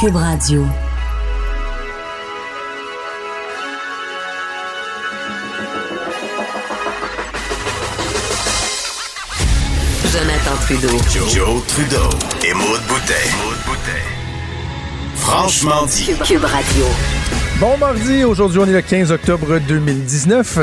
Cube Radio. Jonathan Trudeau. Joe, Trudeau et Maude Boutet. Franchement dit. Cube Radio. Bon mardi, aujourd'hui on est le 15 octobre 2019.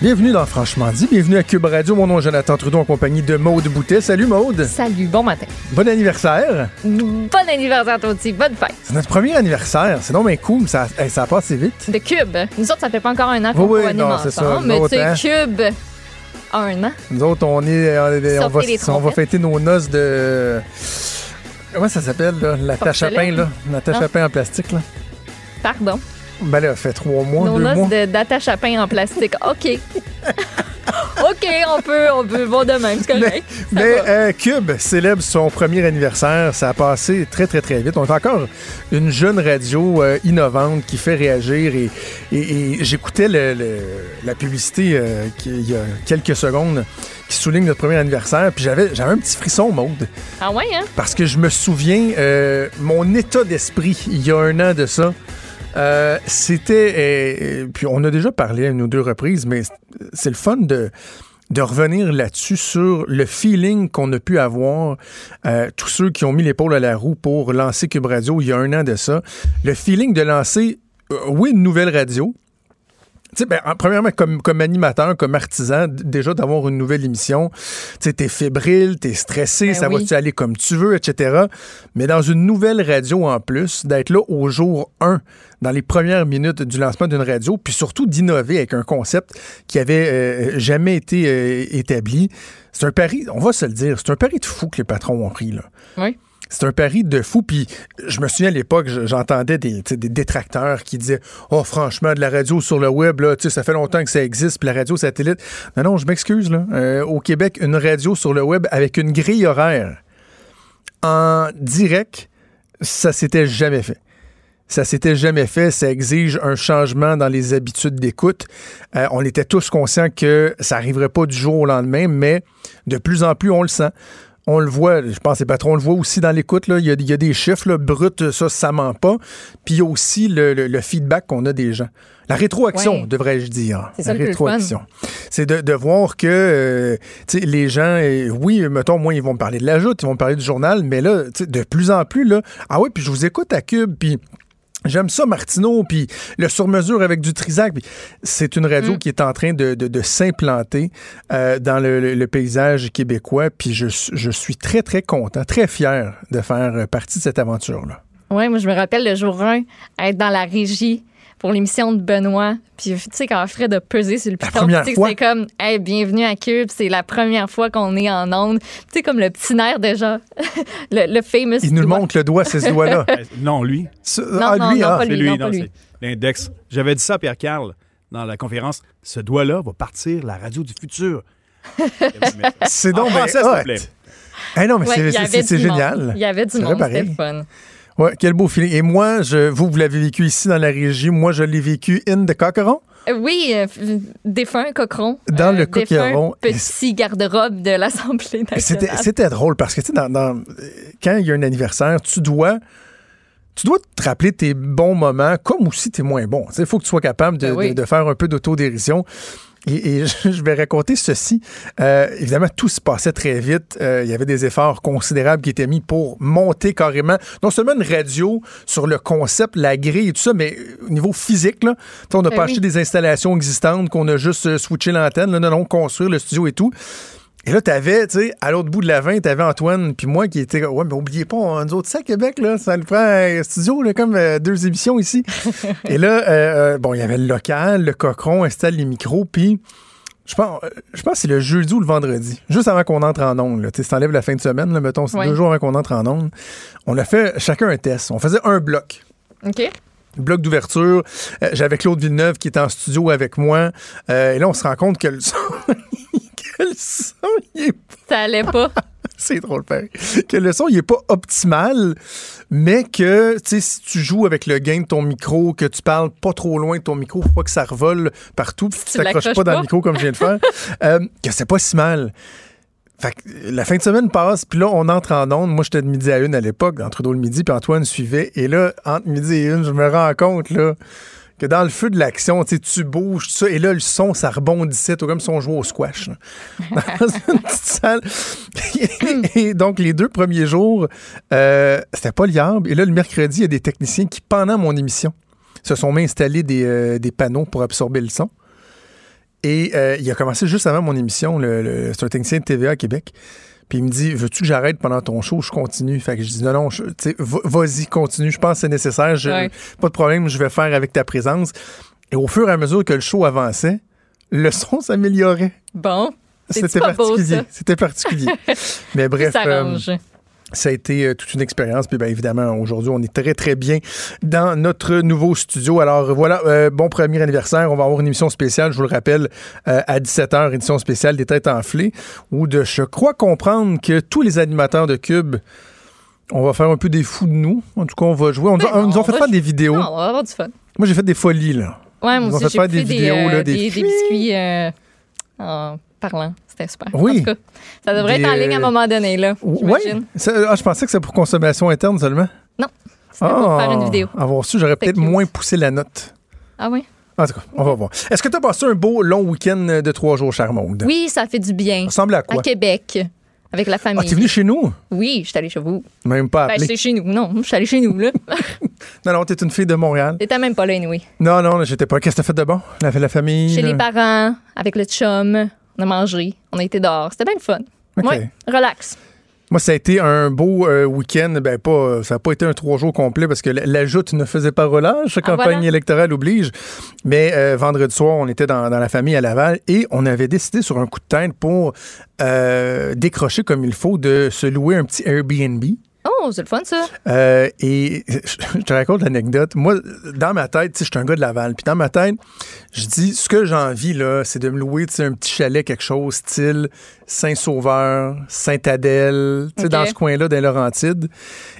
Bienvenue dans Franchement dit, bienvenue à Cube Radio. Mon nom est Jonathan Trudeau en compagnie de Maude Boutet. Salut Maude. Salut, bon matin. Bon anniversaire. Bon anniversaire toi aussi, bonne fête. C'est notre premier anniversaire. C'est donc bien cool, ça, hey, ça a passé vite. De Cube. Nous autres, ça fait pas encore un an qu'on Oui, non, c'est ça. ensemble, mais tu sais, Cube a un an. Nous autres, on est, on, va, on va fêter nos noces de... Comment ça s'appelle, là? La tâche à pain, là. La tâche Ah. à pain en plastique, là. Pardon. Ben là, ça fait trois mois, Nos deux mois. noces de- d'attache à pain en plastique. OK. OK, on peut, on peut, bon de même, c'est correct. Mais euh, Cube célèbre son premier anniversaire. Ça a passé très, très, très vite. On est encore une jeune radio euh, innovante qui fait réagir. Et, et- et j'écoutais le- le- la publicité euh, qui- il y a quelques secondes qui souligne notre premier anniversaire. Puis j'avais, j'avais un petit frisson, Maude. Ah ouais, hein? Parce que je me souviens, mon état d'esprit, il y a un an de ça, euh, c'était. puis on a déjà parlé à une ou deux reprises, mais c'est le fun de de revenir là-dessus sur le feeling qu'on a pu avoir, euh, tous ceux qui ont mis l'épaule à la roue pour lancer Cube Radio il y a un an de ça. Le feeling de lancer, euh, oui, une nouvelle radio, tu sais, ben, en- premièrement, comme, comme animateur, comme artisan, déjà d'avoir une nouvelle émission, tu sais, t'es fébrile, t'es stressé, Ben ça oui. va-tu aller comme tu veux, etc. Mais dans une nouvelle radio en plus, d'être là au jour 1, dans les premières minutes du lancement d'une radio, puis surtout d'innover avec un concept qui avait euh, jamais été euh, établi, c'est un pari, on va se le dire, c'est un pari de fou que les patrons ont pris, là. Oui. C'est un pari de fou. Puis je me souviens à l'époque, je- j'entendais des, détracteurs qui disaient Oh, franchement, de la radio sur le web, là, ça fait longtemps que ça existe, puis la radio satellite. Non, non, je m'excuse. Euh, au Québec, une radio sur le web avec une grille horaire en direct, ça s'était jamais fait. Ça s'était jamais fait. Ça exige un changement dans les habitudes d'écoute. Euh, on était tous conscients que ça arriverait pas du jour au lendemain, mais de plus en plus, on le sent. On le voit, je pense que les patrons le voient aussi dans l'écoute. Il y, a, il y a des chiffres là, bruts, ça, ça ment pas. Puis il y a aussi le, le- le feedback qu'on a des gens. La rétroaction, Ouais. devrais-je dire. C'est ça La rétroaction. C'est de, de voir que euh, les gens, euh, oui, mettons, moi, ils vont me parler de la joute, ils vont me parler du journal, mais là, de plus en plus, là, ah oui, puis je vous écoute à Cube, puis J'aime ça, Martineau, puis le sur-mesure avec du Trisac. C'est une radio Mm. qui est en train de, de- de s'implanter euh, dans le, le- le paysage québécois. Puis je, je suis très, très content, très fier de faire euh, partie de cette aventure-là. Ouais, moi, je me rappelle le jour 1, être dans la régie pour l'émission de Benoît. Puis, tu sais, quand Fred a pesé sur le piton, tu sais, comme, hey, bienvenue à Cube, c'est la première fois qu'on est en onde. Tu sais, comme le petit nerf déjà, le, le famous. Il nous doigt. montre, le doigt, c'est ce doigt-là. Euh, Non, lui. Ce- Non, ah, non, lui, non, ah. pas lui, non, l'index. J'avais dit ça à Pierre-Carl dans la conférence. Ce doigt-là va partir la radio du futur. C'est donc Ah, ben, ça, s'il te plaît. Eh non, mais Ouais, c'est- génial. Il y avait du monde, c'était fun. Ouais, quel beau feeling. Et moi, je, vous, vous l'avez vécu ici dans la régie. Moi, je l'ai vécu in the coqueron. Euh, Oui, euh, défunt cochon. Dans le défunt coqueron. Petit garde-robe de l'Assemblée nationale. c'était drôle parce que, tu sais, dans, dans- quand il y a un anniversaire, tu dois. Tu dois te rappeler tes bons moments comme aussi tes moins bons. Il faut que tu sois capable de, Ben oui. de- de faire un peu d'autodérision. Et, et je, vais raconter ceci. Euh, évidemment, tout se passait très vite. Euh, il y avait des efforts considérables qui étaient mis pour monter carrément, non seulement une radio sur le concept, la grille et tout ça, mais au niveau physique, là, on n'a Ben pas oui. acheté des installations existantes, qu'on a juste euh, switché l'antenne. Non, non, construire le studio et tout. Et là, t'avais, tu sais, à l'autre bout de la 20, t'avais Antoine puis moi qui était, ouais, mais oubliez pas, on- nous autres, ça, à Québec, là, ça nous prend un studio, là, comme euh, deux émissions ici. Et là, euh, euh, bon, il y avait le local, le cochon, installe les micros, puis je pense, je pense que c'est le jeudi ou le vendredi, juste avant qu'on entre en ondes. Tu t'enlèves la fin de semaine, là, mettons, c'est Ouais. deux jours avant qu'on entre en ondes. On a fait chacun un test. On faisait un bloc OK. bloc d'ouverture. Euh, J'avais Claude Villeneuve qui était en studio avec moi. Euh, et là, on se rend compte que le son, que le son, il est Ça allait pas. c'est drôle, père. Que le son, il est pas optimal, mais que, tu sais, si tu joues avec le gain de ton micro, que tu parles pas trop loin de ton micro, faut pas que ça revole partout, puis que tu t'accroches pas dans pas. le micro comme je viens de faire, euh, que c'est pas si mal. Fait que la fin de semaine passe, puis là, on entre en onde. Moi, j'étais de midi à une à l'époque, dans Trudeau le midi, puis Antoine suivait. Et là, entre midi et une, je me rends compte, là, que dans le feu de l'action, tu bouges, tout ça, et là, le son, ça rebondissait, tout comme si on jouait au squash, là. dans une petite salle. et donc, les deux premiers jours, euh, c'était pas liable. Et là, le mercredi, il y a des techniciens qui, pendant mon émission, se sont mis à installer des, euh, des panneaux pour absorber le son. Et euh, il a commencé juste avant mon émission, le, le- c'est un technicien de TVA à Québec. Puis il me dit Veux-tu que j'arrête pendant ton show? Je continue. Fait que je dis Non, non, vas-y, continue. Je pense que c'est nécessaire. Je- Ouais. Pas de problème, je vais faire avec ta présence. Et au fur et à mesure que le show avançait, le son s'améliorait. Bon. C'était particulier. C'était particulier. Mais bref. ça euh. Ça a été euh, toute une expérience. Puis bien évidemment, aujourd'hui, on est très, très bien dans notre nouveau studio. Alors voilà, euh, bon premier anniversaire. On va avoir une émission spéciale, je vous le rappelle, euh, à 17h, édition spéciale des têtes enflées, où de, je crois comprendre que tous les animateurs de Cube, on va faire un peu des fous de nous. En tout cas, on va jouer. On, nous a- Ben non, nous ont on fait faire des vidéos. Non, on va avoir du fun. Moi, j'ai fait des folies, là. Ouais, moi aussi, j'ai faire des fait vidéos, euh, là, des- des, des biscuits euh, en parlant. C'était super. Oui. En tout cas, ça devrait Des, être en ligne à un euh, moment donné, là. Oui. Ah, je pensais que c'était pour consommation interne seulement. C'était pour Ah, faire une vidéo. Avoir su, j'aurais peut-être moins poussé la note. Ah oui? En tout cas, on va voir. Est-ce que tu as passé un beau long week-end de trois jours, Charmaude? Oui, ça fait du bien. Ça ressemble à À quoi? Québec, avec la Ah, famille. t'es venu chez nous? Oui, je suis allée chez vous. Même pas Ben, c'est chez nous. Non, je suis allée chez nous, là. non, non, t'es une fille de Montréal. T'étais même pas là, oui. Non, non, j'étais pas. Qu'est-ce que t'as fait de bon? La, la famille? Chez là? les parents, avec le chum. On a mangé. On a été dehors. C'était bien le fun. OK. Ouais, relax. Moi, ça a été un beau euh, week-end. Ben, pas, ça n'a pas été un trois jours complet parce que la, la joute ne faisait pas relâche. Ah, campagne voilà. électorale oblige. Mais euh, vendredi soir, on était dans, dans la famille à Laval et on avait décidé sur un coup de tête pour euh, décrocher comme il faut de se louer un petit Airbnb. Oh, c'est le fun, ça. Euh, et je te raconte l'anecdote. Moi, dans ma tête, je suis un gars de Laval. Puis dans ma tête, je dis, ce que j'ai envie, là, c'est de me louer, tu sais, un petit chalet, quelque chose, style Saint-Sauveur, Sainte-Adèle, tu sais, Ok. dans ce coin-là, dans Laurentides.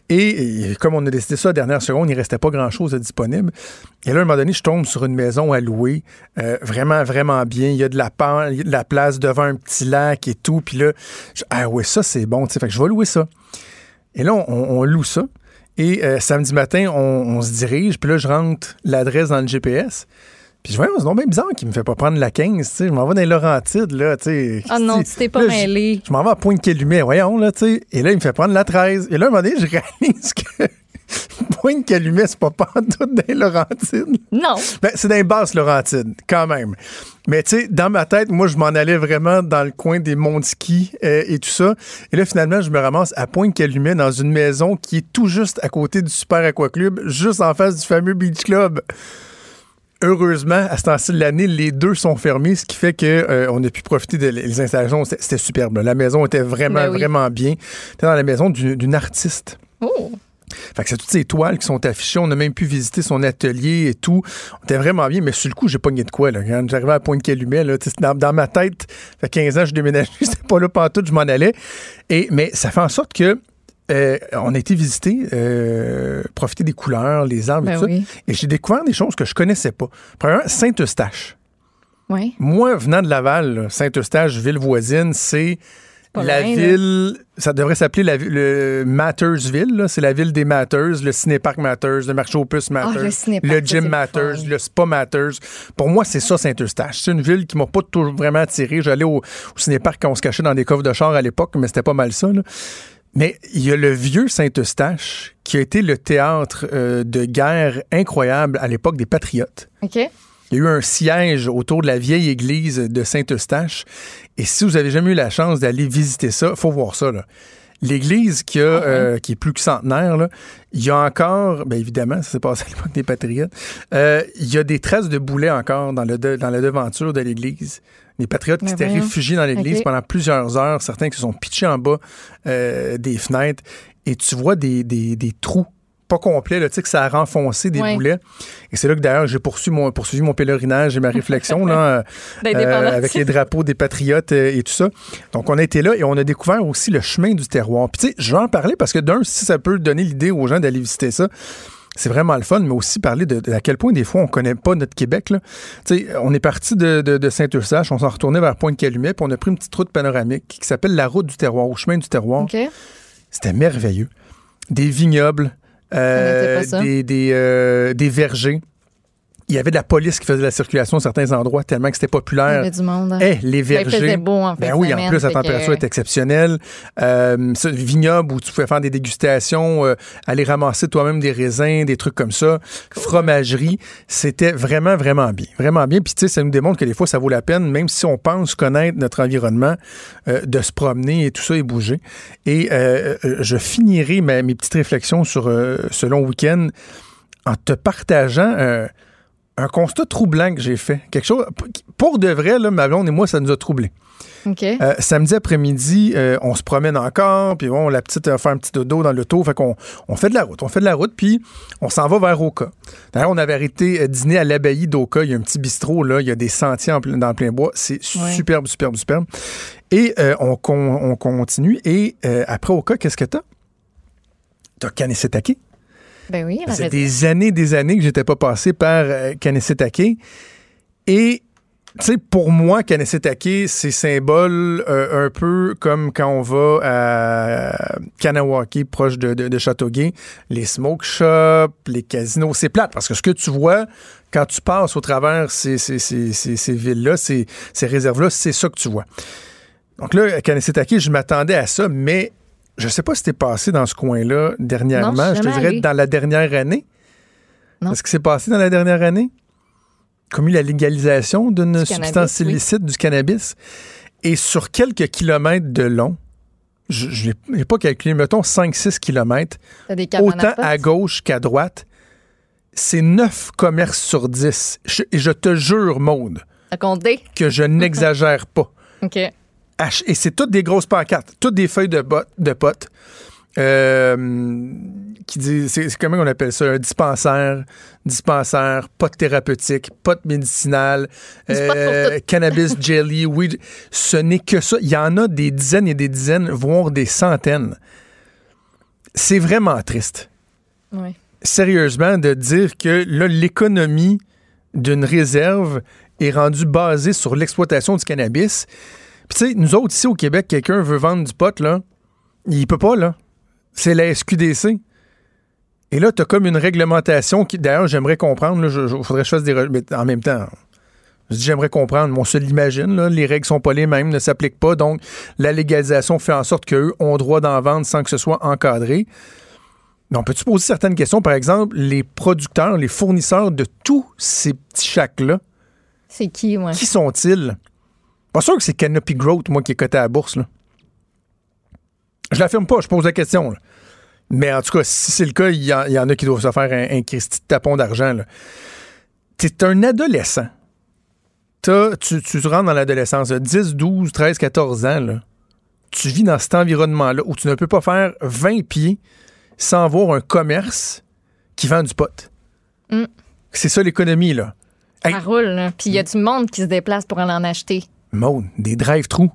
Et, et comme on a décidé ça à la dernière seconde, il restait pas grand-chose de disponible. Et là, à un moment donné, je tombe sur une maison à louer, euh, vraiment, vraiment bien. Il y a de la, de la place devant un petit lac et tout. Puis là, je- ah ouais, ça, c'est bon, tu sais. Fait que je vais louer ça. Et là, on, on loue ça. Et euh, samedi matin, on, on se dirige. Puis là, je rentre l'adresse dans le GPS. Puis je vois, c'est donc bien bizarre qu'il me fait pas prendre la 15. tu sais. Je m'en vais dans les Laurentides, là. Ah non, tu t'es pas Là, je- mêlé. Je m'en vais à Pointe-Calumet, voyons, là, tu sais. Et là, il me fait prendre la 13. Et là, à un moment donné, je réalise que Pointe-Calumet, c'est pas pantoute dans les Laurentides. Non. Ben, c'est dans les basses Laurentides, quand même. Mais tu sais, dans ma tête, moi, je m'en allais vraiment dans le coin des monts de ski euh, et tout ça. Et là, finalement, je me ramasse à Pointe-Calumet dans une maison qui est tout juste à côté du Super Aqua Club, juste en face du fameux Beach Club. Heureusement, à ce temps-ci de l'année, les deux sont fermés, ce qui fait que euh, on a pu profiter des installations. C'était superbe. La maison était vraiment, Ben oui. vraiment bien. C'était dans la maison d'une d'une artiste. Oh. Fait que c'est toutes ces toiles qui sont affichées. On a même pu visiter son atelier et tout. On était vraiment bien, mais sur le coup, j'ai pogné de quoi. Là. Quand j'arrivais à Pointe-Calumet, là, dans, dans ma tête, ça fait 15 ans je déménageais, c'était pas là pantoute, je m'en allais. Et, mais ça fait en sorte que euh, on a été visiter, euh, profiter des couleurs, les arbres et Ben tout oui. ça. Et j'ai découvert des choses que je connaissais pas. Premièrement, Saint-Eustache. Oui. Moi, venant de Laval, Saint-Eustache, ville voisine, c'est Pas la loin, là. ville. Ça devrait s'appeler la, le Mattersville. C'est la ville des Matters, le cinépark Matters, le marché aux puces Matters, Ah, le cinépark, le gym le Matters, le spa Matters. Pour moi, c'est ça Saint-Eustache. C'est une ville qui m'a pas toujours vraiment attiré. J'allais au, au cinépark quand on se cachait dans des coffres de char à l'époque, mais c'était pas mal ça. là. Mais il y a le vieux Saint-Eustache qui a été le théâtre euh, de guerre incroyable à l'époque des Patriotes. OK. Il y a eu un siège autour de la vieille église de Saint-Eustache. Et si vous avez jamais eu la chance d'aller visiter ça, faut voir ça. là. L'église qui, a, euh, qui est plus que centenaire, là, il y a encore, bien évidemment, ça s'est passé à l'époque des Patriotes, euh, il y a des traces de boulets encore dans, le de- dans la devanture de l'église. Les Patriotes qui Ben s'étaient réfugiés dans l'église pendant plusieurs heures, certains qui se sont pitchés en bas euh, des fenêtres, et tu vois des, des, des trous pas complets, là, tu sais, que ça a renfoncé des Ouais. boulets. Et c'est là que d'ailleurs j'ai poursuivi mon, poursuivi mon pèlerinage et ma réflexion là, euh, D'indépendance. avec les drapeaux des patriotes euh, et tout ça. Donc on a été là et on a découvert aussi le chemin du terroir. Puis tu sais, je vais en parler parce que d'un, si ça peut donner l'idée aux gens d'aller visiter ça, c'est vraiment le fun, mais aussi parler de, de à quel point des fois on connaît pas notre Québec. Là. Tu sais, on est parti de, de, de Saint-Eustache, on s'en retournait vers Pointe-Calumet, puis on a pris une petite route panoramique qui s'appelle la route du terroir, ou chemin du terroir. C'était merveilleux. Des vignobles, euh, connaissais pas ça. des, des, euh, des vergers. Il y avait de la police qui faisait la circulation à certains endroits tellement que c'était Il y populaire. avait du monde. hein. Eh, les Ben, il vergers. faisait beau en fin Ben oui, en plus, la fait que- température est exceptionnelle. Euh, vignoble où tu pouvais faire des dégustations, euh, aller ramasser toi-même des raisins, des trucs comme ça. Fromagerie, c'était vraiment, vraiment bien. Vraiment bien. Puis, tu sais, ça nous démontre que des fois, ça vaut la peine, même si on pense connaître notre environnement, euh, de se promener et tout ça et bouger. Et euh, je finirai ma- mes petites réflexions sur ce long week-end en te partageant un constat troublant que j'ai fait. Quelque chose, pour de vrai, là, ma blonde et moi, ça nous a troublés. Euh, samedi après-midi, euh, on se promène encore, puis bon, la petite a fait un petit dodo dans l'auto, fait qu'on on fait de la route, on fait de la route, puis on s'en va vers Oka. D'ailleurs, on avait arrêté euh, dîner à l'abbaye d'Oka, il y a un petit bistrot, là, il y a des sentiers en plein- dans le plein bois, c'est Ouais. superbe, superbe, superbe. Et euh, on, con- on continue, et euh, après Oka, qu'est-ce que t'as? T'as Kanesetake. Ben oui, raison. des années, des années que j'étais pas passé par euh, Kanesetake. Et, tu sais, pour moi, Kanesetake, c'est symbole euh, un peu comme quand on va à Kanawake, proche de, de, de Châteauguay. Les smoke shops, les casinos, c'est plate parce que ce que tu vois quand tu passes au travers ces, ces, ces, ces, villes-là, ces, ces réserves-là, c'est ça que tu vois. Donc là, à Kanesetake, je m'attendais à ça, mais je sais pas si c'était passé dans ce coin-là dernièrement. Non, je te dirais allée. dans la dernière année. Non. Qu'est-ce qui s'est passé dans la dernière année? Comme eu la légalisation d'une Du substance oui. illicite, du cannabis. Et sur quelques kilomètres de long, je n'ai pas calculé, mettons 5-6 kilomètres, autant à gauche qu'à droite, c'est 9 commerces sur 10. Je- et je te jure, Maude, que je n'exagère pas. OK. Et c'est toutes des grosses pancartes, toutes des feuilles de, de potes. euh, qui disent, c'est comment on appelle ça, un dispensaire, dispensaire, pot thérapeutique, pot médicinal, Du pot pour euh, cannabis jelly, weed. Ce n'est que ça. Il y en a des dizaines et des dizaines, voire des centaines. C'est vraiment triste Oui. sérieusement de dire que l'économie d'une réserve est rendue basée sur l'exploitation du cannabis. Puis tu sais, nous autres, ici au Québec, quelqu'un veut vendre du pot, là, il peut pas, là. C'est la SQDC. Et là, tu as comme une réglementation qui, d'ailleurs, j'aimerais comprendre, là, je, je- faudrait que je fasse des... Mais en même temps, je dis j'aimerais comprendre, mais on se l'imagine, là, les règles sont pas les mêmes, ne s'appliquent pas, donc la légalisation fait en sorte qu'eux ont droit d'en vendre sans que ce soit encadré. Mais on peut-tu poser certaines questions? Par exemple, les producteurs, les fournisseurs de tous ces petits chacs-là, C'est qui, moi? qui sont-ils? Pas sûr que c'est Canopy Growth, moi, qui est coté à la bourse. Là. Je l'affirme pas, je pose la question. là. Mais en tout cas, si c'est le cas, il y, en- il y en a qui doivent se faire un, un Christy de tapon d'argent. T'es un adolescent. Tu, tu rentres dans l'adolescence, là, 10, 12, 13, 14 ans. Là. Tu vis dans cet environnement-là où tu ne peux pas faire 20 pieds sans voir un commerce qui vend du pot. Mm. C'est ça l'économie, là. Hey. Ça roule, là. Puis il y a du monde qui se déplace pour aller en acheter. Maud, des drive-through.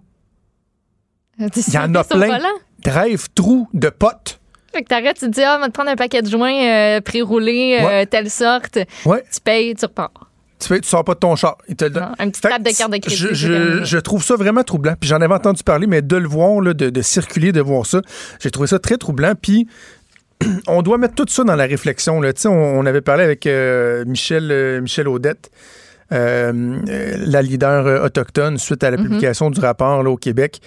Il y en a plein. Drive-through de potes. Fait que t'arrêtes, tu te dis, ah, on va te prendre un paquet de joints euh, pré-roulés, euh, Ouais. telle sorte. Ouais. Tu payes, tu repars. Tu, fais, tu sors pas de ton char. Il te le un petit que de carte de crédit, Je, trouve ça vraiment troublant. Puis j'en avais entendu parler, mais de le voir, là, de, de circuler, de voir ça, j'ai trouvé ça très troublant. Puis on doit mettre tout ça dans la réflexion. Là. On avait parlé avec euh, Michel, euh, Michel Audette, euh, la leader euh, autochtone, suite à la publication du rapport là, au Québec,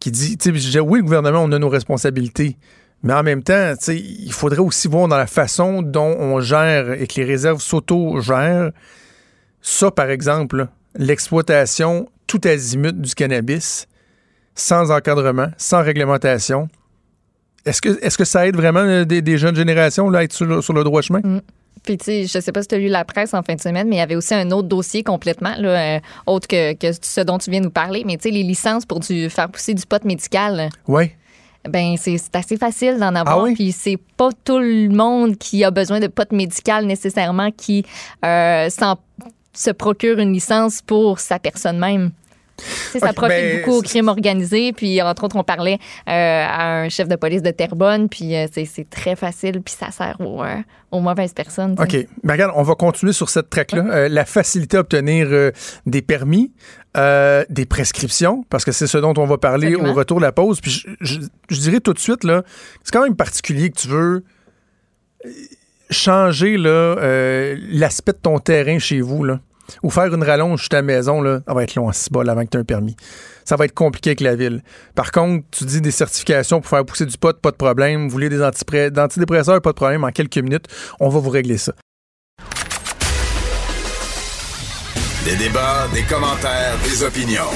qui dit, tu sais, oui, le gouvernement, on a nos responsabilités. Mais en même temps, il faudrait aussi voir dans la façon dont on gère et que les réserves s'auto-gèrent. Ça, par exemple, l'exploitation tout azimut du cannabis, sans encadrement, sans réglementation. Est-ce que, est que ça aide vraiment euh, des, des jeunes générations là, à être sur le, sur le droit chemin? Puis, tu sais, je sais pas si tu as lu la presse en fin de semaine, mais il y avait aussi un autre dossier complètement, là, euh, autre que, que ce dont tu viens nous parler. Mais, tu sais, les licences pour du, faire pousser du pot médical, Oui. ben c'est assez facile d'en avoir. Ah oui? Puis, c'est pas tout le monde qui a besoin de pot médical nécessairement qui euh, s'en- se procure une licence pour sa personne même. Ça profite ben, beaucoup au crime organisé. Puis, entre autres, on parlait euh, à un chef de police de Terrebonne. Puis, euh, c'est très facile. Puis, ça sert aux, euh, aux mauvaises personnes. OK. Ben, regarde, on va continuer sur cette. Euh, la facilité à obtenir des permis, des prescriptions, parce que c'est ce dont on va parler au retour de la pause. Puis je, je- je dirais tout de suite, là, c'est quand même particulier que tu veux changer l'aspect de ton terrain chez vous, là. Ou faire une rallonge sur ta maison, là, ça va être long à 6 balles avant que tu aies un permis. Ça va être compliqué avec la ville. Par contre, tu dis des certifications pour faire pousser du pot, pas de problème. Vous voulez des antidépresseurs, pas de problème. En quelques minutes, on va vous régler ça. Des débats, des commentaires, des opinions.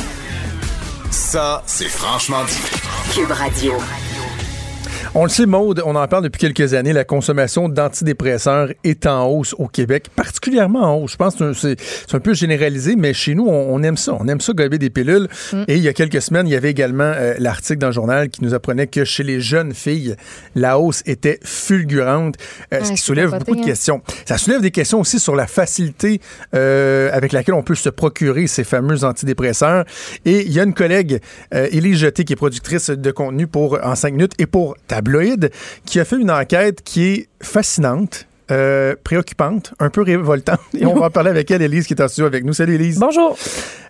Ça, c'est franchement dit. Cube Radio. On le sait, Maude, on en parle depuis quelques années, la consommation d'antidépresseurs est en hausse au Québec, particulièrement en hausse. Je pense que c'est un peu généralisé, mais chez nous, on, on aime ça. On aime ça gober des pilules. Et il y a quelques semaines, il y avait également euh, l'article dans le journal qui nous apprenait que chez les jeunes filles, la hausse était fulgurante, euh, ce qui soulève beaucoup de hein. questions. Ça soulève des questions aussi sur la facilité euh, avec laquelle on peut se procurer ces fameux antidépresseurs. Et il y a une collègue, Élise Jeté, qui est productrice de contenu pour En 5 minutes et pour Tabloïd, qui a fait une enquête qui est fascinante. euh, préoccupante, un peu révoltante. Et on va en parler avec elle, Élise, qui est en studio avec nous. Salut, Élise. Bonjour.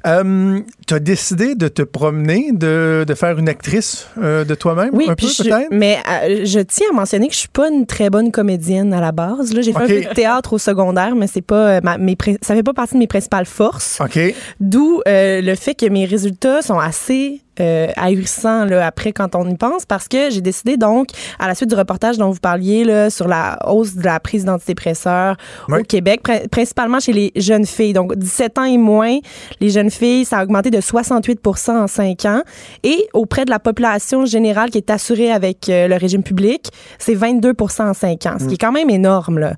Euh, tu as décidé de te promener, de, de faire une actrice euh, de toi-même, Oui, un peu peut-être? mais euh, je tiens à mentionner que je suis pas une très bonne comédienne à la base. Là, j'ai fait Ok. un peu de théâtre au secondaire, mais c'est pas ma- mes ça fait pas partie de mes principales forces. D'où le fait que mes résultats sont assez euh, ahurissants là, après quand on y pense, parce que j'ai décidé donc, à la suite du reportage dont vous parliez là, sur la hausse de la prise d'antidépresseurs Oui. au Québec, pri- principalement chez les jeunes filles. Donc 17 ans et moins, les jeunes filles, ça a augmenté de 68% en 5 ans. Et auprès de la population générale qui est assurée avec euh, le régime public, c'est 22% en 5 ans, ce qui est quand même énorme. Là.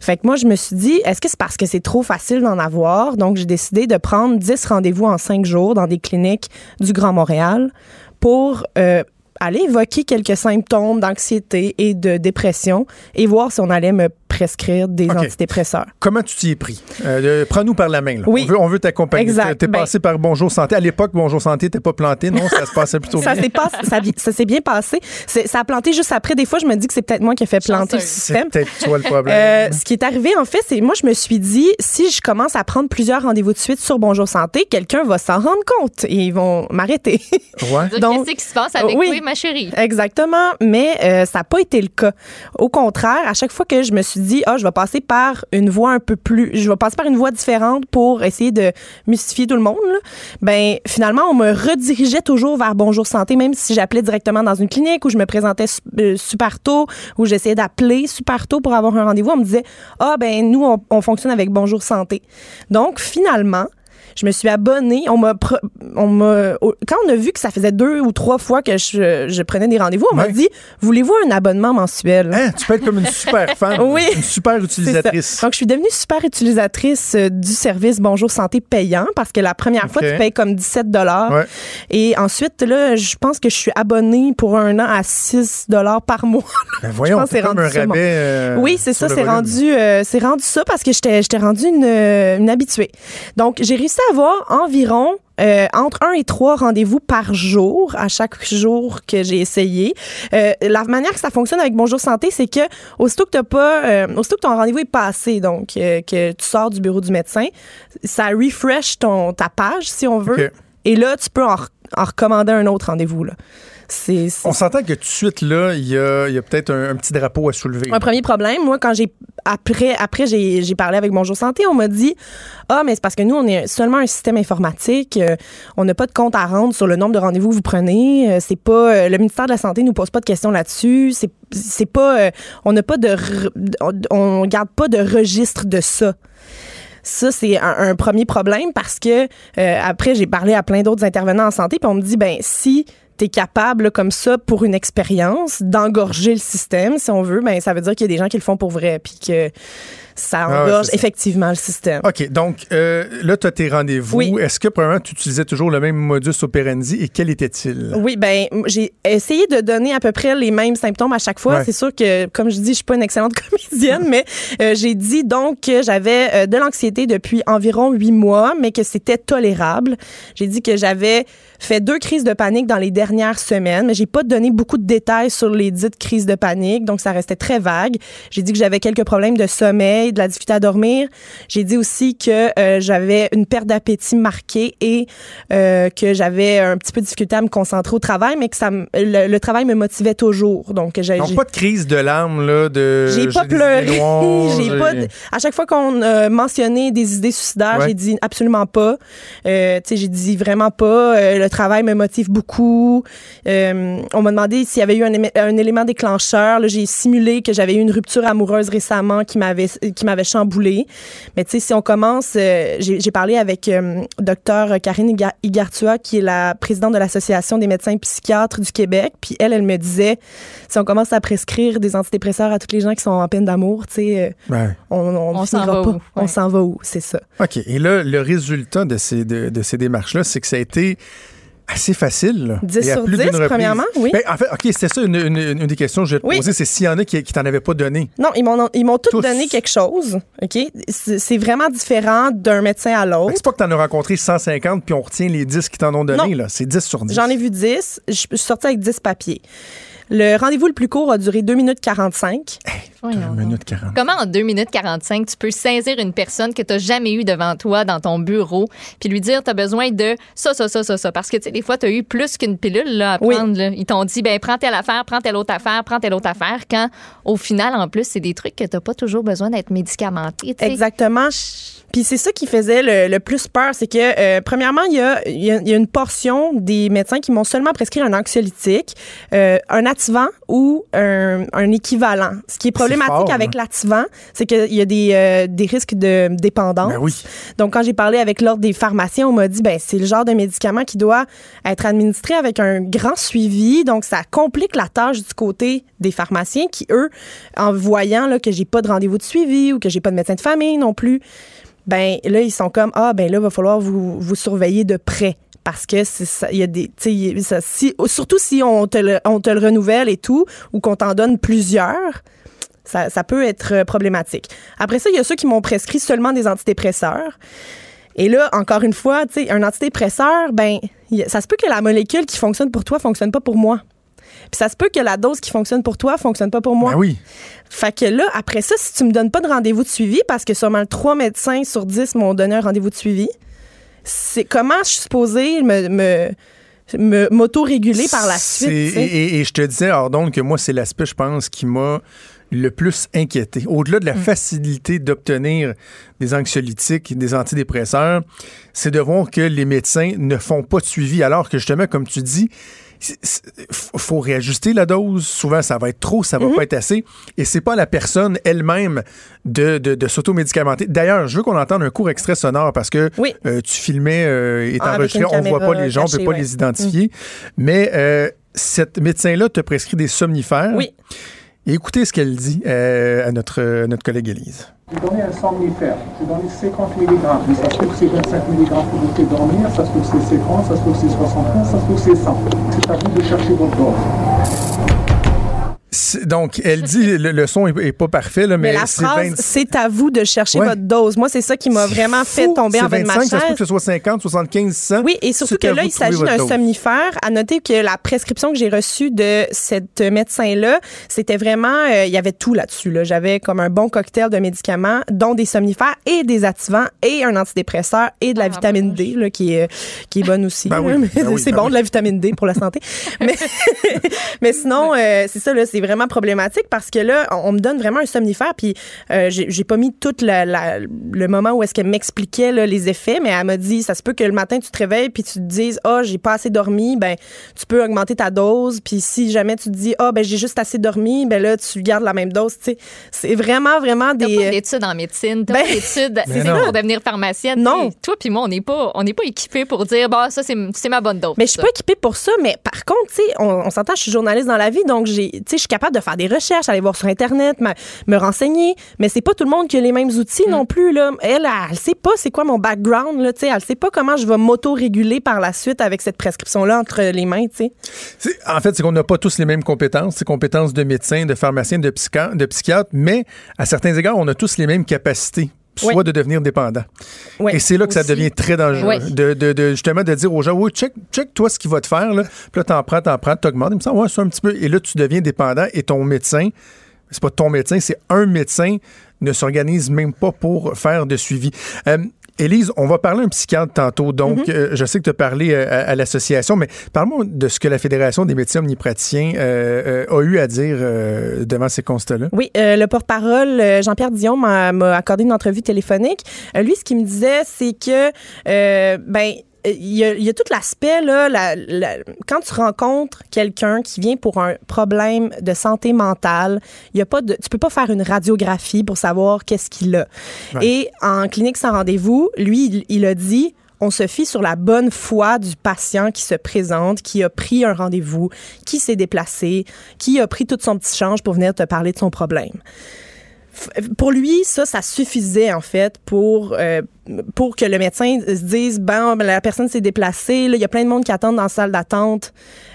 Fait que moi, je me suis dit, est-ce que c'est parce que c'est trop facile d'en avoir? Donc, j'ai décidé de prendre 10 rendez-vous en 5 jours dans des cliniques du Grand Montréal pour euh, aller évoquer quelques symptômes d'anxiété et de dépression et voir si on allait me prescrire des OK. antidépresseurs. Comment tu t'y es pris? Euh, de- Prends-nous par la main. là. Oui. On veut, on veut t'accompagner. Exact. T'es Ben- passé par Bonjour Santé. À l'époque, Bonjour Santé n'était pas planté, non? Ça se passait plutôt Ça bien. s'est pas- ça, s'est bien passé. Ça a planté juste après. Des fois, je me dis que c'est peut-être moi qui ai fait planter le Chanceuse. C'est système. peut-être toi le problème. Euh, ce qui est arrivé, en fait, c'est moi, je me suis dit, si je commence à prendre plusieurs rendez-vous de suite sur Bonjour Santé, quelqu'un va s'en rendre compte et ils vont m'arrêter. ouais. Donc- Qu'est-ce qui se passe avec Oui. toi, ma chérie? Exactement, mais euh, ça n'a pas été le cas. Au contraire, à chaque fois que je me suis dit, ah, je vais passer par une voie un peu plus, je vais passer par une voie différente pour essayer de mystifier tout le monde, là, ben finalement, on me redirigeait toujours vers Bonjour Santé, même si j'appelais directement dans une clinique où je me présentais euh, super tôt, où j'essayais d'appeler super tôt pour avoir un rendez-vous. On me disait, ah, ben nous, on fonctionne avec Bonjour Santé. Donc, finalement, je me suis abonnée. On m'a, on m'a, quand on a vu que ça faisait deux ou trois fois que je, je prenais des rendez-vous, on m'a dit, voulez-vous un abonnement mensuel? Hein, tu peux être comme une super fan, Oui. une super utilisatrice. Donc, je suis devenue super utilisatrice euh, du service Bonjour Santé payant parce que la première fois, tu payes comme 17 dollars. Ouais. Et ensuite, là, je pense que je suis abonnée pour un an à 6 dollars par mois. Ben voyons, pense c'est un rendu ça, rabais. euh, oui, c'est ça, c'est volume. rendu, euh, c'est rendu ça parce que j'étais, j'étais rendue une, une habituée. Donc, j'ai réussi à avoir environ euh, entre un et trois rendez-vous par jour à chaque jour que j'ai essayé. Euh, la manière que ça fonctionne avec Bonjour Santé, c'est que aussitôt que t'as pas, euh, aussitôt que ton rendez-vous est passé, donc que tu sors du bureau du médecin, ça refresh ton ta page si on veut, et là tu peux en, en recommander un autre rendez-vous là. C'est, On s'entend que tout de suite, là, il y a, il y a peut-être un, un petit drapeau à soulever. un premier problème, moi, quand j'ai après, après j'ai, parlé avec Bonjour Santé, on m'a dit Ah, mais c'est parce que nous, on est seulement un système informatique. euh, on n'a pas de compte à rendre sur le nombre de rendez-vous que vous prenez. euh, c'est pas. euh, le ministère de la Santé nous pose pas de questions là-dessus. C'est, c'est pas. euh, on n'a pas de. re- on, garde pas de registre de ça. Ça, c'est un, un premier problème parce que euh, après, j'ai parlé à plein d'autres intervenants en santé, puis on me dit, ben si capable, comme ça, pour une expérience, d'engorger le système, si on veut, ben ça veut dire qu'il y a des gens qui le font pour vrai, puis que ça Ah ouais, engorge effectivement le système. OK, donc euh, là, tu as tes rendez-vous. Oui. Est-ce que, premièrement, tu utilisais toujours le même modus operandi et quel était-il? Oui, ben j'ai essayé de donner à peu près les mêmes symptômes à chaque fois. Ouais. C'est sûr que, comme je dis, je suis pas une excellente comédienne, mais euh, j'ai dit donc que j'avais euh, de l'anxiété depuis environ huit mois, mais que c'était tolérable. J'ai dit que j'avais fait deux crises de panique dans les dernières semaines, mais j'ai pas donné beaucoup de détails sur les dites crises de panique, donc ça restait très vague. J'ai dit que j'avais quelques problèmes de sommeil, de la difficulté à dormir. J'ai dit aussi que euh, j'avais une perte d'appétit marquée et euh, que j'avais un petit peu de difficulté à me concentrer au travail, mais que ça, me- le, le travail me motivait toujours. Donc, j'ai pas de crise de larmes, là, de. j'ai pas pleuré. j'ai pas. de- À chaque fois qu'on a mentionné des idées suicidaires, Ouais. j'ai dit absolument pas. Euh, tu sais, j'ai dit vraiment pas. Le travail me motive beaucoup. On m'a demandé s'il y avait eu un, éme- un élément déclencheur. J'ai simulé que j'avais eu une rupture amoureuse récemment qui m'avait qui m'avait chamboulé. Mais tu sais, si on commence, euh, j'ai parlé avec euh, docteur Karine Iga- Igartua, qui est la présidente de l'association des médecins psychiatres du Québec. Puis elle, elle me disait, si on commence à prescrire des antidépresseurs à toutes les gens qui sont en peine d'amour, tu sais, euh, Ouais. on, on, On s'en va pas. où? On Ouais. s'en va où, c'est ça. OK. Et là, le résultat de ces, de, de ces démarches-là, c'est que ça a été assez facile. là. 10 Et à sur plus 10, d'une reprise. premièrement, oui. Ben, en fait, OK, c'était ça une, une- une des questions que je vais te Oui. poser, c'est s'il y en a qui, qui t'en avaient pas donné. Non, ils m'ont ils m'ont tous Tous. donné quelque chose, OK? C'est vraiment différent d'un médecin à l'autre. C'est pas que t'en as rencontré 150 puis on retient les 10 qui t'en ont donné, Non. là. C'est 10 sur 10. J'en ai vu 10. Je suis sortie avec 10 papiers. Le rendez-vous le plus court a duré 2 minutes 45. Voyons 1 donc. minute 40. Comment en 2 minutes 45, tu peux saisir une personne que tu n'as jamais eue devant toi dans ton bureau, puis lui dire tu as besoin de ça, ça, ça, ça, ça? Parce que, tu sais, des fois, tu as eu plus qu'une pilule là, à Oui. prendre. là. Ils t'ont dit, ben prends telle affaire, prends telle autre affaire, prends telle autre affaire, quand au final, en plus, c'est des trucs que tu n'as pas toujours besoin d'être médicamenté. Exactement. Puis c'est ça qui faisait le, le plus peur, c'est que euh, premièrement, il y a, y a- il y a une portion des médecins qui m'ont seulement prescrit un anxiolytique, euh, un activant ou un, un équivalent. Ce qui est problématique fort, avec hein. l'activant, c'est qu'il y a des, euh, des risques de dépendance. Ben oui. Donc, quand j'ai parlé avec l'ordre des pharmaciens, on m'a dit, ben, c'est le genre de médicament qui doit être administré avec un grand suivi. Donc, ça complique la tâche du côté des pharmaciens qui, eux, en voyant là, que j'ai pas de rendez-vous de suivi ou que j'ai pas de médecin de famille non plus, ben, là, ils sont comme, ah, ben, là, va falloir vous, vous surveiller de près. Parce que ça, il y a des, il ça- si, surtout si on te, le, on te le renouvelle et tout, ou qu'on t'en donne plusieurs, ça, ça peut être euh, problématique. Après ça, il y a ceux qui m'ont prescrit seulement des antidépresseurs. Et là, encore une fois, un antidépresseur, ben, il ça se peut que la molécule qui fonctionne pour toi fonctionne pas pour moi. Puis ça se peut que la dose qui fonctionne pour toi fonctionne pas pour moi. Ben oui. Fait que là, après ça, si tu me donnes pas de rendez-vous de suivi, parce que seulement trois médecins sur 10 m'ont donné un rendez-vous de suivi, c'est comment je suis supposée me, me, m'auto-réguler par la suite. Et, je te disais, alors donc, que moi, c'est l'aspect, je pense, qui m'a le plus inquiété. Au-delà de la facilité d'obtenir des anxiolytiques, des antidépresseurs, c'est de voir que les médecins ne font pas de suivi, alors que justement, comme tu dis, faut réajuster la dose. Souvent, ça va être trop, ça va Mm-hmm. pas être assez. Et c'est pas à la personne elle-même de, de, de s'automédicamenter. D'ailleurs, je veux qu'on entende un court extrait sonore parce que Oui. euh, tu filmais euh, et Ah, t'enregistrais. une On voit pas les gens, on peut cachée, pas ouais. les identifier. Mais euh, cette médecin-là te prescrit des somnifères. Oui. Et écoutez ce qu'elle dit euh, à notre, euh, notre collègue Élise. J'ai donné un somnifère, j'ai donné 50 mg, mais ça se trouve que c'est 25 mg pour vous faire dormir, ça se trouve que c'est 50, ça se trouve que c'est 75, ça se trouve que c'est 100. C'est à vous de chercher votre dose. Donc, elle dit, le, le son est, est pas parfait, là, mais, Mais la c'est phrase, 20 c'est à vous de chercher Ouais. votre dose. Moi, c'est ça qui m'a C'est vraiment fait fou. tomber en bas C'est de ma 25, ça se peut chaise. que ce soit 50, 75, 100. Oui, et surtout que là, il s'agit d'un dose. somnifère. À noter que la prescription que j'ai reçue de cette médecin-là, c'était vraiment, euh, il y avait tout là-dessus. Là. J'avais comme un bon cocktail de médicaments, dont des somnifères et des activants et un antidépresseur et de la Ah, vitamine D, là, qui est, qui est bonne aussi. Ben oui, ben oui, c'est ben bon oui. de la vitamine D pour la santé. mais, mais sinon, euh, c'est ça, là, c'est vraiment problématique parce que là, on, on me donne vraiment un somnifère, puis euh, j'ai pas mis tout la- la- le moment où est-ce qu'elle m'expliquait les effets, mais elle m'a dit, ça se peut que le matin, tu te réveilles, puis tu te dises, ah, j'ai pas assez dormi, ben, tu peux augmenter ta dose, puis si jamais tu te dis, ah, ben, j'ai juste assez dormi, ben là, tu gardes la même dose, tu sais. C'est vraiment, vraiment T'as des... pas d'études en médecine, t'as Ben, pas d'études pour devenir pharmacienne. Non. T'sais, Toi puis moi, on n'est pas, on n'est pas équipés pour dire, bah ça c'est c'est ma bonne dose. Mais je suis pas équipée pour ça, mais par contre, tu sais, on, on s'entend, je suis journaliste dans la vie, donc j'ai, tu sais, capable de faire des recherches, aller voir sur Internet, me, me renseigner, mais c'est pas tout le monde qui a les mêmes outils non plus. Là. Elle, elle, sait pas c'est quoi mon background, là, tu sais, elle sait pas comment je vais m'auto-réguler par la suite avec cette prescription-là entre les mains. tu sais. C'est- En fait, c'est qu'on n'a pas tous les mêmes compétences, ces compétences de médecin, de pharmacien, de psychiatre, mais à certains égards, on a tous les mêmes capacités. Soit Oui. de devenir dépendant. Et c'est là que ça devient très dangereux. De- de- justement de dire aux gens, oui, check, check toi ce qu'il va te faire. Là. Puis là, t'en prends, t'en prends, t'augmentes. Il me semble, ouais, c'est un petit peu. Et là, tu deviens dépendant et ton médecin, c'est pas ton médecin, c'est un médecin, ne s'organise même pas pour faire de suivi. Euh, Élise, on va parler un psychiatre tantôt. Donc, Mm-hmm. euh, je sais que tu as parlé euh, à, à l'association, mais parle-moi de ce que la Fédération des médecins omnipraticiens euh, euh, a eu à dire devant ces constats-là. Oui, le porte-parole Jean-Pierre Dion m'a accordé une entrevue téléphonique. Lui, ce qu'il me disait, c'est que ben il y, a, il y a tout l'aspect là, la- la- quand tu rencontres quelqu'un qui vient pour un problème de santé mentale, il y a pas de, tu peux pas faire une radiographie pour savoir qu'est-ce qu'il a. Ouais. Et en clinique sans rendez-vous, lui, il, il a dit on se fie sur la bonne foi du patient qui se présente, qui a pris un rendez-vous, qui s'est déplacé, qui a pris tout son petit change pour venir te parler de son problème. Pour lui, ça, ça suffisait en fait pour euh, pour que le médecin se dise bon, ben, la personne s'est déplacée, là, il y a plein de monde qui attendent dans la salle d'attente.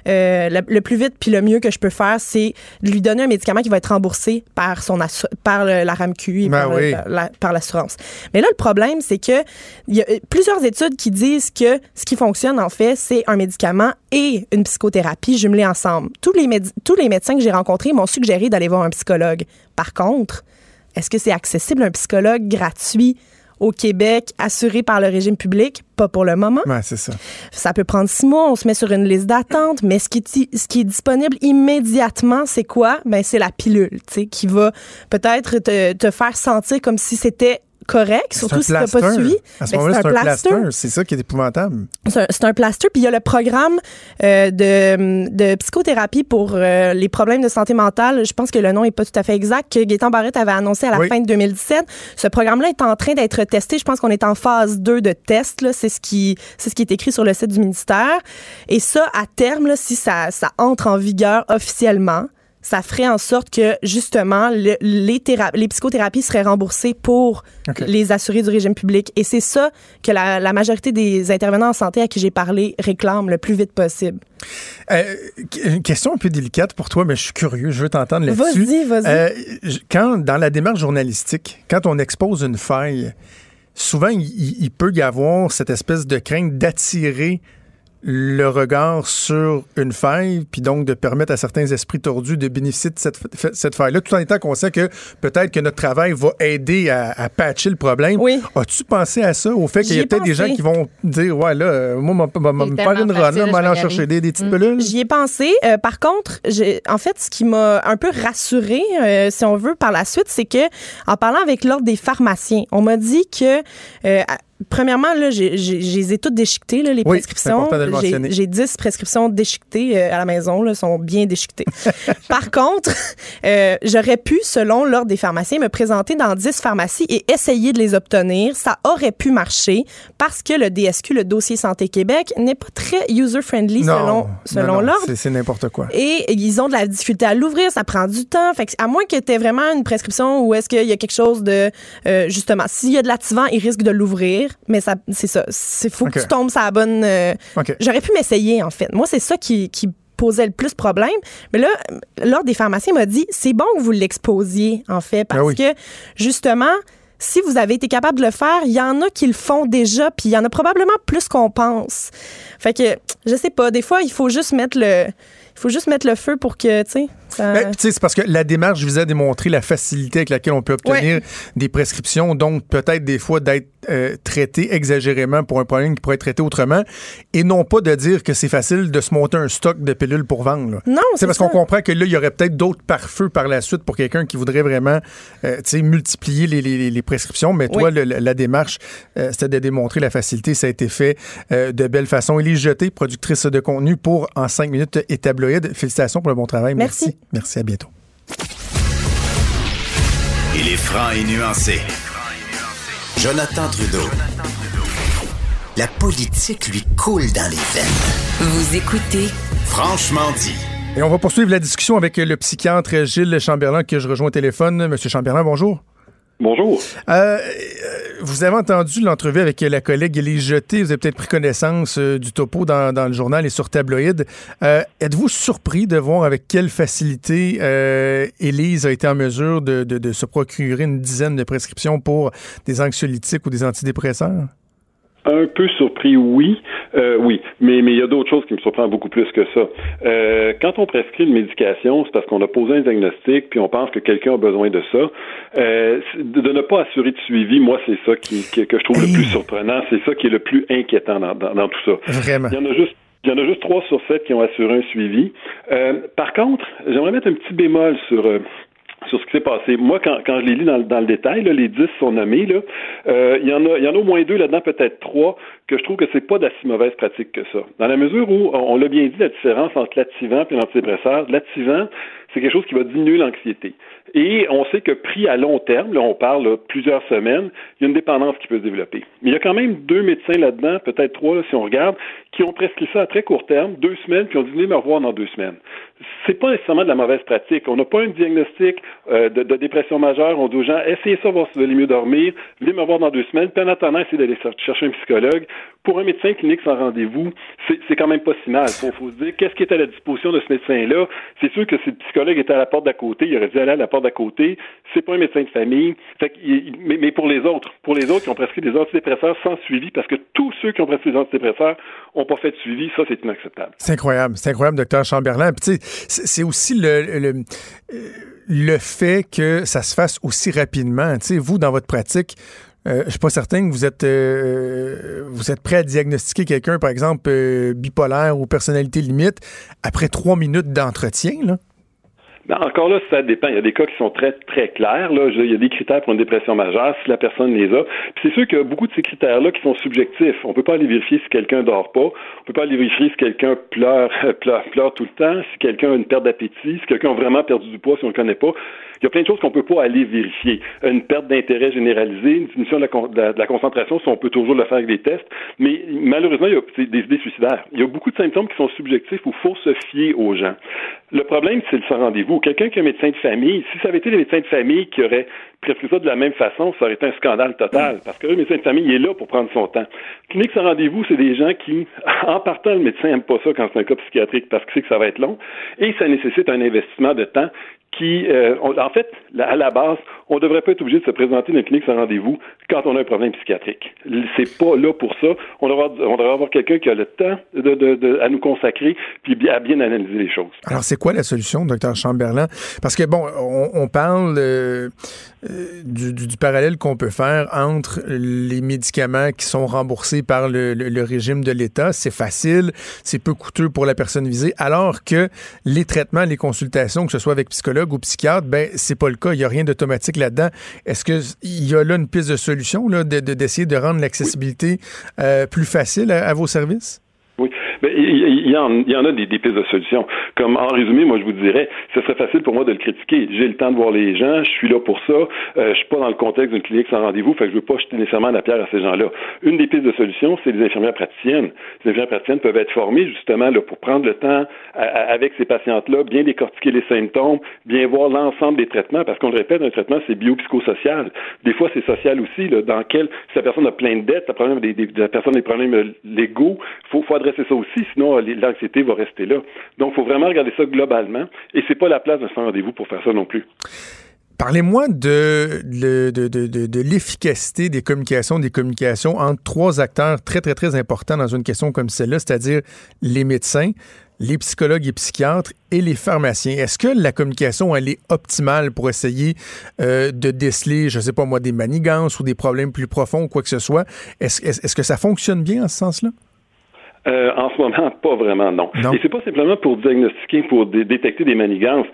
Euh, le, le plus vite puis le mieux que je peux faire, c'est lui donner un médicament qui va être remboursé par son par le- la RAMQ et Ben par, oui. la- par l'assurance. Mais là, le problème, c'est que il y a euh, plusieurs études qui disent que ce qui fonctionne en fait, c'est un médicament et une psychothérapie jumelés ensemble. Tous les tous les médecins que j'ai rencontrés m'ont suggéré d'aller voir un psychologue. Par contre, est-ce que c'est accessible un psychologue gratuit au Québec, assuré par le régime public? Pas pour le moment. Ouais, c'est ça. Ça peut prendre six mois, on se met sur une liste d'attente, mais ce qui, est, i- ce qui est disponible immédiatement, c'est quoi? Ben, c'est la pilule, tu sais, qui va peut-être te, te faire sentir comme si c'était correct, surtout si un n'as pas suivi. À ce Ben, moment-là, c'est un plaster. C'est ça qui est épouvantable. C'est un, un plaster. Puis il y a le programme euh, de, de psychothérapie pour euh, les problèmes de santé mentale. Je pense que le nom est pas tout à fait exact, que Gaétan Barrette avait annoncé à la Oui. fin de 2017. Ce programme-là est en train d'être testé. Je pense qu'on est en phase 2 de test. C'est ce qui ce qui est écrit sur le site du ministère. Et ça, à terme, là, si ça, ça entre en vigueur officiellement, ça ferait en sorte que, justement, le- les, théra- les psychothérapies seraient remboursées pour les assurés du régime public. Et c'est ça que la, la majorité des intervenants en santé à qui j'ai parlé réclament le plus vite possible. Euh, une question un peu délicate pour toi, mais je suis curieux, je veux t'entendre là-dessus. Vas-y, vas-y. Euh, quand, dans la démarche journalistique, quand on expose une faille, souvent, il peut y avoir cette espèce de crainte d'attirer le regard sur une faille, puis donc de permettre à certains esprits tordus de bénéficier de cette, cette faille-là, tout en étant conscient que peut-être que notre travail va aider à, à patcher le problème. Oui. As-tu pensé à ça, au fait qu'il y a peut-être des gens qui vont dire, ouais, là, euh, moi, me faire une run, m'aller en chercher des, des petites pilules. J'y ai pensé. Euh, par contre, en fait, ce qui m'a un peu rassurée, euh, si on veut, par la suite, c'est que en parlant avec l'ordre des pharmaciens, on m'a dit que euh, Premièrement, là, j'ai- les ai toutes déchiquetées, là, les Oui, prescriptions. important de le J'ai- mentionner. J'ai 10 prescriptions déchiquetées euh, à la maison, là, sont bien déchiquetées. Par contre, euh, j'aurais pu, selon l'ordre des pharmaciens, me présenter dans 10 pharmacies et essayer de les obtenir. Ça aurait pu marcher parce que le DSQ, le dossier Santé Québec, n'est pas très user-friendly selon, selon non, non, l'ordre. c'est- C'est n'importe quoi. Et ils ont de la difficulté à l'ouvrir, ça prend du temps. Fait que, à moins que tu aies vraiment une prescription ou est-ce qu'il y a quelque chose de. euh, justement, s'il y a de l'activant, ils risquent de l'ouvrir. Mais ça, c'est ça. C'est faut que tu tombes sur la bonne. euh. J'aurais pu m'essayer, en fait. Moi, c'est ça qui, qui posait le plus problème. Mais là, l'ordre des pharmaciens m'a dit c'est bon que vous l'exposiez, en fait, parce Ah oui. que, justement, si vous avez été capable de le faire, il y en a qui le font déjà, puis il y en a probablement plus qu'on pense. Fait que, je sais pas, des fois, il faut juste mettre le. Il faut juste mettre le feu pour que, tu sais, ça... Ben, c'est parce que la démarche visait à démontrer la facilité avec laquelle on peut obtenir des prescriptions, donc peut-être des fois d'être euh, traité exagérément pour un problème qui pourrait être traité autrement, et non pas de dire que c'est facile de se monter un stock de pilules pour vendre. là. Non, c'est parce qu'on comprend que là, il y aurait peut-être d'autres pare-feux par la suite pour quelqu'un qui voudrait vraiment euh, tu sais, multiplier les, les- les prescriptions. Mais toi, le- la démarche, euh, c'était de démontrer la facilité. Ça a été fait de belle façon. Élise Jeté, productrice de contenu pour En 5 minutes et Félicitations pour le bon travail. Merci. Merci, Merci à bientôt. Il est franc et nuancé. Jonathan Trudeau. La politique lui coule dans les veines. Vous écoutez Franchement dit. Et on va poursuivre la discussion avec le psychiatre Gilles Chamberlain que je rejoins au téléphone. Monsieur Chamberlain, bonjour. Bonjour. Euh, vous avez entendu l'entrevue avec la collègue Élise Jeté. Vous avez peut-être pris connaissance euh, du topo dans, le journal et sur Tabloïd. Euh, Êtes-vous surpris de voir avec quelle facilité euh, Élise a été en mesure de, de, de se procurer une dizaine de prescriptions pour des anxiolytiques ou des antidépresseurs? Un peu surpris, oui. Euh, oui, mais mais il y a d'autres choses qui me surprennent beaucoup plus que ça. Euh, quand on prescrit une médication, c'est parce qu'on a posé un diagnostic puis on pense que quelqu'un a besoin de ça. Euh, de, ne pas assurer de suivi, moi, c'est ça qui, qui, que je trouve le plus surprenant. C'est ça qui est le plus inquiétant dans, dans, dans tout ça. Vraiment. Il y en a juste il y en a juste trois sur sept qui ont assuré un suivi. Euh, par contre, j'aimerais mettre un petit bémol sur euh, sur ce qui s'est passé. Moi, quand, quand je les lis dans, dans le détail, là, les dix sont nommés, euh, il, y en a, il y en a au moins deux là-dedans, peut-être trois, que je trouve que c'est pas d'assez mauvaise pratique que ça. Dans la mesure où, on, on l'a bien dit, la différence entre l'activant et l'antidépresseur, l'activant, c'est quelque chose qui va diminuer l'anxiété. Et on sait que pris à long terme, là, on parle là, plusieurs semaines, il y a une dépendance qui peut se développer. Mais il y a quand même deux médecins là-dedans, peut-être trois là, si on regarde, qui ont prescrit ça à très court terme, deux semaines, puis ont dit venez me revoir dans deux semaines. C'est pas nécessairement de la mauvaise pratique. On n'a pas un diagnostic euh, de, de, dépression majeure. On dit aux gens essayez ça, voir si vous allez mieux dormir, venez me revoir dans deux semaines, puis en attendant, essayez d'aller chercher un psychologue. Pour un médecin clinique sans rendez-vous, c'est quand même pas si mal. Il faut, faut, se dire qu'est-ce qui est à la disposition de ce médecin-là? C'est sûr que si le psychologue était à la porte d'à côté, il aurait dû aller à la porte d'à côté. C'est pas un médecin de famille. Mais, pour les autres, pour les autres qui ont prescrit des antidépresseurs sans suivi, parce que tous ceux qui ont prescrit des antidépresseurs n'ont pas fait de suivi, ça c'est inacceptable. C'est incroyable, c'est incroyable, docteur Chamberlain. C'est aussi le, le, fait que ça se fasse aussi rapidement. Tu sais, vous dans votre pratique. Euh, je suis pas certain que vous êtes euh, vous êtes prêt à diagnostiquer quelqu'un, par exemple, euh, bipolaire ou personnalité limite, après trois minutes d'entretien, là. Ben encore là, ça dépend. Il y a des cas qui sont très, très clairs. Là. Il y a des critères pour une dépression majeure, si la personne les a. Puis c'est sûr qu'il y a beaucoup de ces critères-là qui sont subjectifs. On peut pas aller vérifier si quelqu'un dort pas. On peut pas aller vérifier si quelqu'un pleure, pleure, pleure tout le temps, si quelqu'un a une perte d'appétit, si quelqu'un a vraiment perdu du poids, si on le connaît pas. Il y a plein de choses qu'on peut pas aller vérifier. Une perte d'intérêt généralisée, une diminution de la, de, la, de la, concentration, si on peut toujours le faire avec des tests. Mais malheureusement, il y a des idées suicidaires. Il y a beaucoup de symptômes qui sont subjectifs où il faut se fier aux gens. Le problème, c'est le sans rendez-vous. Quelqu'un qui est un médecin de famille, si ça avait été les médecins de famille qui auraient prescrit ça de la même façon, ça aurait été un scandale total. Parce que le médecin de famille, il est là pour prendre son temps. Clinique sans rendez-vous, c'est des gens qui, en partant, le médecin n'aime pas ça quand c'est un cas psychiatrique parce qu'il sait que ça va être long. Et ça nécessite un investissement de temps qui, euh, en fait, à la base, on ne devrait pas être obligé de se présenter dans une clinique sans rendez-vous quand on a un problème psychiatrique. C'est pas là pour ça. On devrait, avoir quelqu'un qui a le temps de, de, de, à nous consacrer puis à bien analyser les choses. Alors, c'est quoi la solution, docteur Chamberlain? Parce que, bon, on, parle euh, du, du, du, parallèle qu'on peut faire entre les médicaments qui sont remboursés par le, le, le régime de l'État. C'est facile, c'est peu coûteux pour la personne visée, alors que les traitements, les consultations, que ce soit avec psychologue ou psychiatre, ben c'est pas le cas. Il n'y a rien d'automatique là-dedans. Est-ce qu'il y a là une piste de solution là, d'essayer de, de, rendre l'accessibilité euh, plus facile à, à vos services? Oui, mais il y, en, y en a des, pistes de solutions. Comme en résumé, moi je vous dirais, ce serait facile pour moi de le critiquer. J'ai le temps de voir les gens, je suis là pour ça. Euh, je suis pas dans le contexte d'une clinique sans rendez-vous, fait que je veux pas jeter nécessairement la pierre à ces gens-là. Une des pistes de solution, c'est les infirmières praticiennes. Les infirmières praticiennes peuvent être formées justement là, pour prendre le temps avec ces patientes-là, bien décortiquer les symptômes, bien voir l'ensemble des traitements, parce qu'on le répète, un traitement c'est biopsychosocial. Des fois c'est social aussi, là, dans quel si la personne a plein de dettes, la, des, la personne a des problèmes légaux, faut, faut adresser ça aussi, sinon l'anxiété va rester là. Donc, il faut vraiment regarder ça globalement, et c'est pas la place de ce rendez-vous pour faire ça non plus. Parlez-moi de, l'efficacité des communications, des communications entre trois acteurs très, très, très importants dans une question comme celle-là, c'est-à-dire les médecins, les psychologues et psychiatres et les pharmaciens. Est-ce que la communication, elle est optimale pour essayer euh, de déceler, je ne sais pas moi, des manigances ou des problèmes plus profonds ou quoi que ce soit? Est-ce est, est que ça fonctionne bien en ce sens-là? Euh, en ce moment, pas vraiment, non. non. Et c'est pas simplement pour diagnostiquer, pour dé détecter des manigances.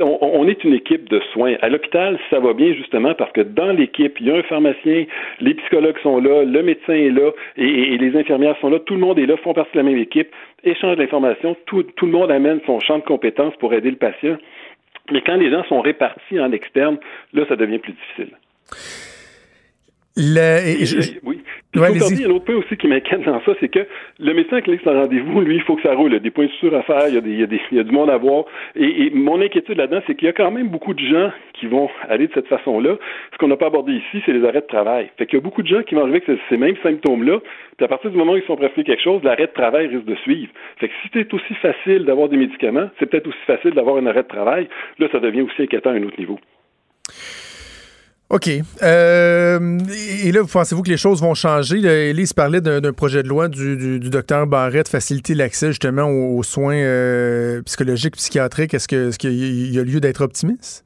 On, on, est une équipe de soins. À l'hôpital, ça va bien justement parce que dans l'équipe, il y a un pharmacien, les psychologues sont là, le médecin est là et, et, les infirmières sont là. Tout le monde est là, font partie de la même équipe, échange d'informations. Tout, tout le monde amène son champ de compétences pour aider le patient. Mais quand les gens sont répartis en externe, là, ça devient plus difficile. Le, et je, oui. Puis, il y a un autre point aussi qui m'inquiète dans ça, c'est que le médecin qui son rendez-vous, lui, il faut que ça roule. Il y a des points de suture à faire, il y a, des, il y a, des, il y a du monde à voir. Et, et mon inquiétude là-dedans, c'est qu'il y a quand même beaucoup de gens qui vont aller de cette façon-là. Ce qu'on n'a pas abordé ici, c'est les arrêts de travail. Fait qu'il y a beaucoup de gens qui vont arriver avec ces mêmes symptômes-là. Puis à partir du moment où ils sont prescrits quelque chose, l'arrêt de travail risque de suivre. Fait que si c'est aussi facile d'avoir des médicaments, c'est peut-être aussi facile d'avoir un arrêt de travail. Là, ça devient aussi inquiétant à un autre niveau. OK. Euh, et là, pensez-vous que les choses vont changer? Elise parlait d'un projet de loi du, docteur Barrett, faciliter l'accès justement aux, soins euh, psychologiques, psychiatriques. Est-ce qu'il est y a lieu d'être optimiste?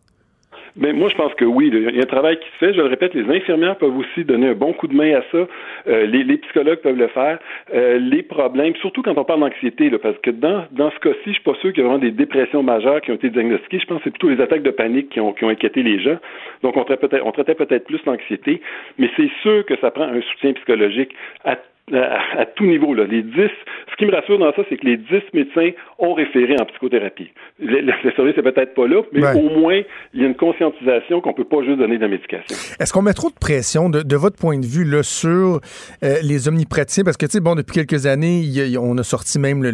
Mais moi, je pense que oui. Il y a un travail qui se fait. Je le répète, les infirmières peuvent aussi donner un bon coup de main à ça. Euh, les, les, psychologues peuvent le faire. Euh, les problèmes, surtout quand on parle d'anxiété, parce que dans, dans ce cas-ci, je suis pas sûr qu'il y a vraiment des dépressions majeures qui ont été diagnostiquées. Je pense que c'est plutôt les attaques de panique qui ont, qui ont inquiété les gens. Donc, on traitait peut-être, peut-être plus l'anxiété, mais c'est sûr que ça prend un soutien psychologique à à, tout niveau. Là. Les 10, ce qui me rassure dans ça, c'est que les 10 médecins ont référé en psychothérapie. Le, le, service n'est peut-être pas là, mais au moins, il y a une conscientisation qu'on peut pas juste donner de la médication. Est-ce qu'on met trop de pression, de, votre point de vue, là, sur euh, les omnipraticiens? Parce que, tu sais, bon, depuis quelques années, on a sorti même le,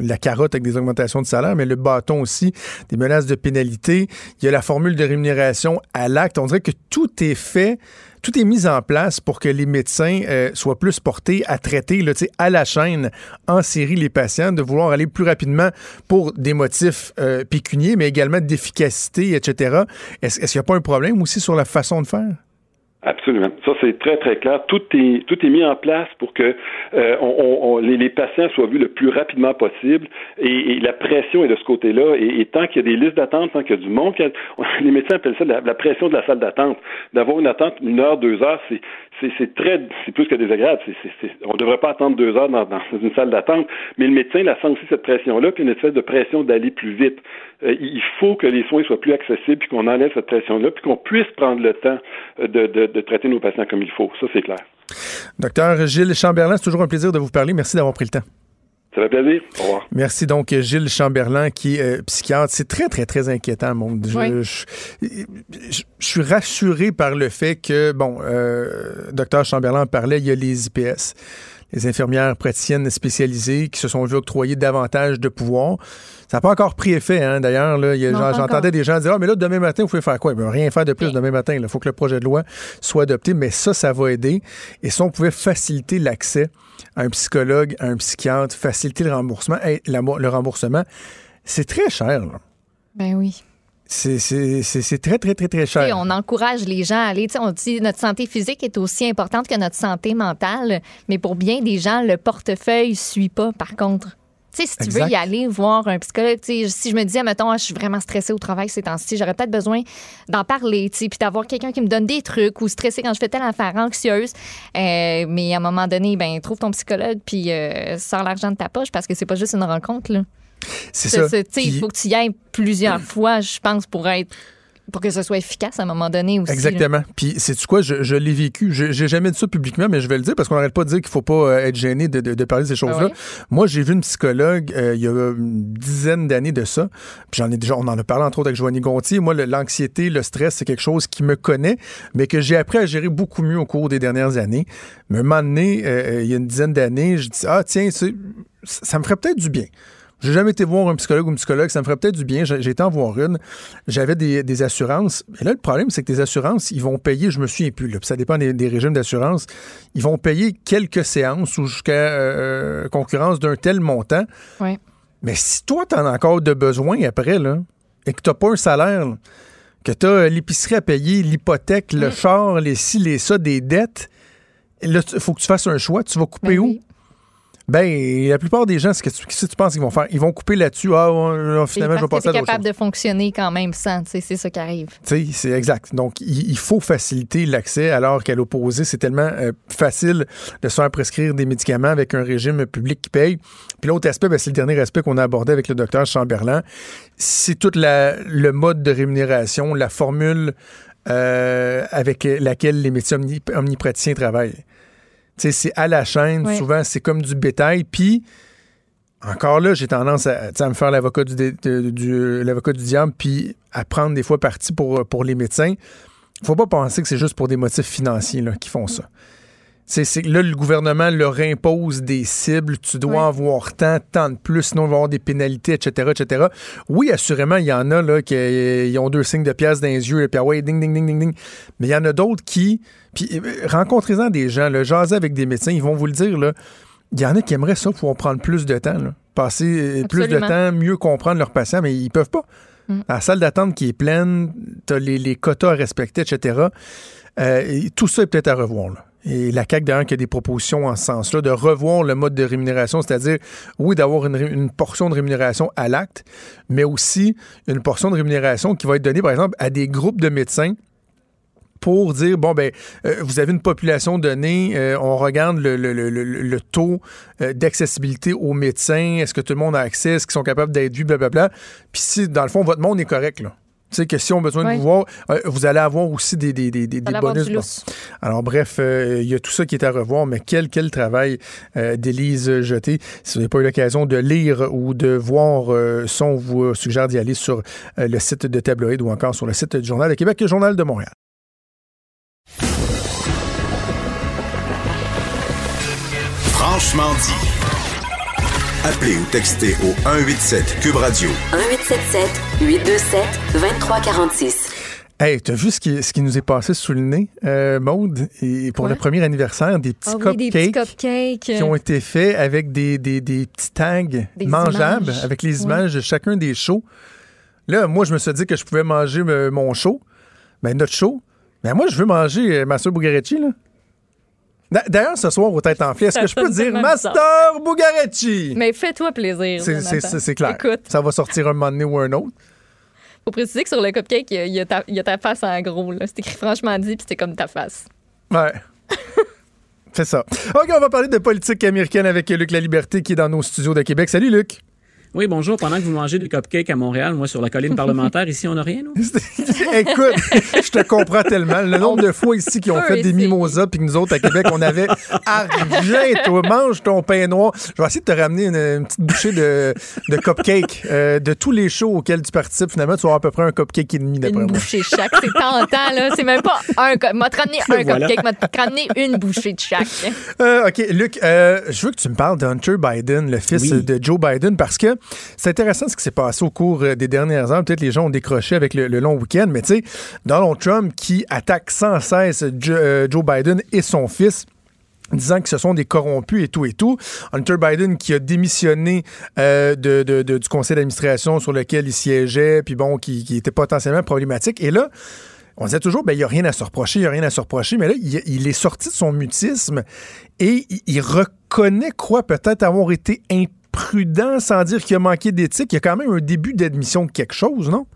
la carotte avec des augmentations de salaire, mais le bâton aussi, des menaces de pénalité. Il y a la formule de rémunération à l'acte. On dirait que tout est fait tout est mis en place pour que les médecins euh, soient plus portés à traiter à la chaîne en série les patients, de vouloir aller plus rapidement pour des motifs euh, pécuniers, mais également d'efficacité, etc. Est-ce qu'il n'y a pas un problème aussi sur la façon de faire? Absolument. Ça, c'est très, très clair. Tout est, tout est mis en place pour que euh, on, les, les, patients soient vus le plus rapidement possible et, la pression est de ce côté-là. Et, tant qu'il y a des listes d'attente, tant qu'il y a du monde, les médecins appellent ça la, pression de la salle d'attente. D'avoir une attente une heure, deux heures, c'est c'est très, c'est plus que désagréable. on ne devrait pas attendre deux heures dans, une salle d'attente, mais le médecin la sent aussi cette pression-là, puis une espèce de pression d'aller plus vite. Euh, il faut que les soins soient plus accessibles, puis qu'on enlève cette pression-là, puis qu'on puisse prendre le temps de, de, de traiter nos patients comme il faut. Ça, c'est clair. Docteur Gilles Chamberlain, c'est toujours un plaisir de vous parler. Merci d'avoir pris le temps. Ça fait plaisir. Au revoir. Merci donc Gilles Chamberlain qui est euh, psychiatre. C'est très, très, très inquiétant, mon je, je, suis rassuré par le fait que, bon, euh, docteur Chamberlain parlait, il y a les IPS, les infirmières praticiennes spécialisées qui se sont vues octroyer davantage de pouvoir. Ça n'a pas encore pris effet, hein, d'ailleurs. J'entendais des gens dire Ah, mais là, demain matin, vous pouvez faire quoi? Ben, rien faire de plus demain matin. Il faut que le projet de loi soit adopté, mais ça, ça va aider. Et si on pouvait faciliter l'accès un psychologue, un psychiatre, faciliter le remboursement. le remboursement, c'est très cher. Ben oui. C'est très, très, très, très cher. on encourage les gens à aller. On dit notre santé physique est aussi importante que notre santé mentale, mais pour bien des gens, le portefeuille ne suit pas, par contre. Tu sais, si tu veux y aller voir un psychologue, si je me disais, mettons, ah, je suis vraiment stressée au travail ces temps-ci, j'aurais peut-être besoin d'en parler, puis d'avoir quelqu'un qui me donne des trucs ou stressée quand je fais telle affaire anxieuse. Euh, mais à un moment donné, ben trouve ton psychologue puis euh, sors l'argent de ta poche parce que c'est pas juste une rencontre. Là. C'est ça. Il faut que tu y ailles plusieurs fois, je pense, pour être pour que ce soit efficace à un moment donné aussi. Exactement. Puis, c'est-tu quoi? Je, l'ai vécu. J'ai jamais dit ça publiquement, mais je vais le dire parce qu'on n'arrête pas de dire qu'il faut pas euh, être gêné de, parler de ces choses-là. Ah Moi, j'ai vu une psychologue euh, il y a une dizaine d'années de ça. Puis j'en ai déjà, on en a parlé entre autres avec Joanie Gontier. Moi, l'anxiété, le stress, c'est quelque chose qui me connaît, mais que j'ai appris à gérer beaucoup mieux au cours des dernières années. Mais un moment donné, euh, il y a une dizaine d'années, je dis, ah, tiens, ça me ferait peut-être du bien. J'ai jamais été voir un psychologue ou une psychologue. Ça me ferait peut-être du bien. J'ai été en voir une. J'avais des, assurances. Et là, le problème, c'est que tes assurances, ils vont payer, je me souviens plus, là, ça dépend des, régimes d'assurance, ils vont payer quelques séances ou jusqu'à euh, concurrence d'un tel montant. Oui. Mais si toi, tu en as encore de besoin après, là, et que tu n'as pas un salaire, que tu as l'épicerie à payer, l'hypothèque, le mm. char, les ci, les ça, des dettes, là, il faut que tu fasses un choix. Tu vas couper ben où? Ben, la plupart des gens, ce que tu, tu penses qu'ils vont faire? Ils vont couper là-dessus. Ah, finalement, je vais passer à d'autres capable de fonctionner quand même sans, c'est ça qui arrive. c'est exact. Donc, il, faut faciliter l'accès, alors qu'à l'opposé, c'est tellement euh, facile de se faire prescrire des médicaments avec un régime public qui paye. Puis l'autre aspect, ben, c'est le dernier aspect qu'on a abordé avec le docteur Chamberlain. C'est tout le mode de rémunération, la formule euh, avec laquelle les médecins omnipraticiens travaillent c'est à la chaîne. Souvent, c'est comme du bétail. Puis, encore là, j'ai tendance à, me faire l'avocat du, l'avocat du diable, puis à prendre des fois parti pour, pour les médecins. Il faut pas penser que c'est juste pour des motifs financiers qui font ça. C'est là, le gouvernement leur impose des cibles. Tu dois avoir tant, tant de plus, sinon il va y avoir des pénalités, etc., etc. Oui, assurément, il y en a là qui ont deux signes de pièces dans les yeux, et puis ah ouais, ding, ding, ding, ding, ding. Mais il y en a d'autres qui. Puis euh, rencontrez-en des gens, là, jaser avec des médecins, ils vont vous le dire, là. Il y en a qui aimeraient ça pouvoir prendre plus de temps, passer euh, plus de temps, mieux comprendre leurs patients, mais ils peuvent pas. Mm. La salle d'attente qui est pleine, tu as les, les, quotas à respecter, etc. Euh, et tout ça est peut-être à revoir. Là. Et la CAQ, d'ailleurs, qui a des propositions en ce sens-là, de revoir le mode de rémunération, c'est-à-dire, oui, d'avoir une, portion de rémunération à l'acte, mais aussi une portion de rémunération qui va être donnée, par exemple, à des groupes de médecins pour dire, bon, ben, euh, vous avez une population donnée, euh, on regarde le, taux euh, d'accessibilité aux médecins, est-ce que tout le monde a accès, est-ce qu'ils sont capables d'être vus, blablabla. Puis si, dans le fond, votre monde est correct, là. Tu sais que si on a besoin de vous voir, euh, vous allez avoir aussi des, des, des, des bonus. Alors bref, euh, il y a tout ça qui est à revoir, mais quel, quel travail euh, d'Élise Jeté. Si vous n'avez pas eu l'occasion de lire ou de voir son, on vous suggère d'y aller sur le site de Tabloïd ou encore sur le site du Journal de Québec et Journal de Montréal. Franchement dit. Appelez ou textez au 187 Cube Radio. 1877 827 2346. Hey, t'as vu ce qui, ce qui nous est passé sous le nez, euh, Maude, et pour le premier anniversaire, des petits, ah oui, cupcakes des petits cupcakes qui ont été faits avec des, des, des petits tags mangeables, avec les images de chacun des shows. Là, moi, je me suis dit que je pouvais manger euh, mon show, ben notre show. Mais moi, je veux manger euh, ma soeur Bugarecci, là. D'ailleurs, ce soir, au Tête Enflée, est-ce que je peux dire Master Bugarecci? Mais fais-toi plaisir. C'est clair. Écoute. Ça va sortir un moment donné ou un autre. Faut préciser que sur le cupcake, il y a ta, il y a ta face en gros. C'est écrit franchement dit, puis c'était comme ta face. Ouais. C'est ça. OK, on va parler de politique américaine avec Luc La Liberté qui est dans nos studios de Québec. Salut, Luc. Oui, bonjour. Pendant que vous mangez des cupcakes à Montréal, moi, sur la colline parlementaire, ici, on n'a rien, nous? Écoute, je te comprends tellement. Le nombre de fois ici qui ont fait des mimosas, puis que nous autres, à Québec, on avait argent, toi, mange ton pain noir. Je vais essayer de te ramener une, petite bouchée de, de cupcake euh, de tous les shows auxquels tu participes. Finalement, tu vas avoir à peu près un cupcake et demi, d'après moi. Une bouchée chaque. C'est tentant, là. C'est même pas un M'a te ramené un cupcake, m'a te ramené une bouchée de chaque. Euh, OK, Luc, euh, je veux que tu me parles d'Hunter Biden, le fils de Joe Biden, parce que c'est intéressant ce qui s'est passé au cours euh, des dernières heures. Peut-être les gens ont décroché avec le, long week-end, mais tu sais, Donald Trump qui attaque sans cesse euh, Joe, Biden et son fils disant que ce sont des corrompus et tout et tout. Hunter Biden qui a démissionné euh, du conseil d'administration sur lequel il siégeait, puis bon, qui, était potentiellement problématique. Et là, on disait toujours, ben, il n'y a rien à se reprocher, il n'y a rien à se reprocher, mais là, il, est sorti de son mutisme et il, il reconnaît, quoi, peut-être avoir été impliqué prudent sans dire qu'il a manqué d'éthique. Il y a quand même un début d'admission de quelque chose, non?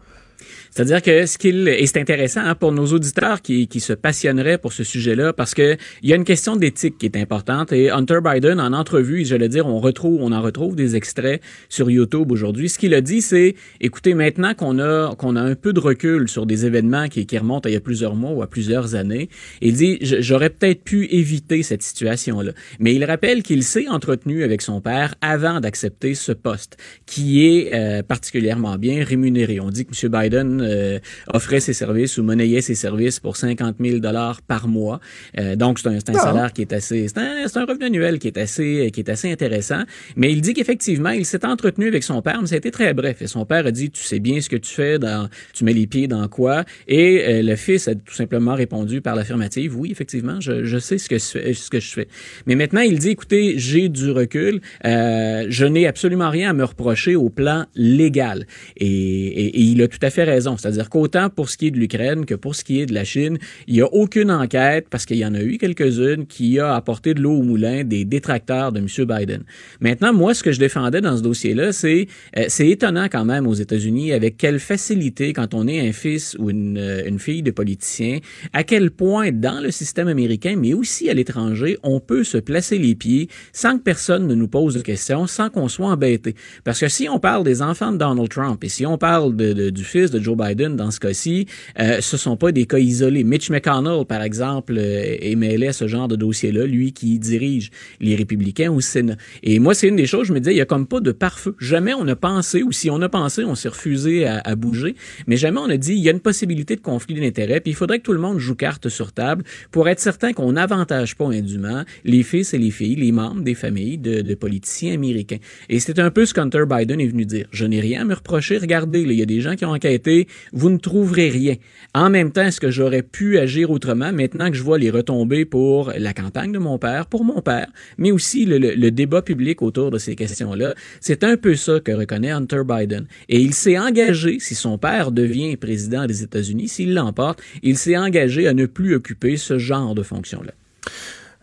C'est-à-dire que ce qu'il et c'est intéressant hein, pour nos auditeurs qui, qui se passionneraient pour ce sujet-là parce que il y a une question d'éthique qui est importante et Hunter Biden en entrevue, je le dire, on retrouve on en retrouve des extraits sur YouTube aujourd'hui. Ce qu'il a dit c'est écoutez maintenant qu'on a qu'on a un peu de recul sur des événements qui, qui remontent à il y a plusieurs mois ou à plusieurs années, il dit j'aurais peut-être pu éviter cette situation-là. Mais il rappelle qu'il s'est entretenu avec son père avant d'accepter ce poste qui est euh, particulièrement bien rémunéré. On dit que M. Biden euh, offrait ses services ou monnayait ses services pour 50 000 dollars par mois. Euh, donc c'est un, un ah. salaire qui est assez, c'est un, un, revenu annuel qui est assez, qui est assez intéressant. Mais il dit qu'effectivement, il s'est entretenu avec son père, mais ça a été très bref. Et son père a dit, tu sais bien ce que tu fais, dans, tu mets les pieds dans quoi? Et euh, le fils a tout simplement répondu par l'affirmative, oui, effectivement, je, je sais ce que, ce que je fais. Mais maintenant, il dit, écoutez, j'ai du recul, je n'ai absolument rien à me reprocher au plan légal. Et, et, et il a tout à fait raison. C'est-à-dire qu'autant pour ce qui est de l'Ukraine que pour ce qui est de la Chine, il n'y a aucune enquête, parce qu'il y en a eu quelques-unes, qui a apporté de l'eau au moulin des détracteurs de M. Biden. Maintenant, moi, ce que je défendais dans ce dossier-là, c'est euh, c'est étonnant quand même aux États-Unis avec quelle facilité, quand on est un fils ou une, euh, une fille de politicien, à quel point dans le système américain, mais aussi à l'étranger, on peut se placer les pieds sans que personne ne nous pose de questions, sans qu'on soit embêté. Parce que si on parle des enfants de Donald Trump et si on parle de, du fils de Joe Biden, Biden dans ce cas-ci, euh, ce sont pas des cas isolés. Mitch McConnell, par exemple, euh, est mêlé à ce genre de dossier-là, lui qui dirige les républicains au Sénat. Et moi, c'est une des choses, je me disais, il y a comme pas de pare-feu. Jamais on a pensé, ou si on a pensé, on s'est refusé à, à, bouger, mais jamais on a dit, il y a une possibilité de conflit d'intérêts, puis il faudrait que tout le monde joue carte sur table pour être certain qu'on n'avantage pas indûment les fils et les filles, les membres des familles de, de politiciens américains. Et c'est un peu ce qu'Hunter Biden est venu dire. Je n'ai rien à me reprocher. Regardez, il y a des gens qui ont enquêté. Vous ne trouverez rien. En même temps, est-ce que j'aurais pu agir autrement maintenant que je vois les retombées pour la campagne de mon père, pour mon père, mais aussi le, débat public autour de ces questions-là? C'est un peu ça que reconnaît Hunter Biden. Et il s'est engagé, si son père devient président des États-Unis, s'il l'emporte, il s'est engagé à ne plus occuper ce genre de fonction-là.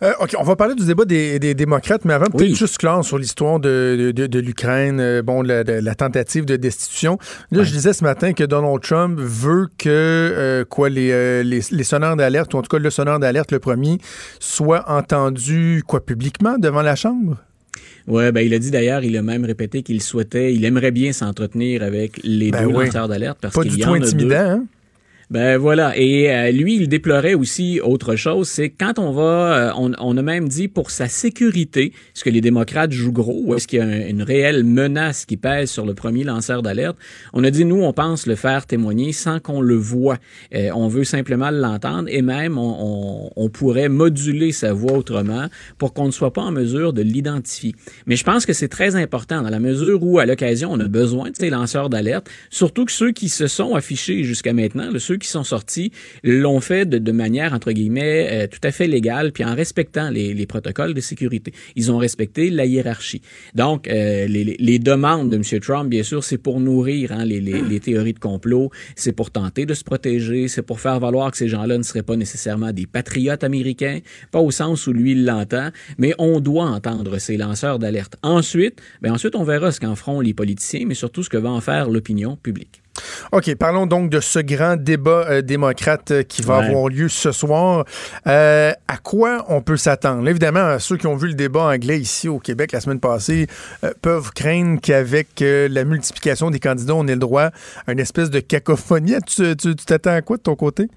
Euh, OK, on va parler du débat des, des démocrates, mais avant, peut-être oui. juste clair sur l'histoire de, de, de l'Ukraine, euh, bon, la, de, la, tentative de destitution. Là, ouais. je disais ce matin que Donald Trump veut que, euh, quoi, les, les, les, sonneurs d'alerte, ou en tout cas le sonneur d'alerte, le premier, soit entendu, quoi, publiquement devant la Chambre? Ouais, ben il a dit d'ailleurs, il a même répété qu'il souhaitait, il aimerait bien s'entretenir avec les ben deux oui. lanceurs d'alerte parce qu'il y en a deux. intimidant, hein? Ben voilà. Et euh, lui, il déplorait aussi autre chose, c'est quand on va, euh, on, on, a même dit pour sa sécurité, est-ce que les démocrates jouent gros est-ce qu'il y a un, une réelle menace qui pèse sur le premier lanceur d'alerte? On a dit nous, on pense le faire témoigner sans qu'on le voit. Euh, on veut simplement l'entendre et même on, on, on, pourrait moduler sa voix autrement pour qu'on ne soit pas en mesure de l'identifier. Mais je pense que c'est très important dans la mesure où à l'occasion on a besoin de ces lanceurs d'alerte, surtout que ceux qui se sont affichés jusqu'à maintenant, ceux qui sont sortis l'ont fait de, manière, entre guillemets, euh, tout à fait légale, puis en respectant les, les, protocoles de sécurité. Ils ont respecté la hiérarchie. Donc, euh, les, les, demandes de M. Trump, bien sûr, c'est pour nourrir hein, les, les, théories de complot, c'est pour tenter de se protéger, c'est pour faire valoir que ces gens-là ne seraient pas nécessairement des patriotes américains, pas au sens où lui l'entend, mais on doit entendre ces lanceurs d'alerte. Ensuite, ben ensuite, on verra ce qu'en feront les politiciens, mais surtout ce que va en faire l'opinion publique. OK, parlons donc de ce grand débat euh, démocrate euh, qui va ouais. avoir lieu ce soir. Euh, à quoi on peut s'attendre? Évidemment, ceux qui ont vu le débat anglais ici au Québec la semaine passée euh, peuvent craindre qu'avec la multiplication des candidats, on ait le droit à une espèce de cacophonie. Tu t'attends à quoi de ton côté?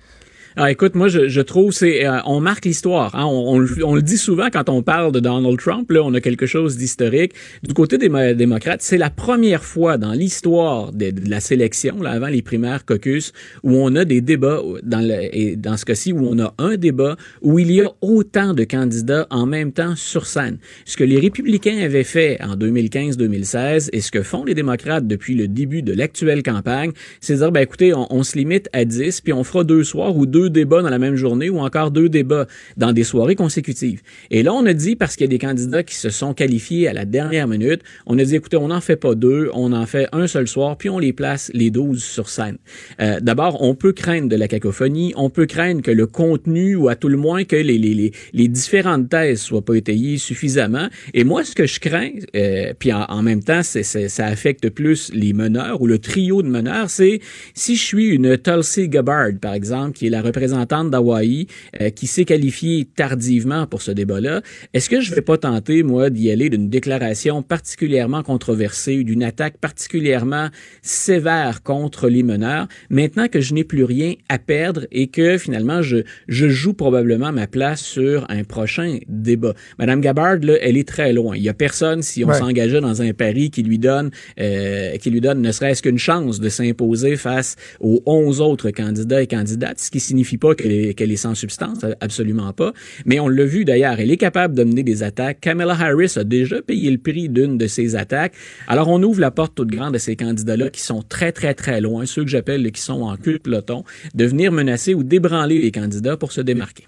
Ah, écoute, moi, je, je trouve c'est euh, on marque l'histoire. Hein? On, on, on, le dit souvent quand on parle de Donald Trump. Là, on a quelque chose d'historique. Du côté des démocrates, c'est la première fois dans l'histoire de, la sélection, là, avant les primaires caucus, où on a des débats dans le, et dans ce cas-ci où on a un débat où il y a autant de candidats en même temps sur scène. Ce que les républicains avaient fait en 2015-2016 et ce que font les démocrates depuis le début de l'actuelle campagne, c'est dire ben écoutez, on, on se limite à 10 puis on fera deux soirs ou deux deux débats dans la même journée ou encore deux débats dans des soirées consécutives. Et là, on a dit, parce qu'il y a des candidats qui se sont qualifiés à la dernière minute, on a dit, écoutez, on n'en fait pas deux, on en fait un seul soir, puis on les place les 12 sur scène. Euh, D'abord, on peut craindre de la cacophonie, on peut craindre que le contenu, ou à tout le moins que les, les, les, les différentes thèses soient pas étayées suffisamment. Et moi, ce que je crains, euh, puis en, en, même temps, c'est ça affecte plus les meneurs ou le trio de meneurs, c'est si je suis une Tulsi Gabbard, par exemple, qui est la représentante d'Hawaï euh, qui s'est qualifiée tardivement pour ce débat-là, est-ce que je vais pas tenter, moi, d'y aller d'une déclaration particulièrement controversée ou d'une attaque particulièrement sévère contre les meneurs, maintenant que je n'ai plus rien à perdre et que finalement, je, je joue probablement ma place sur un prochain débat? Madame Gabbard, là, elle est très loin. Il y a personne, si on ouais. s'engageait dans un pari qui lui donne, euh, qui lui donne ne serait-ce qu'une chance de s'imposer face aux 11 autres candidats et candidates, ce qui signifie pas qu'elle est, est, sans substance, absolument pas. Mais on l'a vu d'ailleurs, elle est capable de mener des attaques. Kamala Harris a déjà payé le prix d'une de ces attaques. Alors on ouvre la porte toute grande à ces candidats-là qui sont très, très, très loin, ceux que j'appelle qui sont en cul de peloton, de venir menacer ou débranler les candidats pour se démarquer.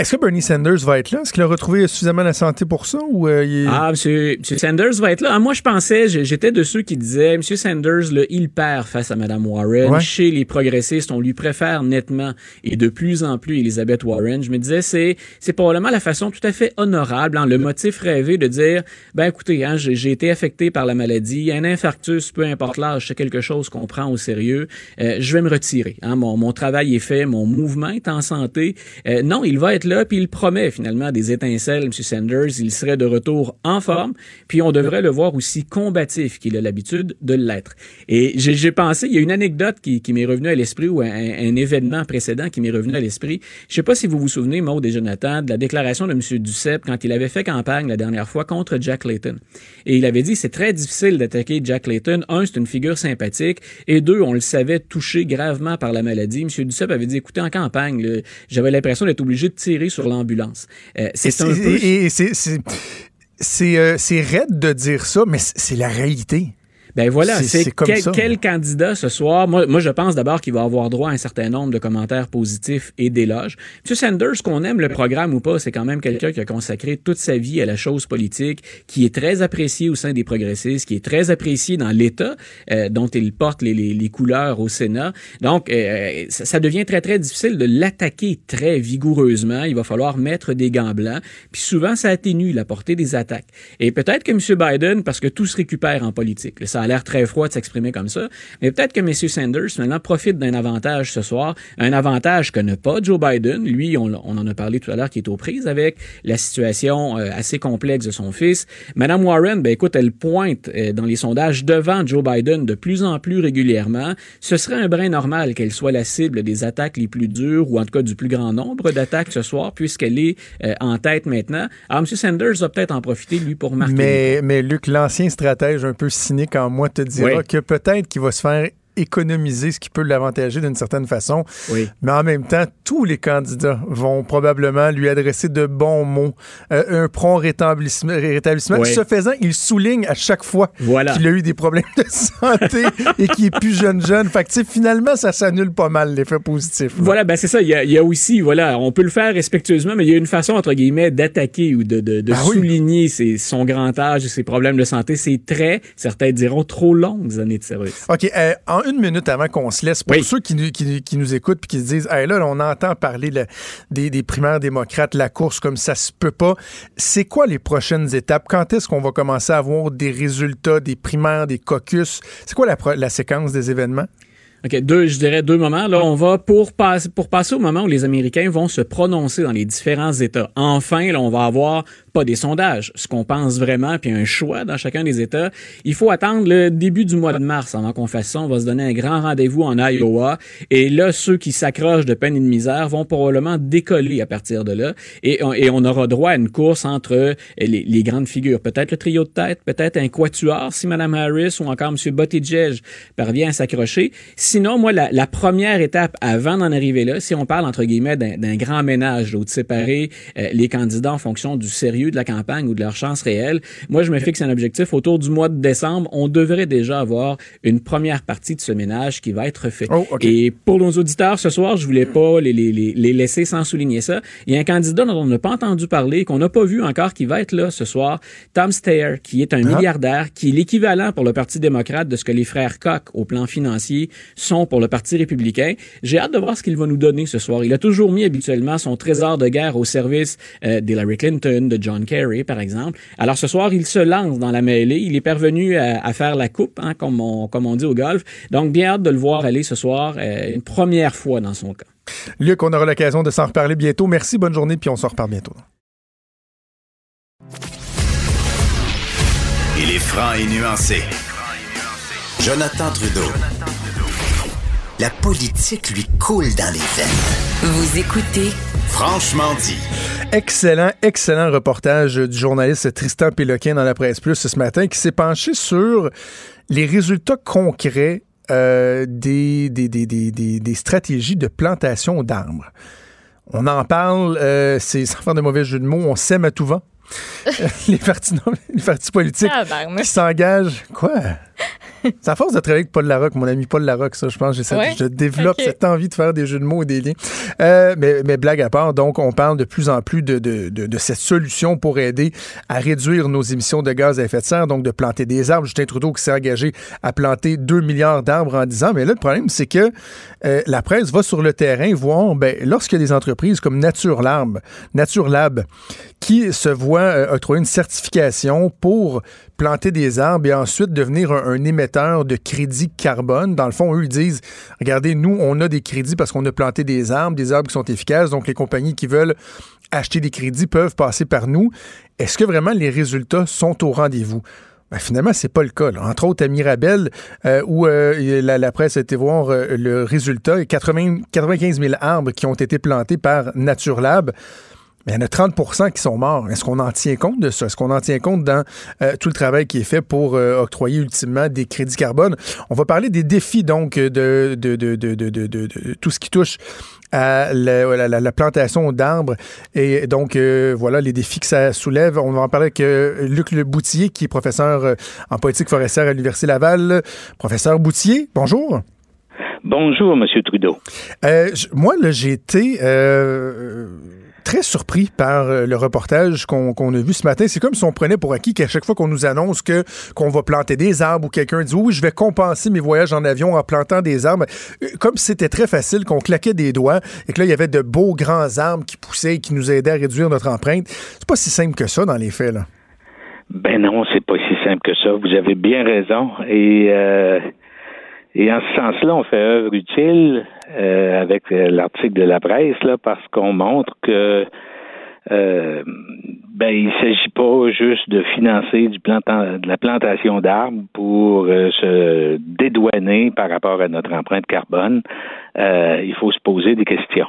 Est-ce que Bernie Sanders va être là? Est-ce qu'il a retrouvé suffisamment la santé pour ça? Ou euh, il est... Ah, M. Sanders va être là. Ah, moi, je pensais, j'étais de ceux qui disaient, M. Sanders, là, il perd face à Mme Warren. Ouais. Chez les progressistes, on lui préfère nettement et de plus en plus Elizabeth Warren. Je me disais, c'est, c'est probablement la façon tout à fait honorable, hein, le motif rêvé de dire, ben écoutez, hein, j'ai été affecté par la maladie, un infarctus, peu importe l'âge, c'est quelque chose qu'on prend au sérieux. Euh, je vais me retirer. Hein, mon, mon travail est fait, mon mouvement est en santé. Euh, non, il va être là, puis il promet finalement des étincelles, M. Sanders. Il serait de retour en forme, puis on devrait le voir aussi combatif qu'il a l'habitude de l'être. Et j'ai pensé, il y a une anecdote qui, m'est revenue à l'esprit ou un, événement précédent qui m'est revenu à l'esprit. Je sais pas si vous vous souvenez, Maud et Jonathan, de la déclaration de M. Duceppe quand il avait fait campagne la dernière fois contre Jack Layton. Et il avait dit c'est très difficile d'attaquer Jack Layton. Un, c'est une figure sympathique, et deux, on le savait touché gravement par la maladie. M. Duceppe avait dit écoutez, en campagne, j'avais l'impression d'être obligé de tirer sur l'ambulance. Euh, c'est un peu... Et, euh, c'est raide de dire ça, mais c'est la réalité. Ben voilà, c'est quel, quel, candidat ce soir? Moi, moi je pense d'abord qu'il va avoir droit à un certain nombre de commentaires positifs et d'éloges. M. Sanders, qu'on aime le programme ou pas, c'est quand même quelqu'un qui a consacré toute sa vie à la chose politique, qui est très apprécié au sein des progressistes, qui est très apprécié dans l'État euh, dont il porte les, les, les, couleurs au Sénat. Donc, euh, ça, ça, devient très, très difficile de l'attaquer très vigoureusement. Il va falloir mettre des gants blancs. Puis souvent, ça atténue la portée des attaques. Et peut-être que M. Biden, parce que tout se récupère en politique, ça a l'air très froid de s'exprimer comme ça. Mais peut-être que M. Sanders, maintenant, profite d'un avantage ce soir, un avantage que n'a pas Joe Biden. Lui, on, en a parlé tout à l'heure, qui est aux prises avec la situation euh, assez complexe de son fils. Madame Warren, ben écoute, elle pointe euh, dans les sondages devant Joe Biden de plus en plus régulièrement. Ce serait un brin normal qu'elle soit la cible des attaques les plus dures, ou en tout cas du plus grand nombre d'attaques ce soir, puisqu'elle est euh, en tête maintenant. Alors, M. Sanders va peut-être en profiter, lui, pour marquer. Mais, mais Luc, l'ancien stratège un peu cynique en moi te dira que peut-être qu'il va se faire économiser ce qui peut l'avantager d'une certaine façon. Oui. Mais en même temps, tous les candidats vont probablement lui adresser de bons mots, euh, un prompt rétablissement. rétablissement. Ce faisant, il souligne à chaque fois qu'il a eu des problèmes de santé et qu'il est plus jeune jeune. Fait que, finalement, ça s'annule pas mal l'effet positif. Voilà, ben c'est ça. Il y, a, il y, a, aussi, voilà, on peut le faire respectueusement, mais il y a une façon, entre guillemets, d'attaquer ou de, de, de ah souligner ses, son grand âge et ses problèmes de santé. C'est très, certains diront, trop longues années de service. OK. Euh, en une minute avant qu'on se laisse, pour ceux qui, nous écoutent et qui se disent hey, là, on entend parler des, primaires démocrates, la course comme ça se peut pas. C'est quoi les prochaines étapes? Quand est-ce qu'on va commencer à avoir des résultats des primaires, des caucus? C'est quoi la séquence des événements? OK, deux, je dirais deux moments. Là, on va pour passer pour passer au moment où les Américains vont se prononcer dans les différents États. Enfin, là, on va avoir pas des sondages, ce qu'on pense vraiment, puis un choix dans chacun des États. Il faut attendre le début du mois de mars avant qu'on fasse ça. On va se donner un grand rendez-vous en Iowa. Et là, ceux qui s'accrochent de peine et de misère vont probablement décoller à partir de là. Et on, aura droit à une course entre les, les grandes figures. Peut-être le trio de tête, peut-être un quatuor si Mme Harris ou encore M. Buttigieg parvient à s'accrocher sinon, moi, la, première étape avant d'en arriver là, si on parle entre guillemets d'un grand ménage, de séparer euh, les candidats en fonction du sérieux de la campagne ou de leur chance réelle, moi, je me fixe un objectif autour du mois de décembre. On devrait déjà avoir une première partie de ce ménage qui va être fait. Oh, Et pour nos auditeurs ce soir, je voulais pas les, les, les, laisser sans souligner ça. Il y a un candidat dont on n'a pas entendu parler, qu'on n'a pas vu encore, qui va être là ce soir, Tom Steyer, qui est un ah. milliardaire, qui est l'équivalent pour le Parti démocrate de ce que les frères Koch, au plan financier, sont pour le Parti républicain. J'ai hâte de voir ce qu'il va nous donner ce soir. Il a toujours mis habituellement son trésor de guerre au service euh, d'Hillary Clinton, de John Kerry, par exemple. Alors ce soir, il se lance dans la mêlée. Il est parvenu à, faire la coupe, hein, comme, on, comme on dit au golf. Donc, bien hâte de le voir aller ce soir, euh, une première fois dans son cas. Luc, on aura l'occasion de s'en reparler bientôt. Merci, bonne journée, puis on s'en reparle bientôt. Il est franc et nuancé. Jonathan Trudeau. La politique lui coule dans les veines. Vous écoutez Franchement dit. Excellent, excellent reportage du journaliste Tristan Péloquin dans la presse plus ce matin qui s'est penché sur les résultats concrets euh, des, des, des, des, stratégies de plantation d'arbres. On en parle, euh, c'est sans faire de mauvais jeu de mots, on sème à tout vent. les, partis, les partis politiques ah, ben, qui s'engagent. Quoi? C'est à force de travailler avec Paul Larocque, mon ami Paul Larocque, ça, je pense. Je développe cette envie de faire des jeux de mots et des liens. Euh, mais, mais, blague à part, donc, on parle de plus en plus de, de, de, cette solution pour aider à réduire nos émissions de gaz à effet de serre, donc de planter des arbres. Justin Trudeau qui s'est engagé à planter 2 milliards d'arbres en 10 ans. Mais là, le problème, c'est que euh, la presse va sur le terrain voir, ben, a des entreprises comme Nature Lab, Nature Lab qui se voient euh, octroyer une certification pour planter des arbres et ensuite devenir un, émetteur de crédits carbone. Dans le fond, eux, ils disent, regardez, nous, on a des crédits parce qu'on a planté des arbres, des arbres qui sont efficaces, donc les compagnies qui veulent acheter des crédits peuvent passer par nous. Est-ce que vraiment les résultats sont au rendez-vous? Ben, finalement, c'est pas le cas. Entre autres, à Mirabel, euh, où euh, la, presse a été voir euh, le résultat, 80, 95 000 arbres qui ont été plantés par Naturelab. Mais il y en a 30% qui sont morts. Est-ce qu'on en tient compte de ça? Est-ce qu'on en tient compte dans tout le travail qui est fait pour octroyer ultimement des crédits carbone? On va parler des défis, donc, de, de, de, de tout ce qui touche à la, plantation d'arbres. Et donc, euh, voilà les défis que ça soulève. On va en parler avec euh, Luc Le Boutier, qui est professeur euh, en politique forestière à l'Université Laval. Professeur Boutier, bonjour. Bonjour, M. Trudeau. moi, j'ai été très surpris par euh, le reportage qu'on a vu ce matin. C'est comme si on prenait pour acquis qu'à chaque fois qu'on nous annonce que qu'on va planter des arbres ou quelqu'un dit oui, je vais compenser mes voyages en avion en plantant des arbres, euh, comme si c'était très facile, qu'on claquait des doigts et que là il y avait de beaux grands arbres qui poussaient et qui nous aidaient à réduire notre empreinte. C'est pas si simple que ça dans les faits là. Ben non, c'est pas si simple que ça. Vous avez bien raison et euh, et en ce sens-là, on fait œuvre utile euh, avec euh, l'article de la presse là, parce qu'on montre que euh, ben il s'agit pas juste de financer du plantant, de la plantation d'arbres pour euh, se dédouaner par rapport à notre empreinte carbone. il faut se poser des questions.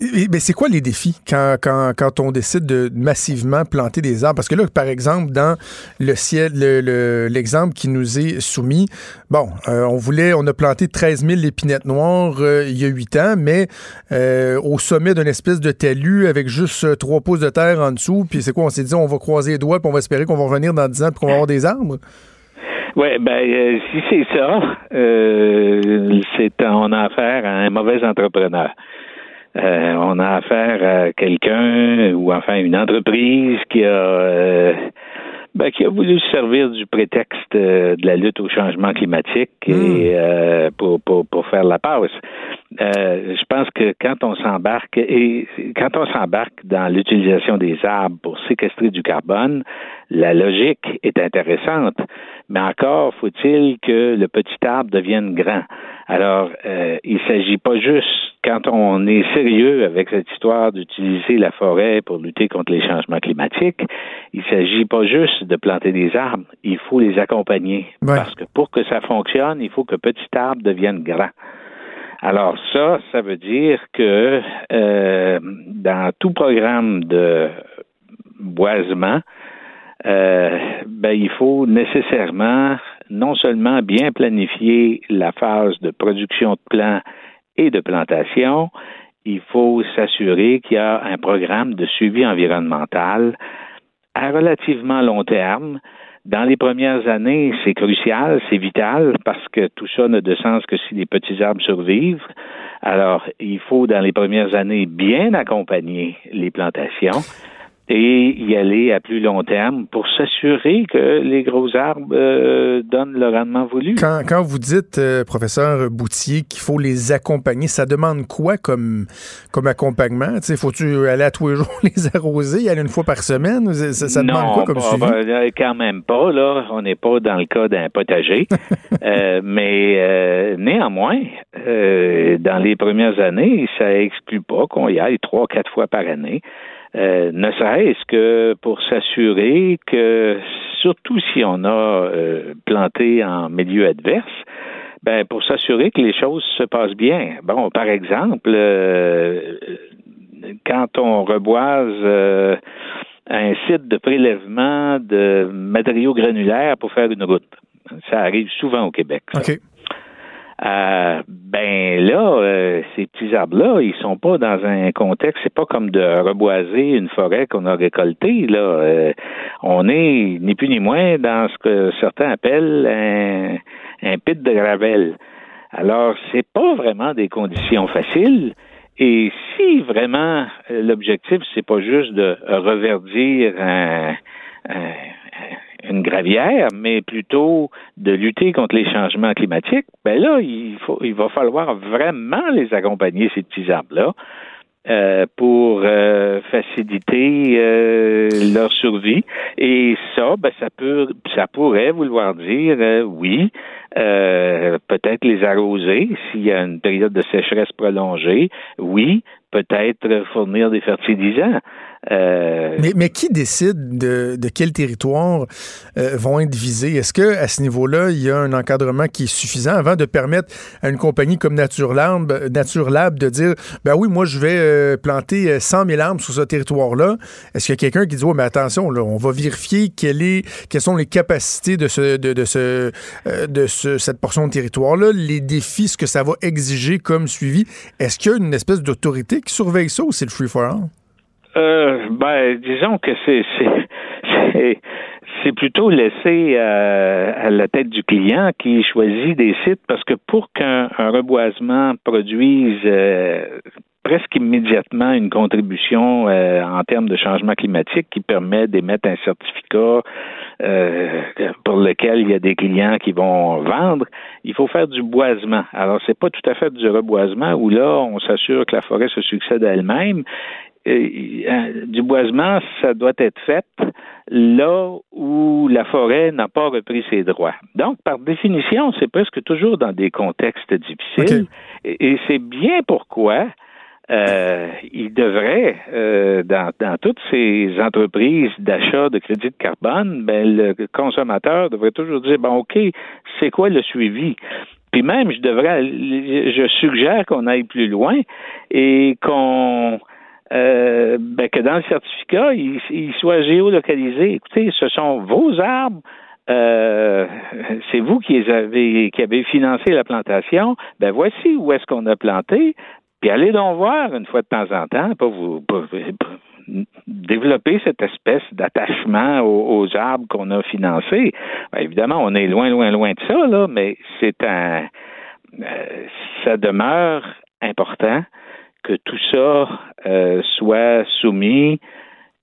Mais c'est quoi les défis quand, quand, quand, on décide de massivement planter des arbres? Parce que là, par exemple, dans le ciel, l'exemple le, qui nous est soumis, bon, euh, on voulait, on a planté 13 000 épinettes noires euh, il y a huit ans, mais euh, au sommet d'une espèce de talus avec juste trois pouces de terre en dessous, puis c'est quoi? On s'est dit, on va croiser les doigts, puis on va espérer qu'on va revenir dans 10 ans, puis qu'on va avoir des arbres? Oui, ben si c'est ça, c'est on a affaire à un mauvais entrepreneur. Euh, on a affaire à quelqu'un ou enfin une entreprise qui a euh, ben, qui a voulu servir du prétexte euh, de la lutte au changement climatique et hmm. pour, pour, pour faire la passe. je pense que quand on s'embarque et quand on s'embarque dans l'utilisation des arbres pour séquestrer du carbone, la logique est intéressante, mais encore faut-il que le petit arbre devienne grand. Alors, euh, il ne s'agit pas juste, quand on est sérieux avec cette histoire d'utiliser la forêt pour lutter contre les changements climatiques, il ne s'agit pas juste de planter des arbres, il faut les accompagner. Parce que pour que ça fonctionne, il faut que petit arbre devienne grand. Alors ça, ça veut dire que euh, dans tout programme de boisement, euh, ben, il faut nécessairement non seulement bien planifier la phase de production de plants et de plantation, il faut s'assurer qu'il y a un programme de suivi environnemental à relativement long terme. Dans les premières années, c'est crucial, c'est vital, parce que tout ça n'a de sens que si les petits arbres survivent. Alors, il faut, dans les premières années, bien accompagner les plantations et y aller à plus long terme pour s'assurer que les gros arbres euh, donnent le rendement voulu. Quand, quand vous dites, euh, professeur Boutier, qu'il faut les accompagner, ça demande quoi comme, comme accompagnement? Faut-tu aller à tous les jours les arroser, y aller une fois par semaine? Ça, demande quoi comme suivi? Ben, quand même pas, là. On n'est pas dans le cas d'un potager. euh, mais euh, néanmoins, dans les premières années, ça exclut pas qu'on y aille trois, quatre fois par année. Euh, ne serait-ce que pour s'assurer que, surtout si on a euh, planté en milieu adverse, ben pour s'assurer que les choses se passent bien. Bon, par exemple, euh, quand on reboise un site de prélèvement de matériaux granulaires pour faire une route, ça arrive souvent au Québec. Euh, ben là, euh, ces petits arbres-là, ils sont pas dans un contexte, c'est pas comme de reboiser une forêt qu'on a récoltée. Là, euh, on est ni plus ni moins dans ce que certains appellent un, un pit de gravel. Alors, c'est pas vraiment des conditions faciles. Et si vraiment l'objectif, c'est pas juste de reverdir un, un une gravière, mais plutôt de lutter contre les changements climatiques, ben là, il, faut, il va falloir vraiment les accompagner, ces petits arbres-là. euh, pour euh, faciliter euh, leur survie. Et ça, ben, ça peut, ça pourrait vouloir dire, oui, peut-être les arroser s'il y a une période de sécheresse prolongée. Oui, peut-être fournir des fertilisants. Euh, mais, qui décide de, de quel territoire euh, vont être visés? Est-ce que à ce niveau-là, il y a un encadrement qui est suffisant avant de permettre à une compagnie comme Nature Lab, Nature Lab de dire ben oui, moi je vais euh, planter 100 000 arbres sur ce territoire-là? Est-ce qu'il y a quelqu'un qui dit oh, mais attention, on va vérifier quelles sont les capacités de ce de, ce cette portion de territoire-là, les défis, ce que ça va exiger comme suivi? Est-ce qu'il y a une espèce d'autorité qui surveille ça ou c'est le free for all? Euh, ben, disons que c'est c'est plutôt laissé euh, à la tête du client qui choisit des sites parce que pour qu'un reboisement produise euh, presque immédiatement une contribution euh, en termes de changement climatique qui permet d'émettre un certificat pour lequel il y a des clients qui vont vendre, il faut faire du boisement. Alors c'est pas tout à fait du reboisement où là on s'assure que la forêt se succède à elle-même euh, du boisement, ça doit être fait là où la forêt n'a pas repris ses droits. Donc, par définition, c'est presque toujours dans des contextes difficiles. Et, c'est bien pourquoi euh, il devrait, euh, dans, dans, toutes ces entreprises d'achat de crédit de carbone, ben, le consommateur devrait toujours dire, bon, OK, c'est quoi le suivi? Puis même, je devrais, je suggère qu'on aille plus loin et qu'on euh, ben, que dans le certificat, il, soit géolocalisé. Écoutez, ce sont vos arbres. Euh, c'est vous qui avez qui avez financé la plantation. Ben voici où est-ce qu'on a planté. Puis allez donc voir une fois de temps en temps, pour vous développer cette espèce d'attachement aux, arbres qu'on a financés. Ben, évidemment, on est loin, loin, loin de ça, là, mais c'est un euh, ça demeure important que tout ça euh, soit soumis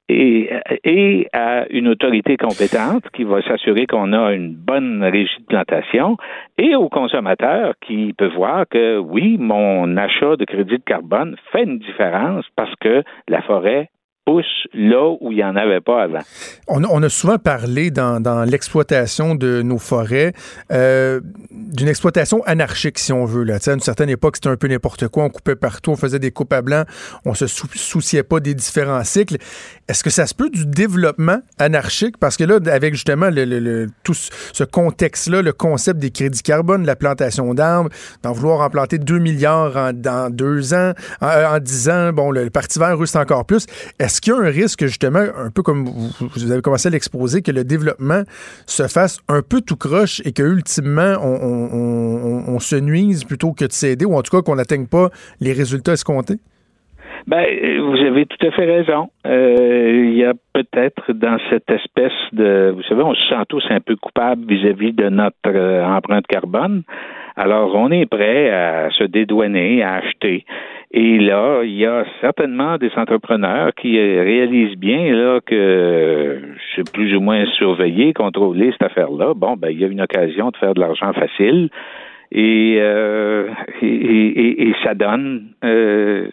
et, à une autorité compétente qui va s'assurer qu'on a une bonne régie de plantation et au consommateur qui peut voir que oui, mon achat de crédit de carbone fait une différence parce que la forêt pousse là où il n'y en avait pas avant. On, a souvent parlé dans, l'exploitation de nos forêts euh, d'une exploitation anarchique, si on veut. Là. à une certaine époque, c'était un peu n'importe quoi. On coupait partout, on faisait des coupes à blanc, on se souciait pas des différents cycles. Est-ce que ça se peut du développement anarchique? Parce que là, avec justement le, tout ce contexte-là, le concept des crédits carbone, la plantation d'arbres, d'en vouloir en planter 2 milliards en, dans deux ans, en, dix ans, bon, le, Parti vert russe encore plus. Est-ce qu'il y a un risque, justement, un peu comme vous, avez commencé à l'exposer, que le développement se fasse un peu tout croche et que ultimement on, se nuise plutôt que de s'aider, ou en tout cas qu'on n'atteigne pas les résultats escomptés? Ben, vous avez tout à fait raison. Euh, il y a peut-être dans cette espèce de, vous savez, on se sent tous un peu coupable vis-à-vis de notre euh, empreinte carbone. Alors, on est prêt à se dédouaner, à acheter. Et là, il y a certainement des entrepreneurs qui réalisent bien là que c'est plus ou moins surveillé, contrôlé cette affaire-là. Bon, ben il y a une occasion de faire de l'argent facile. Et, euh, et, et, ça donne euh,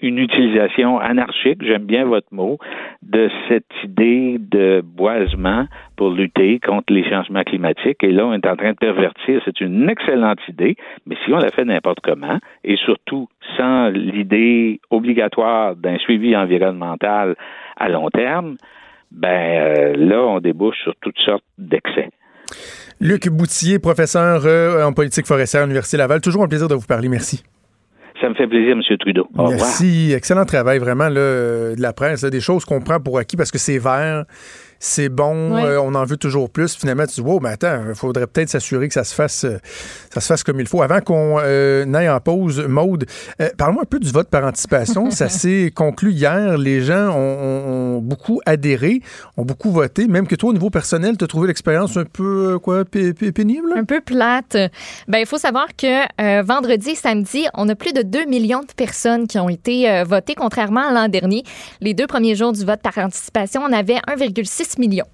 une utilisation anarchique, j'aime bien votre mot, de cette idée de boisement pour lutter contre les changements climatiques. Et là, on est en train de pervertir. C'est une excellente idée, mais si on la fait n'importe comment, et surtout sans l'idée obligatoire d'un suivi environnemental à long terme, ben euh, là, on débouche sur toutes sortes d'excès. Luc Boutier, professeur euh, en politique forestière à l'Université Laval. Toujours un plaisir de vous parler. Merci. Ça me fait plaisir, M. Trudeau. Au Merci. Excellent travail, vraiment, là, de la presse. des choses qu'on prend pour acquis parce que c'est vert c'est bon, euh, on en veut toujours plus. Finalement, tu dis, wow, mais attends, il faudrait peut-être s'assurer que ça se fasse euh, ça se fasse comme il faut. Avant qu'on euh, aille en pause, Maude, parle-moi un peu du vote par anticipation. ça s'est conclu hier. Les gens ont, beaucoup adhéré, ont beaucoup voté. Même que toi, au niveau personnel, tu as trouvé l'expérience un peu quoi, pénible? Un peu plate. Ben, il faut savoir que vendredi et samedi, on a plus de 2 millions de personnes qui ont été votées, contrairement à l'an dernier. Les deux premiers jours du vote par anticipation, on avait 1,6 millions.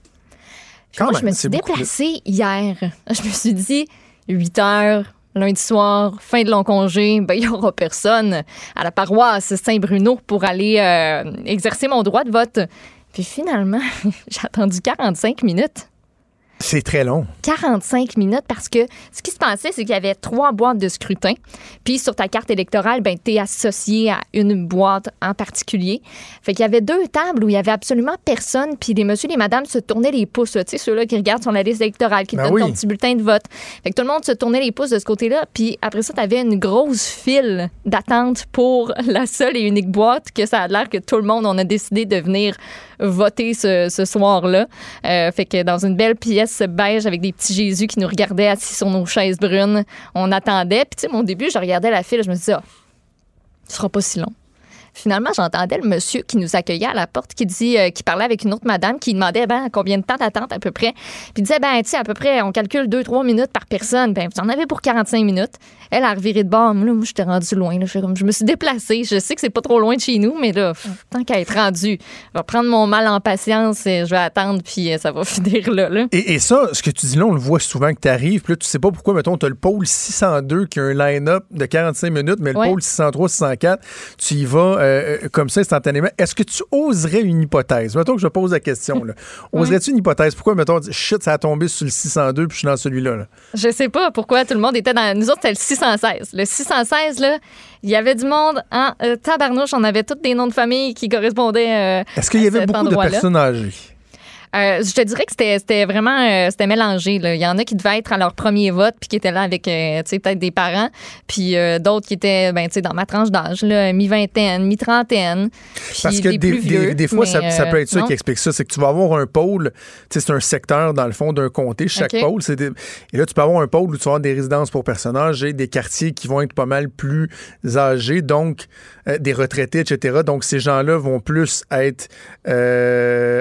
Quand je me suis déplacée hier. Je me suis dit, 8 heures, lundi soir, fin de long congé, ben, il n'y aura personne à la paroisse Saint-Bruno pour aller euh, exercer mon droit de vote. Puis finalement, j'ai attendu 45 minutes. C'est très long. 45 minutes parce que ce qui se passait, c'est qu'il y avait trois boîtes de scrutin. Puis sur ta carte électorale, ben, tu es associé à une boîte en particulier. Fait qu'il y avait deux tables où il y avait absolument personne. Puis les messieurs et les madames se tournaient les pouces. Tu sais, ceux-là qui regardent sur la liste électorale, qui Ben donnent oui. ton petit bulletin de vote. Fait que tout le monde se tournait les pouces de ce côté-là. Puis après ça, tu avais une grosse file d'attente pour la seule et unique boîte que ça a l'air que tout le monde, on a décidé de venir voter ce, soir-là. Euh, fait que dans une belle pièce beige avec des petits Jésus qui nous regardaient assis sur nos chaises brunes, on attendait. Puis tu sais, mon début, je regardais la file, je me disais, ah, ce sera pas si long. Finalement, j'entendais le monsieur qui nous accueillait à la porte qui dit, euh, qui parlait avec une autre madame qui demandait ben, combien de temps d'attente à peu près. Puis il disait ben tu sais à peu près on calcule 2-3 minutes par personne. Ben vous en avez pour 45 minutes. Elle a reviré de bord. Moi, là, moi j'étais rendue loin. Là. Je, comme, je me suis déplacée. Je sais que c'est pas trop loin de chez nous, mais là, pff, tant qu'à être rendue, je vais prendre mon mal en patience. et Je vais attendre puis euh, ça va finir là. là. Et, et ça, ce que tu dis là, on le voit souvent que tu arrives, puis là, tu sais pas pourquoi, mettons, tu as le pôle 602 qui a un line-up de 45 minutes, mais le Ouais. pôle 603, 604, tu y vas euh, comme ça instantanément. Est-ce que tu oserais une hypothèse? Mettons que je pose la question. Oserais-tu une hypothèse? Pourquoi, mettons, shit, ça a tombé sur le 602 puis je suis dans celui-là? là? Je sais pas pourquoi tout le monde était dans. Nous autres, c'était le 616. Le 616, là, il y avait du monde en euh, tabarnouche. On avait tous des noms de famille qui correspondaient. euh, Est-ce qu'il y avait beaucoup de personnes âgées? Euh, je te dirais que c'était vraiment euh, c'était mélangé. Là. Il y en a qui devaient être à leur premier vote puis qui étaient là avec euh, peut-être des parents, puis d'autres qui étaient ben, dans ma tranche d'âge, mi-vingtaine, mi-trentaine, Parce que des, des, plus vieux. des- des fois, ça, peut être ça non. qui explique ça. C'est que tu vas avoir un pôle, c'est un secteur, dans le fond, d'un comté. Chaque OK. pôle, Et là, tu peux avoir un pôle où tu vas avoir des résidences pour personnes âgées, des quartiers qui vont être pas mal plus âgés, donc des retraités, etc. Donc, ces gens-là vont plus être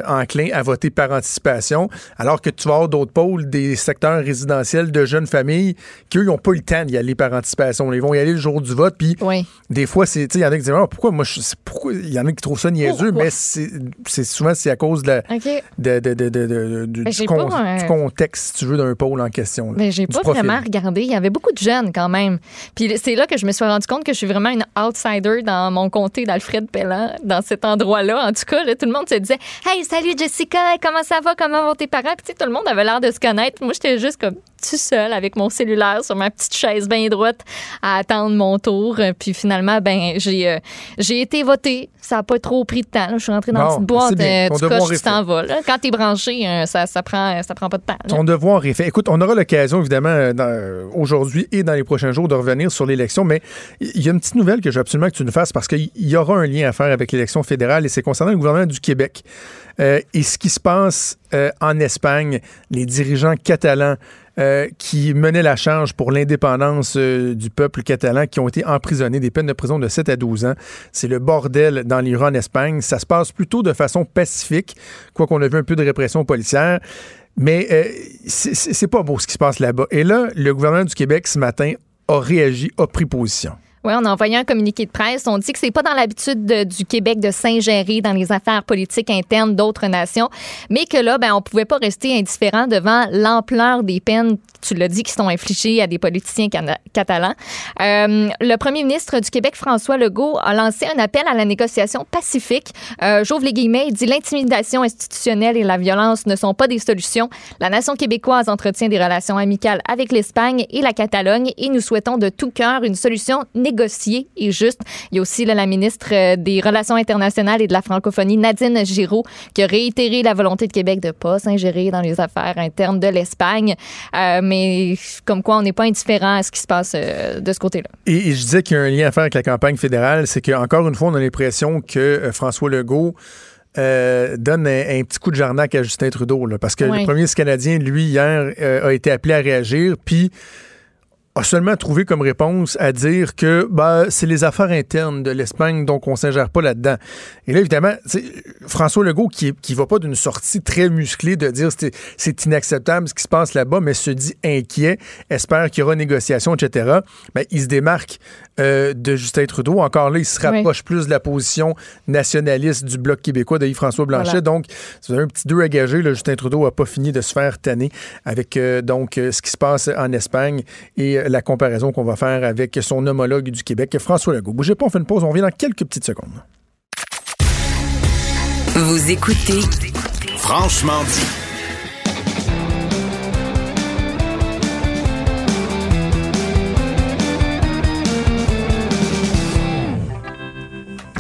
enclins à voter par anticipation, alors que tu vas avoir d'autres pôles, des secteurs résidentiels de jeunes familles qui, eux, n'ont pas eu le temps d'y aller par anticipation. Ils vont y aller le jour du vote, puis Oui. des fois, c'est, il y en a qui disent, Ah, pourquoi moi, je, pourquoi, il y en a qui trouvent ça niaiseux, Pourquoi? mais c'est, souvent, c'est à cause de la- OK. de, de- de- de- de- du, con- contexte, si tu veux, d'un pôle en question. là, Mais j'ai pas profil. vraiment regardé. Il y avait beaucoup de jeunes quand même. Puis c'est là que je me suis rendu compte que je suis vraiment une outsider dans mon comté d'Alfred Pellan, dans cet endroit-là. En tout cas, là, tout le monde se disait Hey, salut Jessica, comment ça va? Comment vont tes parents? Puis tu sais, tout le monde avait l'air de se connaître. Moi, j'étais juste comme tout seul avec mon cellulaire sur ma petite chaise bien droite à attendre mon tour. Puis finalement, ben j'ai euh, j'ai été votée. Ça n'a pas trop pris de temps. là. Je suis rentrée dans Bon, une petite boîte. c'est bien. euh, tu coches, tu t'en vas. là. Quand t'es branché, euh, ça, ça, prend, ça prend pas de temps. là. Ton devoir est fait. Écoute, on aura l'occasion, évidemment, euh, euh, aujourd'hui et dans les prochains jours, de revenir sur l'élection, mais il y a une petite nouvelle que je veux absolument que tu nous fasses parce qu'il y aura un lien à faire avec l'élection fédérale et c'est concernant le gouvernement du Québec. Euh, et ce qui se passe euh, en Espagne, les dirigeants catalans euh, qui menaient la charge pour l'indépendance du peuple catalan, qui ont été emprisonnés, des peines de prison de 7 à 12 ans. C'est le bordel dans rues en Espagne. Ça se passe plutôt de façon pacifique, quoi qu'on a vu un peu de répression policière. Mais c'est pas beau ce qui se passe là-bas. Et là, le gouvernement du Québec, ce matin, a réagi, a pris position. Oui, on a envoyé un communiqué de presse. On dit que c'est pas dans l'habitude de- du Québec de s'ingérer dans les affaires politiques internes d'autres nations, mais que là, ben, on pouvait pas rester indifférent devant l'ampleur des peines, tu l'as dit, qui sont infligées à des politiciens catalans. Euh, le premier ministre du Québec, François Legault, a lancé un appel à la négociation pacifique. Euh, J'ouvre les guillemets, il dit l'intimidation institutionnelle et la violence ne sont pas des solutions. La nation québécoise entretient des relations amicales avec l'Espagne et la Catalogne et nous souhaitons de tout cœur une solution négociée et juste. Il y a aussi là, la ministre euh, des Relations internationales et de la francophonie, Nadine Giraud, qui a réitéré la volonté de Québec de ne pas s'ingérer dans les affaires internes de l'Espagne. Euh, mais comme quoi, on n'est pas indifférent à ce qui se passe euh, de ce côté-là. Et, et je disais qu'il y a un lien à faire avec la campagne fédérale, c'est qu'encore une fois, on a l'impression que François Legault euh, donne un, un petit coup de jarnac à Justin Trudeau, là, parce que Oui. le premier canadien, lui, hier, euh, a été appelé à réagir, puis a seulement trouvé comme réponse à dire que ben, c'est les affaires internes de l'Espagne, donc on ne s'ingère pas là-dedans. Et là, évidemment, François Legault, qui ne va pas d'une sortie très musclée de dire c'est c'est inacceptable ce qui se passe là-bas, mais se dit inquiet, espère qu'il y aura négociation, etc., ben, il se démarque euh, de Justin Trudeau. Encore là, il se Oui. rapproche plus de la position nationaliste du Bloc québécois de Yves-François Blanchet. Voilà. Donc, c'est un petit deux à gager. là. Justin Trudeau n'a pas fini de se faire tanner avec euh, donc euh, ce qui se passe en Espagne et la comparaison qu'on va faire avec son homologue du Québec, François Legault. Bougez pas, on fait une pause, on revient dans quelques petites secondes. Vous écoutez Franchement dit.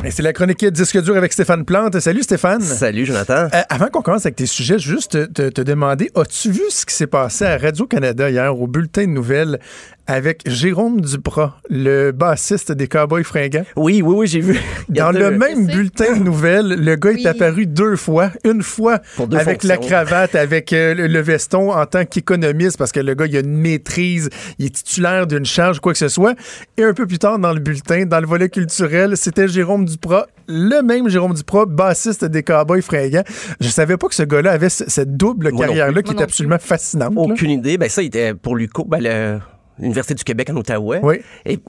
Et c'est la chronique Disque dur avec Stéphane Plante. Salut Stéphane. Salut Jonathan. Euh, avant qu'on commence avec tes sujets, juste te, te- te demander, as-tu vu ce qui s'est passé à Radio-Canada hier au bulletin de nouvelles avec Jérôme Duprat, le bassiste des Cowboys fringants? Oui, oui, oui, j'ai vu. Dans le même bulletin de nouvelles, le gars Oui. est apparu deux fois. Une fois avec la cravate, avec euh, le, le veston en tant qu'économiste, parce que le gars, il a une maîtrise, il est titulaire d'une charge, quoi que ce soit. Et un peu plus tard dans le bulletin, dans le volet culturel, c'était Jérôme Duprat, le même Jérôme Duprat, bassiste des Cowboys fringants. Je savais pas que ce gars-là avait cette double carrière-là qui est absolument fascinante. là. Aucune idée. Ben ça, il était pour l'UQO, ben, le- l'Université du Québec en Outaouais. Oui. Et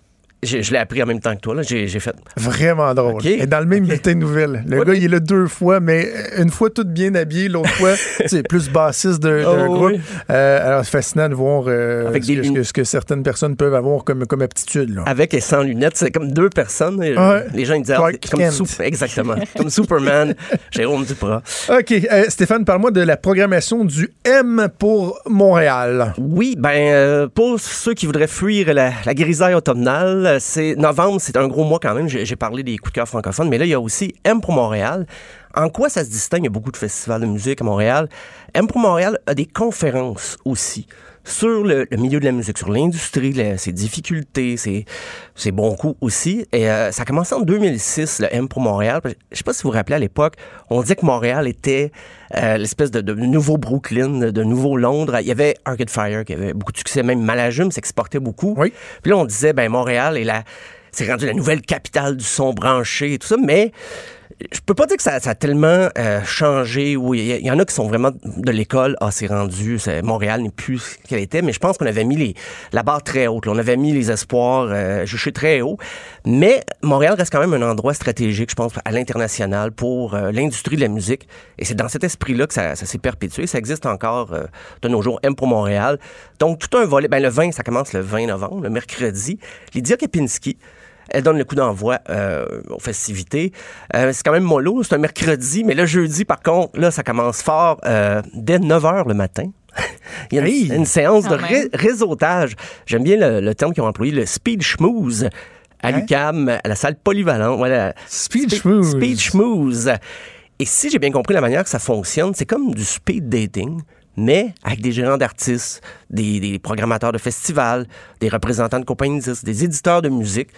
je, je l'ai appris en même temps que toi. J'ai fait. Vraiment drôle. Et dans le même bulletin de nouvelles. Le Ouais, gars, mais- il est là deux fois, mais une fois tout bien habillé, l'autre fois, c'est plus bassiste d'un Oh, groupe. oui. Euh, alors, c'est fascinant de voir euh, Avec ce, des que, ce certaines personnes peuvent avoir comme, comme aptitude. Là. Avec et sans lunettes, c'est comme deux personnes. Ouais. Les gens ils disaient, ah, comme. Sup- exactement, comme Superman, Jérôme Duprat. OK. euh, Stéphane, parle-moi de la programmation du M pour Montréal. Oui, ben euh, pour ceux qui voudraient fuir la, la grisaille automnale, euh, c'est novembre, c'est un gros mois quand même. J'ai parlé des coups de cœur francophones, mais là il y a aussi M pour Montréal. En quoi ça se distingue? Il y a beaucoup de festivals de musique à Montréal. M pour Montréal a des conférences aussi sur le, le milieu de la musique, sur l'industrie, ses difficultés, ses, ses bons coups aussi. Et euh, ça a commencé en 2006, le M pour Montréal. Je sais pas si vous vous rappelez à l'époque, on disait que Montréal était euh, l'espèce de, de nouveau Brooklyn, de, de nouveau Londres. Il y avait Arcade Fire qui avait beaucoup de succès, même Malajum s'exportait beaucoup. Oui. Puis là, on disait, ben Montréal est la, c'est rendu la nouvelle capitale du son branché et tout ça, mais je peux pas dire que ça, a tellement euh, changé. Oui, il y, en a qui sont vraiment de l'école. Ah, c'est rendu. Montréal n'est plus ce qu'elle était. Mais je pense qu'on avait mis la barre très haute. On avait mis les espoirs euh, juchés très haut. Mais Montréal reste quand même un endroit stratégique, je pense, à l'international pour euh, l'industrie de la musique. Et c'est dans cet esprit-là que ça, ça s'est perpétué. Ça existe encore euh, de nos jours. M pour Montréal. Donc, tout un volet. Ben, le 20, ça commence le 20 novembre, le mercredi. Lydia Kepinski. Elle donne le coup d'envoi euh, aux festivités. Euh, c'est quand même mollo, c'est un mercredi, mais le jeudi, par contre, là, ça commence fort euh, dès 9 h le matin. Il y a une, Hey! une séance de ré- réseautage. J'aime bien le, le terme qu'ils ont employé, le speed schmooze à Hein? l'UCAM, à la salle polyvalente. Voilà. Speed Spe- schmooze. Speed schmooze. Et si j'ai bien compris la manière que ça fonctionne, c'est comme du speed dating, mais avec des gérants d'artistes, des, des programmateurs de festivals, des représentants de compagnies des éditeurs de musique.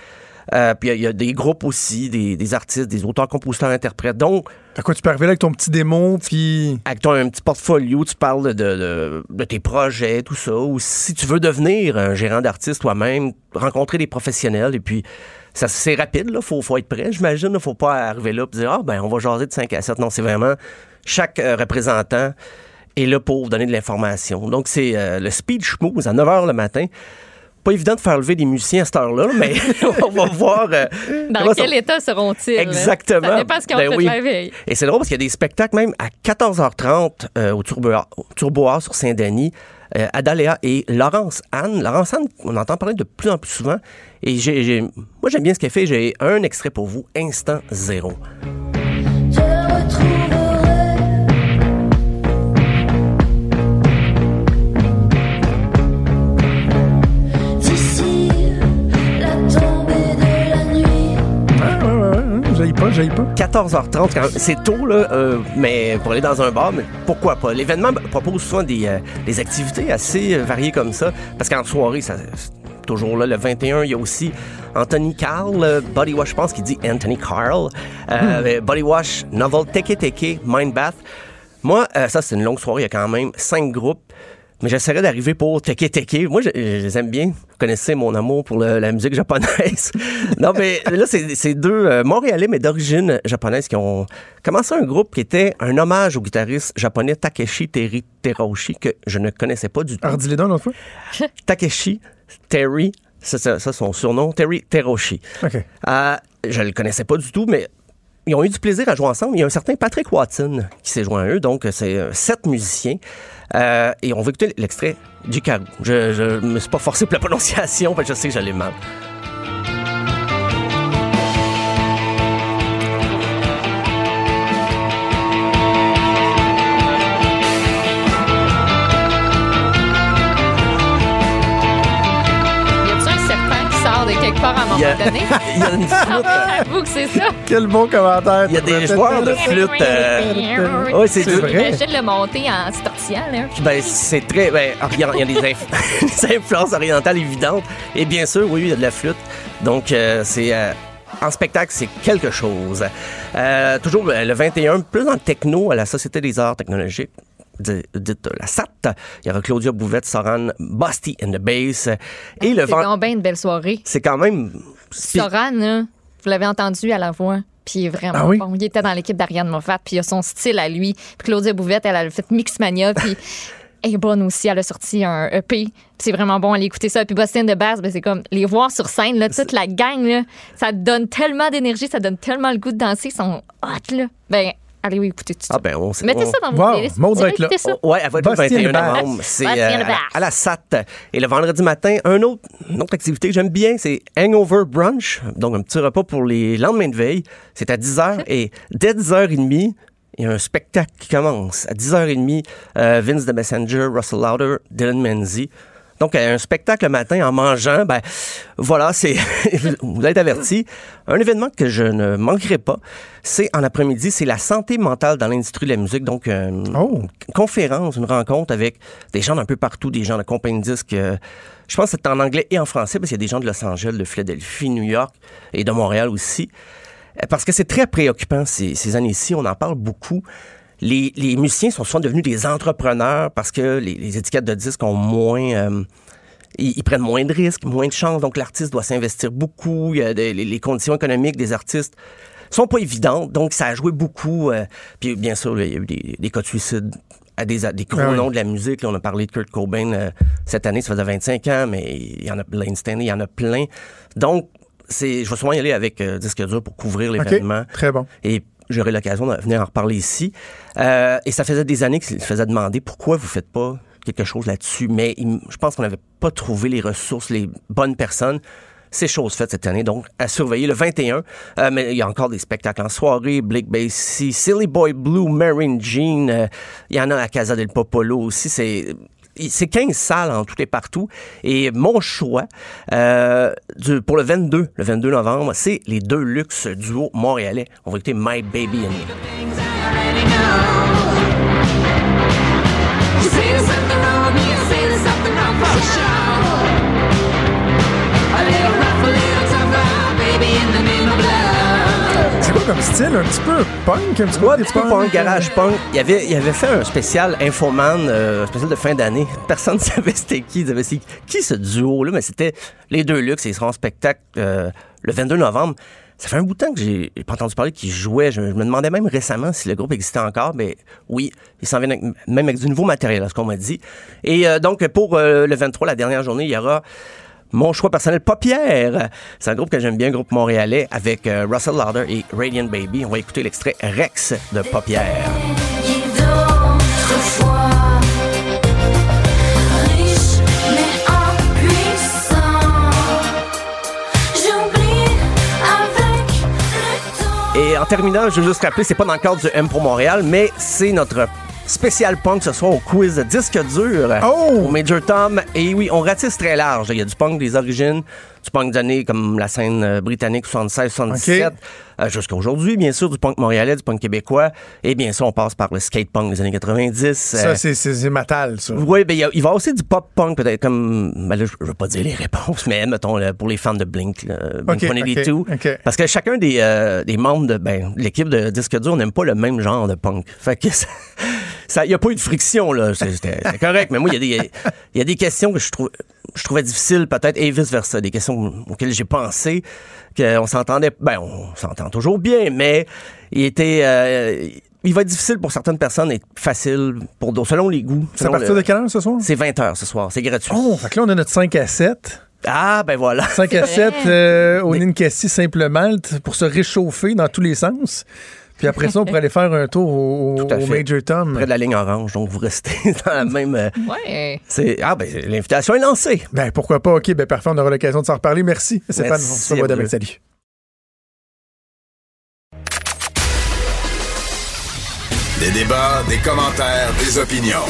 Euh, puis il y a- il y, a des groupes aussi, des, des artistes, des auteurs, compositeurs, interprètes. Donc, À quoi tu peux arriver là avec ton petit démon, puis. avec ton un petit portfolio, tu parles de, de, de tes projets, tout ça. Ou si tu veux devenir un gérant d'artiste toi-même, rencontrer des professionnels et puis ça c'est rapide, là. Faut, faut être prêt, j'imagine. là. Faut pas arriver là et dire Ah ben on va jaser de 5 à 7. Non, c'est vraiment chaque euh, représentant est là pour donner de l'information. Donc c'est euh, le speed schmooze à 9 h le matin. Pas évident de faire lever des musiciens à cette heure-là, mais on va voir. euh, Dans quel ça- état seront-ils? là? Exactement. Ça dépend ce qu'ils ont Ben fait oui. la veille. Et c'est drôle parce qu'il y a des spectacles même à 14h30 euh, au Turboa, au Turboa sur Saint-Denis. Euh, Adaléa et Laurence Anne. Laurence Anne, on entend parler de plus en plus souvent. Et j'ai, j'ai- moi, j'aime bien ce qu'elle fait. J'ai un extrait pour vous, Instant Zéro. Je retrouverai j'aille pas, j'aille pas. 14h30, quand même. c'est tôt, là, euh, mais pour aller dans un bar, mais pourquoi pas? L'événement propose souvent des, euh, des activités assez euh, variées comme ça, parce qu'en soirée, ça, c'est toujours là, le 21, il y a aussi Anthony Carl, Body Wash, je pense qu'il dit Anthony Carl, euh, Body Wash, Novel Teke Teke, Mind Bath. Moi, euh, ça, c'est une longue soirée, il y a quand même cinq groupes. Mais j'essaierai d'arriver pour Teke Teke. Moi, je, je les aime bien. Vous connaissez mon amour pour le- la musique japonaise. non, mais là, c'est c'est deux euh, Montréalais, mais d'origine japonaise, qui ont commencé un groupe qui était un hommage au guitariste japonais Takeshi Terry Teroshi, que je ne connaissais pas du tout. Alors, dis-les donc fois. Takeshi Terry, ça, ça, ça, son surnom, Terry Teroshi. OK. Euh, je le connaissais pas du tout, mais ils ont eu du plaisir à jouer ensemble. Il y a un certain Patrick Watson qui s'est joint à eux, donc c'est euh, sept musiciens. Euh, et on va écouter l'extrait du carou. Je, je me suis pas forcé pour la prononciation, parce que je sais que j'allais mal. Il y a- moment donné? il y a une flûte. J'avoue que c'est ça. Quel bon commentaire. Il y a des joueurs de flûte. euh, ouais, c'est. Imagine le monter en tortillant. Ben, c'est très. Ben, orient- il y a des, inf- des influences orientales évidentes. Et bien sûr, oui, il y a de la flûte. Donc, euh, c'est. euh, en spectacle, c'est quelque chose. Euh, toujours euh, le 21, plus le techno, à la Société des arts technologiques. Di- Dite la SAT. Il y aura Claudia Bouvette, Soran, Busty and the Bass. Et le C'est vent. bien une belle soirée. C'est quand même. Soran, là, vous l'avez entendu à la voix. Puis il est vraiment Ah oui? bon. Il était dans l'équipe d'Ariane Moffat, puis il a son style à lui. Puis Claudia Bouvette, elle a fait Mixmania, puis elle est bonne aussi. Elle a sorti un EP. Puis c'est vraiment bon, aller écouter ça. Puis Boston de Bass, ben, c'est comme les voir sur scène, là, toute la gang, là, ça donne tellement d'énergie, ça donne tellement le goût de danser. Ils sont hot, là. Ben, allez oui, écoutez tout ça. Ah ben, on sait- Mettez on- ça dans vos playlists. Vous allez écouter ça. Ouais, elle va être le Bastien 21 Bass. novembre. C'est euh, à la SAT. Et le vendredi matin, un autre, une autre activité que j'aime bien, c'est Hangover Brunch. Donc, un petit repas pour les lendemains de veille. C'est à 10h et dès 10h30, il y a un spectacle qui commence. À 10h30, euh, Vince the Messenger, Russell Lauder, Dylan Menzies. Donc, euh, un spectacle le matin en mangeant, ben voilà, c'est vous êtes avertis. Un événement que je ne manquerai pas, c'est en après-midi, c'est la santé mentale dans l'industrie de la musique. Donc, euh, une conférence, une rencontre avec des gens d'un peu partout, des gens de compagnie de disques. euh, je pense que c'est en anglais et en français, parce qu'il y a des gens de Los Angeles, de Philadelphie, New York et de Montréal aussi. Parce que c'est très préoccupant ces, ces années-ci, on en parle beaucoup. Les, les musiciens sont souvent devenus des entrepreneurs parce que les, les étiquettes de disques ont moins... euh, ils, ils prennent moins de risques, moins de chances, donc l'artiste doit s'investir beaucoup. Il y a des- les, conditions économiques des artistes sont pas évidentes, donc ça a joué beaucoup. euh, puis bien sûr, il y a eu des, des cas de suicide à des, à des gros Ah oui. noms de la musique. Là, on a parlé de Kurt Cobain euh, cette année, ça faisait 25 ans, mais il y en a Stanley, il y en a plein. Donc, c'est, je vais souvent y aller avec euh, Disque dur pour couvrir l'événement. Très bon. Et j'aurai l'occasion de venir en reparler ici. Euh, et ça faisait des années qu'il se faisait demander pourquoi vous faites pas quelque chose là-dessus. Mais je pense qu'on n'avait pas trouvé les ressources, les bonnes personnes. C'est chose faite cette année, donc à surveiller le 21. Euh, mais il y a encore des spectacles en soirée. Blake Bassey, Silly Boy Blue, Marine Jean. euh, il y en a à Casa del Popolo aussi. C'est c'est 15 salles en tout et partout. Et mon choix euh, du- pour le 22, le 22 novembre, c'est les deux luxe duo montréalais. On va écouter My Baby and Me. Comme style? Un petit peu punk? Un petit peu, Un petit peu punk, garage punk. Il avait, il avait fait un spécial Infoman, euh, un spécial de fin d'année. Personne ne savait c'était qui. Ils dit, qui ce duo-là? Mais c'était les deux luxe et ils seront en spectacle euh, le 22 novembre. Ça fait un bout de temps que j'ai pas entendu parler qu'ils jouaient. Je, je me demandais même récemment si le groupe existait encore. Mais oui, ils s'en viennent avec- même avec du nouveau matériel, à ce qu'on m'a dit. Et euh, donc, pour euh, le 23, la dernière journée, il y aura mon choix personnel, Paupière. C'est un groupe que j'aime bien, groupe montréalais, avec euh, Russell Lauder et Radiant Baby. On va écouter l'extrait Rex de Paupière. Et en terminant, je veux juste rappeler, c'est pas dans le cadre du M pour Montréal, mais c'est notre spécial punk ce soir au quiz disque dur au Major Tom. Et oui, on ratisse très large. Il y a du punk des origines, du punk d'années comme la scène euh, britannique 76-77, euh, jusqu'à aujourd'hui, bien sûr, du punk montréalais, du punk québécois. Et bien sûr, on passe par le skate punk des années 90. Ça, euh, c'est- c'est c'est matal, ça. oui, ben, il y a- va y aussi du pop punk, peut-être comme. Ben là, je je veux pas dire les réponses, mais mettons, là, pour les fans de Blink, là, Blink Ok, 182. ok, ok. Parce que chacun des, euh, des membres de ben, l'équipe de Disque Dur n'aime pas le même genre de punk. Fait que ça. Il n'y a pas eu de friction, là. C'est- C'était correct. Mais moi, il y, a des- il y a des questions que je, trouve, je trouvais difficiles, peut-être, et vice-versa. Des questions auxquelles j'ai pensé, qu'on s'entendait. Ben, on s'entend toujours bien, mais il était. euh, il va être difficile pour certaines personnes et facile pour d'autres, selon les goûts. C'est à partir le- de quelle heure ce soir? C'est 20 h ce soir. C'est gratuit. Oh, fait que là, on a notre 5 à 7. Ah, ben voilà. 5 à 7 euh, au Ninkasi Simple Malte pour se réchauffer dans tous les sens. Puis après ça, on pourrait aller faire un tour au. Major Tom. Près de la ligne orange, donc vous restez dans la même. euh, Ouais. c'est ah ben l'invitation est lancée. Ben pourquoi pas? OK, ben parfait, on aura l'occasion de s'en reparler. Merci, Stéphane. On se revoit demain. Salut. Des débats, des commentaires, des opinions.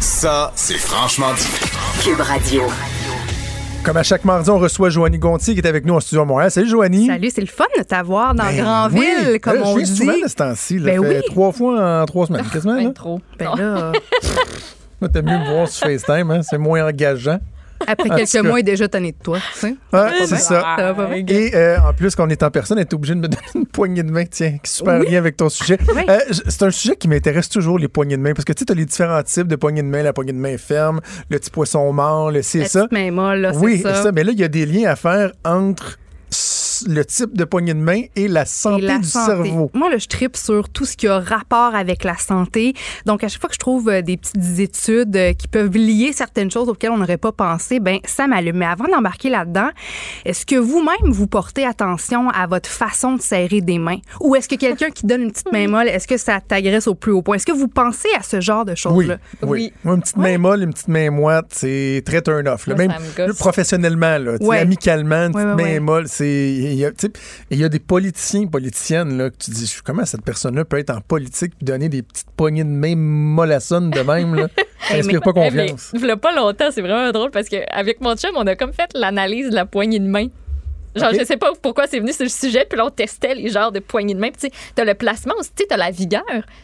Ça, c'est franchement dit. Cube Radio. Comme à chaque mardi, on reçoit Joanie Gontier qui est avec nous en studio à Montréal. Salut, Joanie. Salut, c'est le fun de t'avoir dans Ben Grandville, oui. comme Euh, on je dit. souvent de ce temps-ci. Ben oui. trois fois en trois semaines, quasiment. Ben Là. trop. Ben là, Moi, T'aimes mieux me voir sur FaceTime, hein? c'est moins engageant. Après En quelques mois, il est déjà tanné de toi. tu sais. C'est ça. Ça. Et euh, en plus, quand on est en personne, elle est obligée de me donner une poignée de main, tiens, qui super Oui. bien avec ton sujet. Oui. Euh, c'est un sujet qui m'intéresse toujours, les poignées de main, parce que tu sais, as les différents types de poignées de main, la poignée de main ferme, le petit poisson mort, le ci et La ça. petite main molle, là, Oui, c'est ça. mais là, il y a des liens à faire entre le type de poignée de main et la santé Et la du santé. cerveau. Moi, là, je tripe sur tout ce qui a rapport avec la santé. Donc, à chaque fois que je trouve euh, des petites études euh, qui peuvent lier certaines choses auxquelles on n'aurait pas pensé, ben ça m'allume. Mais avant d'embarquer là-dedans, est-ce que vous-même, vous portez attention à votre façon de serrer des mains? Ou est-ce que quelqu'un qui donne une petite main molle, est-ce que ça t'agresse au plus haut point? Est-ce que vous pensez à ce genre de Oui, choses-là? oui. Moi, une petite main molle, une petite main moite, c'est très turn-off. là. Moi, Même ça me gosse. professionnellement, là, Ouais. amicalement, une petite ouais, main molle, c'est... Il y, a, il y a des politiciens, politiciennes, là, que tu dis, comment cette personne-là peut être en politique et donner des petites poignées de main mollassonnes de même, là? Ça inspire pas mais, confiance. a pas longtemps, c'est vraiment drôle parce qu'avec mon chum, on a comme fait l'analyse de la poignée de main. Genre, je sais pas pourquoi c'est venu sur le sujet, puis là, on testait les genres de poignées de main. Puis, tu sais, t'as le placement aussi, tu sais, t'as la vigueur,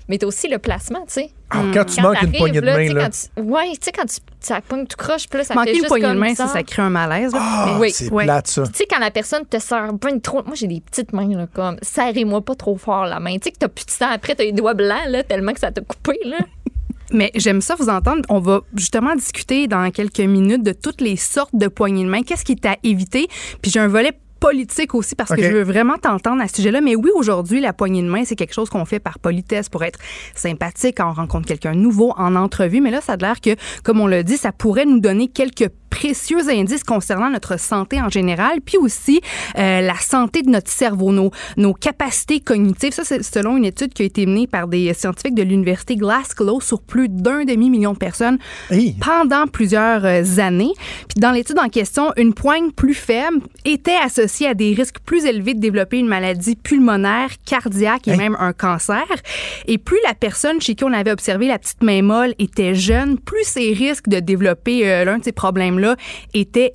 mais t'as aussi le placement, tu sais. Alors, quand tu Quand manques une poignée de main, tu sais, là... quand tu- Ouais, tu sais, quand tu, ça pogne, tu croches, puis là, ça Manquer fait une juste poignée de comme main, ça, ça crée un malaise. là. Ah, oui, c'est ouais. plate, ça. Tu sais, quand la personne te serre bien trop. Moi, j'ai des petites mains, là, comme serrez-moi pas trop fort la main. Tu sais, que t'as plus de sang après, t'as les doigts blancs, là, tellement que ça t'a coupé, là. Mais j'aime ça vous entendre. On va justement discuter dans quelques minutes de toutes les sortes de poignées de main. Qu'est-ce qui est à éviter? Puis j'ai un volet politique aussi parce que je veux vraiment t'entendre à ce sujet-là. Mais oui, aujourd'hui, la poignée de main, c'est quelque chose qu'on fait par politesse pour être sympathique quand on rencontre quelqu'un nouveau en entrevue. Mais là, ça a l'air que, comme on l'a dit, ça pourrait nous donner quelques précieux indices concernant notre santé en général, puis aussi euh, la santé de notre cerveau, nos, nos capacités cognitives. Ça, c'est selon une étude qui a été menée par des scientifiques de l'université Glasgow sur plus d'un demi-million de personnes Hey. pendant plusieurs euh, années. Puis dans l'étude en question, une poigne plus faible était associée à des risques plus élevés de développer une maladie pulmonaire, cardiaque et même un cancer. Et plus la personne chez qui on avait observé la petite main molle était jeune, plus ses risques de développer euh, l'un de ces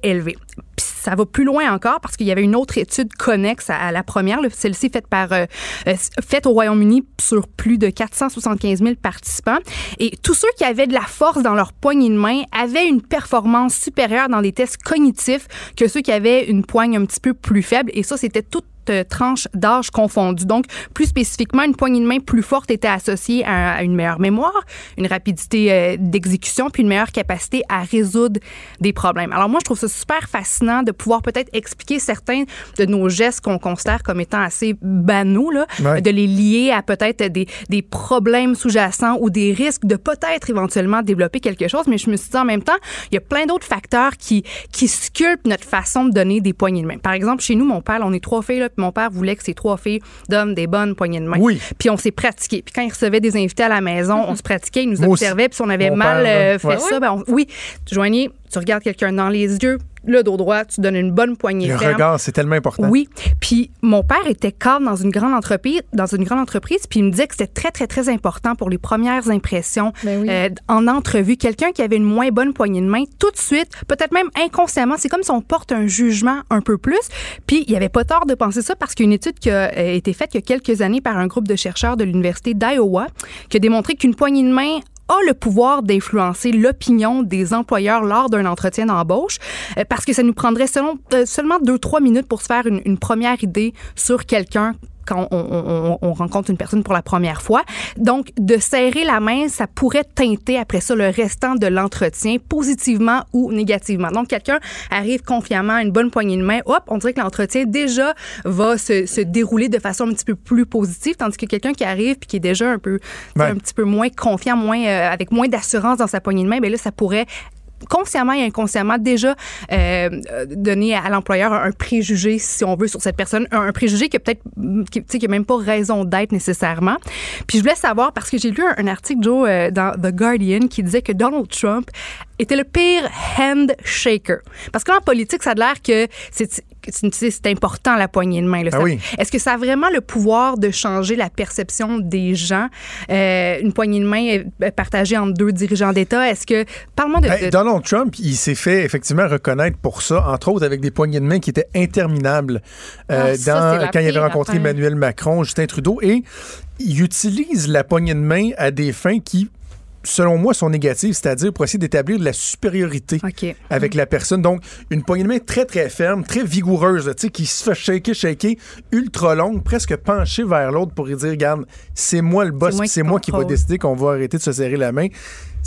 élevés. Puis ça va plus loin encore parce qu'il y avait une autre étude connexe à, la première, celle-ci euh, euh, faite au Royaume-Uni sur plus de 475 000 participants. Et tous ceux qui avaient de la force dans leur poignée de main avaient une performance supérieure dans des tests cognitifs que ceux qui avaient une poigne un petit peu plus faible. Et ça, c'était toute euh, tranche d'âge confondue. Donc, plus spécifiquement, une poignée de main plus forte était associée à, une meilleure mémoire, une rapidité euh, d'exécution, puis une meilleure capacité à résoudre des problèmes. Alors moi, je trouve ça super fascinant de pouvoir peut-être expliquer certains de nos gestes qu'on considère comme étant assez banaux, là, Ouais. de les lier à peut-être des, des problèmes sous-jacents ou des risques de peut-être éventuellement développer quelque chose. Mais je me suis dit en même temps, il y a plein d'autres facteurs qui, qui sculptent notre façon de donner des poignées de main. Par exemple, chez nous, mon père, on est trois filles, là, puis mon père voulait que ces trois filles donnent des bonnes poignées de main. Oui. Puis on s'est pratiqué. Puis quand il recevait des invités à la maison, on se pratiquait, il nous Moi aussi. observait. Puis si on avait Mon mal père, euh, fait Ouais. ça, ben on- oui, Joanie, tu regardes quelqu'un dans les yeux, le dos droit, tu donnes une bonne poignée Le ferme. regard, c'est tellement important. Oui. Puis mon père était cadre dans une grande entreprise, dans une grande entreprise, puis il me disait que c'était très très très important pour les premières impressions Ben oui. euh, en entrevue. Quelqu'un qui avait une moins bonne poignée de main, tout de suite, peut-être même inconsciemment, c'est comme si on porte un jugement un peu plus. Puis il n'y avait pas tort de penser ça parce qu'il y a une étude qui a euh, été faite il y a quelques années par un groupe de chercheurs de l'université d'Iowa qui a démontré qu'une poignée de main a le pouvoir d'influencer l'opinion des employeurs lors d'un entretien d'embauche euh, parce que ça nous prendrait selon, euh, seulement deux, trois minutes pour se faire une, une première idée sur quelqu'un quand on, on- on- on rencontre une personne pour la première fois. Donc, de serrer la main, ça pourrait teinter après ça le restant de l'entretien, positivement ou négativement. Donc, quelqu'un arrive confiamment à une bonne poignée de main, hop, on dirait que l'entretien déjà va se, se dérouler de façon un petit peu plus positive, tandis que quelqu'un qui arrive puis qui est déjà un peu, Ouais. un petit peu moins confiant, moins euh, avec moins d'assurance dans sa poignée de main, ben là, ça pourrait consciemment et inconsciemment déjà euh, donné à l'employeur un, préjugé, si on veut, sur cette personne, un, préjugé qui peut-être, qui, tu sais, qui a même pas raison d'être nécessairement. Puis je voulais savoir parce que j'ai lu un, article Joe euh, dans The Guardian qui disait que Donald Trump était le pire handshaker. Parce qu'en politique, ça a l'air que c'est c'est- important la poignée de main. Ah oui. Est-ce que ça a vraiment le pouvoir de changer la perception des gens? Euh, une poignée de main euh, partagée entre deux dirigeants d'État. Est-ce que parle-moi de, Ben, de- Donald Trump, il s'est fait effectivement reconnaître pour ça, entre autres avec des poignées de main qui étaient interminables euh, Ah, ça, dans- c'est la quand il avait rencontré. Emmanuel Macron, Justin Trudeau, et il utilise la poignée de main à des fins qui, selon moi, sont négatives, c'est-à-dire pour essayer d'établir de la supériorité avec la personne. Donc, une poignée de main très, très ferme, très vigoureuse, tu sais, qui se fait shaker, shaker, ultra longue, presque penchée vers l'autre pour lui dire, regarde, c'est moi le boss, C'est moi qui moi qui va décider qu'on va arrêter de se serrer la main.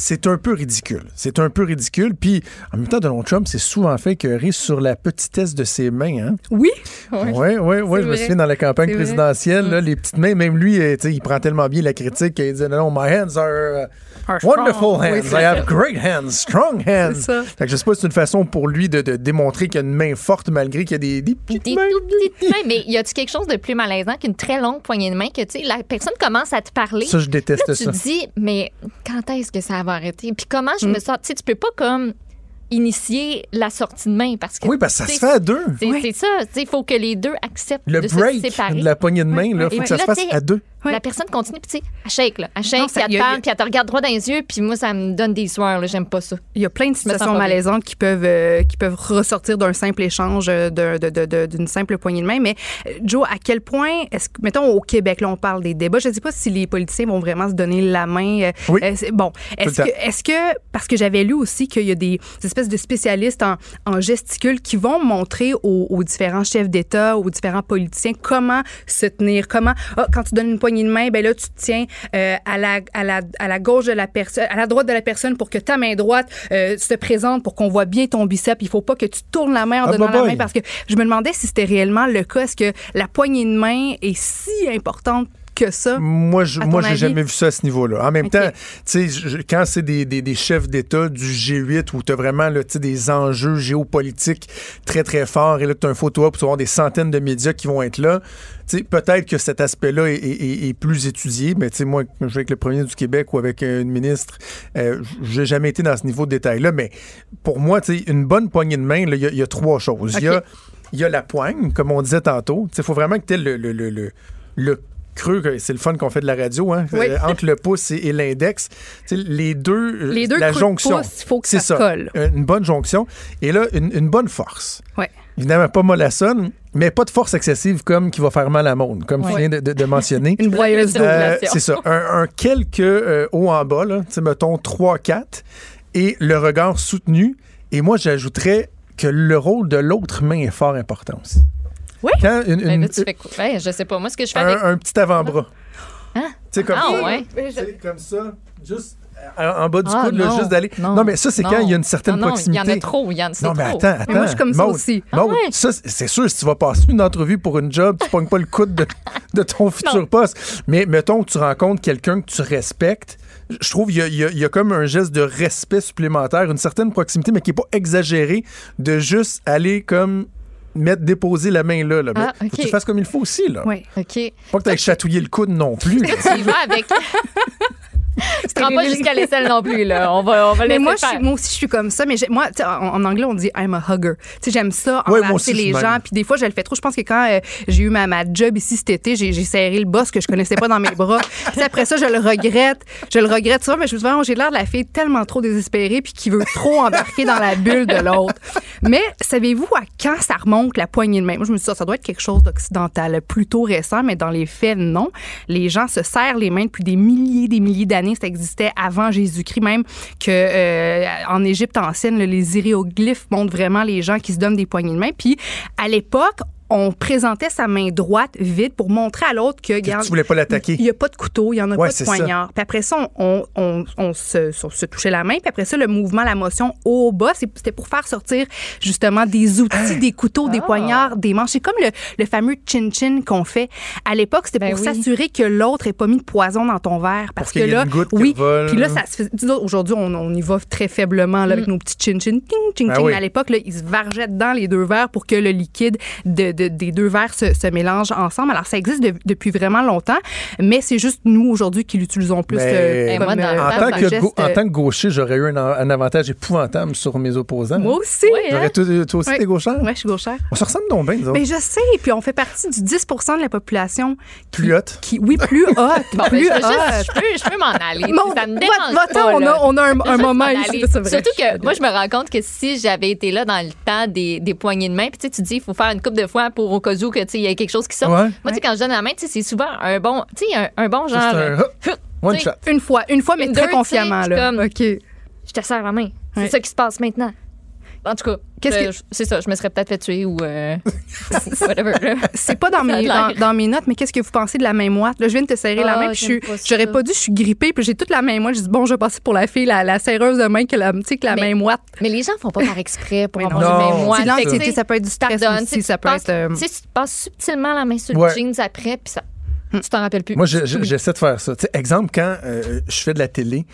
C'est un peu ridicule. C'est un peu ridicule. Puis, en même temps, Donald Trump s'est souvent fait écœurer sur la petitesse de ses mains. Hein? Oui. Oui, oui, oui. Je me souviens dans la campagne présidentielle, là, les petites mains, même lui, euh, il prend tellement bien la critique qu'il dit non, non, my hands are uh, Are strong. wonderful hands. Oui, I have great hands, strong hands. Ça. Fait que je sais pas si c'est une façon pour lui de, de démontrer qu'il a une main forte malgré qu'il y a des, des petites Des mains. tout petites mains, mais y a-tu quelque chose de plus malaisant qu'une très longue poignée de main que, tu sais, la personne commence à te parler? Ça, je déteste Là, tu ça. dis, mais quand est-ce que ça va arrêter? Puis comment je Mm. me sors? Tu sais, tu peux pas comme initier la sortie de main parce que. Oui, parce que ça se fait à deux. C'est c'est ça. Tu sais, il faut que les deux acceptent Le de break se séparer. de la poignée de main, là, Et faut que ça là, se fasse à deux. La personne continue, puis tu sais, elle shake, là. Elle shake, puis elle te a- parle, puis elle te regarde droit dans les yeux, puis moi, ça me donne des sueurs, là. J'aime pas ça. Il y a plein de situations malaisantes qui peuvent, euh, qui peuvent ressortir d'un simple échange, euh, de- de- de- de- d'une simple poignée de main. Mais euh, Joe, à quel point, est-ce que, mettons au Québec, là, on parle des débats. Je ne sais pas si les politiciens vont vraiment se donner la main. euh, Oui. euh, bon, est-ce que, est-ce que, parce que j'avais lu aussi qu'il y a des, des espèces de spécialistes en, en gesticule qui vont montrer aux, aux différents chefs d'État, aux différents politiciens comment se tenir, comment, ah, quand tu donnes une poignée de main, ben là, tu te tiens euh, à, la, à, la, à la gauche de la personne, à la droite de la personne pour que ta main droite euh, se présente pour qu'on voit bien ton biceps. Il faut pas que tu tournes la main en Ah, donnant bah, la boy. main parce que je me demandais si c'était réellement le cas. Est-ce que la poignée de main est si importante que ça? Moi, je, moi, j'ai jamais vu ça à ce niveau-là. En même temps, tu sais, quand c'est des, des- des chefs d'État du G8 où tu as vraiment là, des enjeux géopolitiques très, très forts et là, tu as un photo op, tu avoir des centaines de médias qui vont être là, peut-être que cet aspect-là est, est- est- est plus étudié, mais moi, je vais avec le premier du Québec ou avec une ministre, euh, j'ai jamais été dans ce niveau de détail-là, mais pour moi, une bonne poignée de main, il y, a- il y a trois choses. Il y a y a la poigne, comme on disait tantôt. Il faut vraiment que tu aies le, le, le, le, le creux, c'est le fun qu'on fait de la radio, hein, Oui. euh, entre le pouce et, et l'index. Les deux, euh, Les deux la jonction. il faut que ça colle. euh, Une bonne jonction. Et là, une, une bonne force. Ouais. Évidemment, pas mollassonne, mais pas de force excessive comme qui va faire mal à monde, comme tu viens de, de- de mentionner. Une broyeuse. Euh, c'est ça. Un, un quelques euh, haut en bas, là, mettons 3-4, et le regard soutenu. Et moi, j'ajouterais que le rôle de l'autre main est fort important aussi. Oui. Quand une, Ben, une- là, tu fais quoi? Ben, je sais pas. Moi, ce que je fais avec. un, petit avant-bras. Hein? Tu sais, comme, Ah, ouais. tu sais, comme ça, juste euh, en, bas du Ah, coude, là, juste d'aller. Non, mais ça, c'est quand il y a une certaine non, non, proximité. Il y en a trop. Il y en c'est Non, mais trop. attends, attends. Mais moi, je suis comme ça aussi. Ah Maude, ouais? ça, c'est sûr, si tu vas passer une entrevue pour une job, tu pognes pas le coude de, de ton futur poste. Mais mettons que tu rencontres quelqu'un que tu respectes, je trouve qu'il y a, y a- il y a comme un geste de respect supplémentaire, une certaine proximité, mais qui est pas exagéré, de juste aller comme mettre, déposer la main là. là. Mais Ah, faut que tu fasses comme il faut aussi. Là. Oui. OK. Pas que tu ailles chatouiller le coude non plus. Tu y vas avec. tu te rends pas jusqu'à l'aisselle non plus, là. On va, on va Mais moi, le je suis- faire. moi aussi, je suis comme ça. Mais moi, tu sais, en, en anglais, on dit I'm a hugger. Tu sais, j'aime ça, Ouais, embrasser les gens. Puis des fois, je le fais trop. Je pense que quand euh, j'ai eu ma, ma job ici cet été, j'ai serré le boss que je connaissais pas dans mes bras. Puis après ça, je le regrette. Je le regrette ça, mais je me suis dit, j'ai l'air de la fille tellement trop désespérée puis qui veut trop embarquer dans la bulle de l'autre. Mais savez-vous à quand ça remonte la poignée de main? Moi, je me suis dit, ça, ça doit être quelque chose d'occidental, plutôt récent, mais dans les faits, non. Les gens se serrent les mains depuis des milliers, des milliers d'années. Existait avant Jésus-Christ, même que euh, en Égypte ancienne, les hiéroglyphes montrent vraiment les gens qui se donnent des poignées de main. Puis à l'époque, on présentait sa main droite vide pour montrer à l'autre que, regarde, tu voulais pas l'attaquer. Il n'y a pas de couteau, il n'y en a Ouais, pas de poignard. Puis après ça, on, on, on se, on se touchait la main. Puis après ça, le mouvement, la motion haut bas, c'était pour faire sortir justement des outils, des couteaux, des poignards, des manches. C'est comme le, le fameux chin-chin qu'on fait. À l'époque, c'était Ben pour oui. s'assurer que l'autre n'ait pas mis de poison dans ton verre. Parce que là, une goutte qui oui. Puis là, ça se fait. Aujourd'hui, on, on y va très faiblement là, avec Mm. nos petits chin-chin. Ting, ting, Ben ting. oui. Mais à l'époque, là, ils se vargeaient dans les deux verres pour que le liquide de, de- des deux verres se, se mélange ensemble. Alors, ça existe de- depuis vraiment longtemps, mais c'est juste nous, aujourd'hui, qui l'utilisons plus. Ben, euh, moi, dans euh, En tant, que geste, gau- en tant que gaucher, j'aurais eu un, un avantage épouvantable sur mes opposants. Moi aussi. J'aurais hein? toi, toi aussi Ouais. des gauchères? Ouais, je suis gauchère. On se ressemble donc bien, nous autres. Mais je sais, puis on fait partie du 10% de la population qui, Plus haute? qui oui, plus haute. Bon, ben, plus je, haute. je peux, je peux m'en aller. Bon, ça me va- dérange pas. on, a, on a un, moment m'en ici. Surtout que moi, je me rends compte que si j'avais été là dans le temps des, des poignées de main, puis tu sais, tu dis, il faut faire une coupe de fois pour au cas où que, tu sais, il y a quelque chose qui sort. Ouais. Moi, tu sais, quand je donne la main, tu sais, c'est souvent un bon, tu sais, un, un bon genre. Juste un euh, hop, tu one sais, shot. Une fois, une fois, mais Une très deux, confiamment. Là. comme- OK. Je te serre la main. C'est Ouais. ça qui se passe maintenant. En tout cas, Qu'est-ce euh, que- je- c'est ça, je me serais peut-être fait tuer ou euh, whatever. C'est pas dans mes, dans, mes notes, mais qu'est-ce que vous pensez de la main moite? Là, je viens de te serrer la Ah, main, puis je suis- j'aime pas j'aurais pas dû, je suis grippée, puis j'ai toute la main moite. Je dis, bon, je vais passer pour la fille, la, la serreuse de main, que la, tu sais, que la Mais- main moite. Mais les gens font pas par exprès pour avoir non. une main Non, moite. C'est que, l'anxiété, tu sais, ça peut être du stress pardonne, aussi, ça tu peut passes- être... euh, Tu sais, tu passes subtilement la main sur le Ouais. jeans après, puis ça, tu t'en rappelles plus. Moi, je- je- j'essaie de faire ça. Tu sais, exemple, quand euh, je fais de la télé,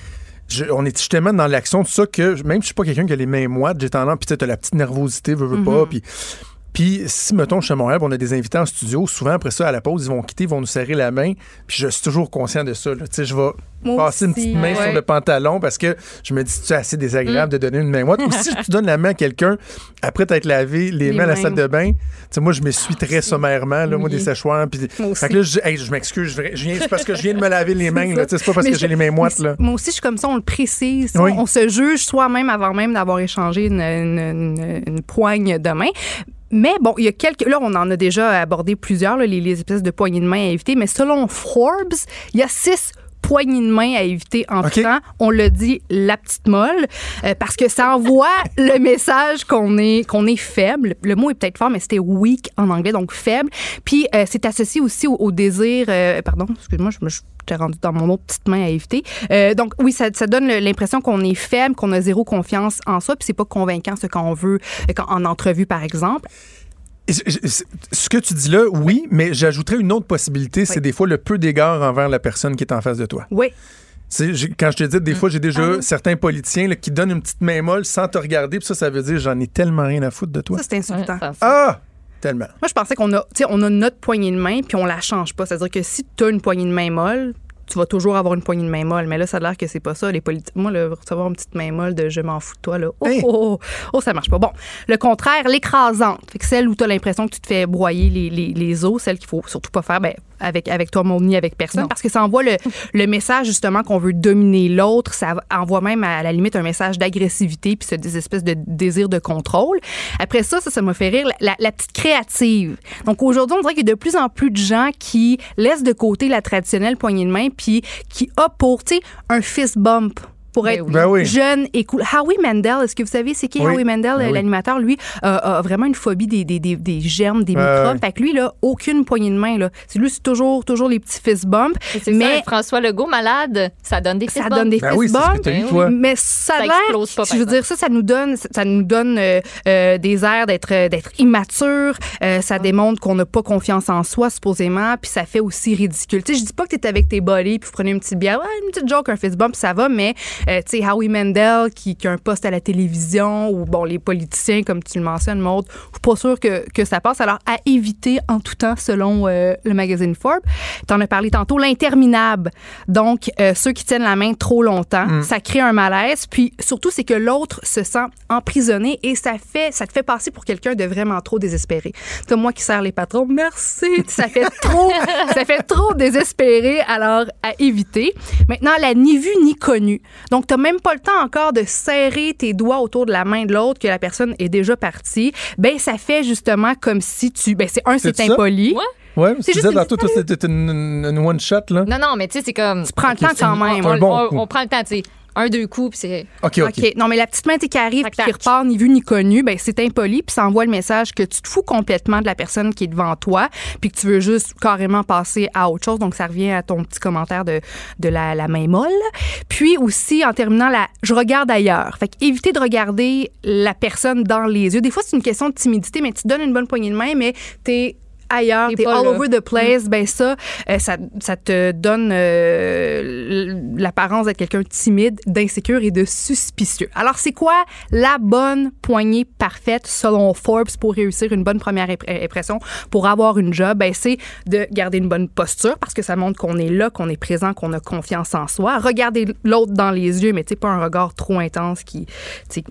je, on est tellement dans l'action de ça que même si je suis pas quelqu'un qui a les mains moites, j'ai tendance, puis tu t'as la petite nervosité, veux, veux pas, puis... Puis, si, mettons, je suis à Montréal, on a des invités en studio, souvent, après ça, à la pause, ils vont quitter, ils vont nous serrer la main, puis je suis toujours conscient de ça. Tu sais, je vais Moi passer une petite main ouais. sur le pantalon parce que je me dis, c'est assez désagréable de donner une main moite. Ou si tu donnes la main à quelqu'un, après t'être lavé les, Les mains à la salle de bain, tu sais, moi, je m'essuie très sommairement, là, moi, des séchoirs. Puis, fait que là, je, hey, je m'excuse, je, je viens- c'est parce que je viens de me laver les mains, là. Tu sais, c'est pas parce Mais que j'ai les mains moites, là. Moi aussi, je suis comme ça, on le précise. Oui. On, on se juge soi-même avant même d'avoir échangé une, une- une- une poigne de main. Mais bon, il y a quelques. Là, on en a déjà abordé plusieurs, les, les espèces de poignées de main à éviter. Mais selon Forbes, il y a six poignées de main à éviter en OK. tout temps. On le dit, la petite molle, euh, parce que ça envoie le message qu'on est, qu'on est faible. Le mot est peut-être fort, mais c'était weak en anglais, donc faible. Puis euh, c'est associé aussi au, au désir. euh, pardon, excuse-moi, je me t'ai rendu dans mon autre petite main à éviter. Donc oui, ça, ça donne l'impression qu'on est faible, qu'on a zéro confiance en soi, puis c'est pas convaincant ce qu'on veut quand- en entrevue par exemple. Ce que tu dis là, oui, mais j'ajouterais une autre possibilité, c'est des fois le peu d'égard envers la personne qui est en face de toi. Oui. Quand je te dis, des fois, j'ai déjà Ah oui. certains politiciens là, qui donnent une petite main molle sans te regarder, puis ça, ça veut dire j'en ai tellement rien à foutre de toi. Ça c'est insultant. Ah! Tellement. Moi, je pensais qu'on a, tu sais, on a notre poignée de main puis on la change pas. C'est-à-dire que si tu as une poignée de main molle, tu vas toujours avoir une poignée de main molle. Mais là, ça a l'air que c'est pas ça. Les politiques, moi, le, recevoir une petite main molle de je m'en fous de toi, là, oh, Hey. oh, oh, oh, ça marche pas. Bon, le contraire, l'écrasante. Fait que celle où tu as l'impression que tu te fais broyer les, les, les os, celle qu'il faut surtout pas faire ben, avec, avec toi, mon ni avec personne, Non. parce que ça envoie le, le message, justement, qu'on veut dominer l'autre. Ça envoie même, à la limite, un message d'agressivité puis ce- des espèces de désir de contrôle. Après ça, ça, ça m'a fait rire, la, petite créative. Donc, aujourd'hui, on dirait qu'il y a de plus en plus de gens qui laissent de côté la traditionnelle poignée de main puis qui optent pour, tu sais, un fist bump pour Ben être. Ben oui. jeune et cool. Howie Mandel, est-ce que vous savez c'est qui Oui. Howie Mandel, Ben l'animateur? Lui euh, a vraiment une phobie des, des, des, des germes, des microbes. Fait que lui, là, aucune poignée de main. Là. C'est lui, c'est toujours, toujours les petits fist bumps. Mais ça, François Legault malade, ça donne des ça fist donne des Ben fist oui, c'est ce que bumps. eu, toi. Mais ça a Ça l'air, explose pas, je veux dire ça, ça nous donne, ça nous donne euh, euh, des airs d'être d'être immature. Euh, ça démontre qu'on n'a pas confiance en soi supposément, puis ça fait aussi ridicule. Tu sais, je dis pas que t'es avec tes buddies puis vous prenez une petite bière, ouais, une petite joke, un fist bump, ça va, mais tu sais, Howie Mandel qui, qui a un poste à la télévision ou bon les politiciens comme tu le mentionnes, Maud, je suis pas sûre que, que ça passe. Alors à éviter en tout temps selon euh, le magazine Forbes. T'en as parlé tantôt, l'interminable. Donc euh, ceux qui tiennent la main trop longtemps, ça crée un malaise. Puis surtout c'est que l'autre se sent emprisonné et ça fait ça te fait passer pour quelqu'un de vraiment trop désespéré. Comme moi qui serre les patrons, merci. Ça fait trop, ça fait trop désespéré. Alors à éviter. Maintenant la ni vue ni connue. Donc t'as même pas le temps encore de serrer tes doigts autour de la main de l'autre que la personne est déjà partie. Ben ça fait justement comme si tu, ben c'est un c'est C'est impoli. Ouais. Ouais, C'est tu juste tantôt, toi, c'était une, une one-shot, là. Non, non, mais tu sais, c'est comme. Tu prends le temps quand même. un on, bon on- coup. on prend le temps, tu sais. Un, deux coups, puis c'est. OK, OK. OK. Non, mais la petite main qui arrive puis qui repart ni vu ni connu, ben c'est impoli puis ça envoie le message que tu te fous complètement de la personne qui est devant toi puis que tu veux juste carrément passer à autre chose. Donc ça revient à ton petit commentaire de, de la, la main molle. Puis aussi en terminant la je regarde ailleurs. Fait que éviter de regarder la personne dans les yeux. Des fois c'est une question de timidité mais tu te donnes une bonne poignée de main mais t'es ailleurs, T'es all là. over the place, ben ça, euh, ça, ça te donne euh, l'apparence d'être quelqu'un de timide, d'insécure et de suspicieux. Alors, c'est quoi la bonne poignée parfaite selon Forbes pour réussir une bonne première euh, impression, pour avoir une job? Ben, c'est de garder une bonne posture parce que ça montre qu'on est là, qu'on est présent, qu'on a confiance en soi. Regarder l'autre dans les yeux, mais tu pas un regard trop intense qui, tu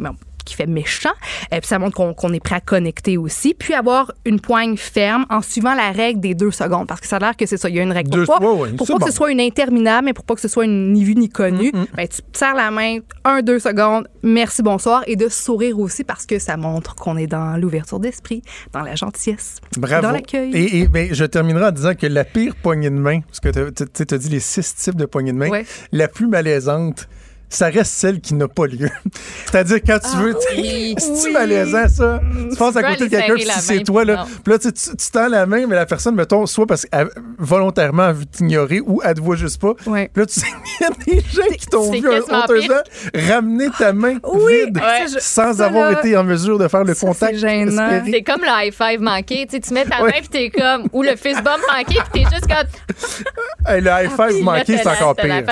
qui fait méchant. Et puis ça montre qu'on est prêt à connecter aussi. Puis avoir une poigne ferme en suivant la règle des deux secondes. Parce que ça a l'air que c'est ça. Il y a une règle. Deux- pour pas, ouais, ouais, pour pas que ce soit une interminable, mais pour pas que ce soit une ni vue ni connue, ben, tu te serres la main, un, deux secondes, merci, bonsoir. Et de sourire aussi parce que ça montre qu'on est dans l'ouverture d'esprit, dans la gentillesse, Bravo. dans l'accueil. Et, et, ben, je terminerai en disant que la pire poignée de main, parce que tu as dit les six types de poignées de main, Ouais. la plus malaisante, ça reste celle qui n'a pas lieu. C'est-à-dire quand tu veux, tu- oui. c'est-tu Oui. malaisant ça? Tu passes à côté de quelqu'un, si c'est toi, là, puis là tu, tu, tu tends la main, mais la personne, mettons, soit parce qu'elle volontairement veut t'ignorer ou elle te voit juste pas. Ouais. Puis là, tu sais, il y a des gens qui t'ont vu honteusement ramener ta main vide Ouais. sans Ça, avoir là, été en mesure de faire le ça, contact c'est gênant. espéré. C'est comme le high five manqué. Tu, sais, tu mets ta Ouais. main puis t'es comme. Ou le fist bump manqué puis t'es juste comme. Hey, le high five Puis là, manqué, c'est encore pire.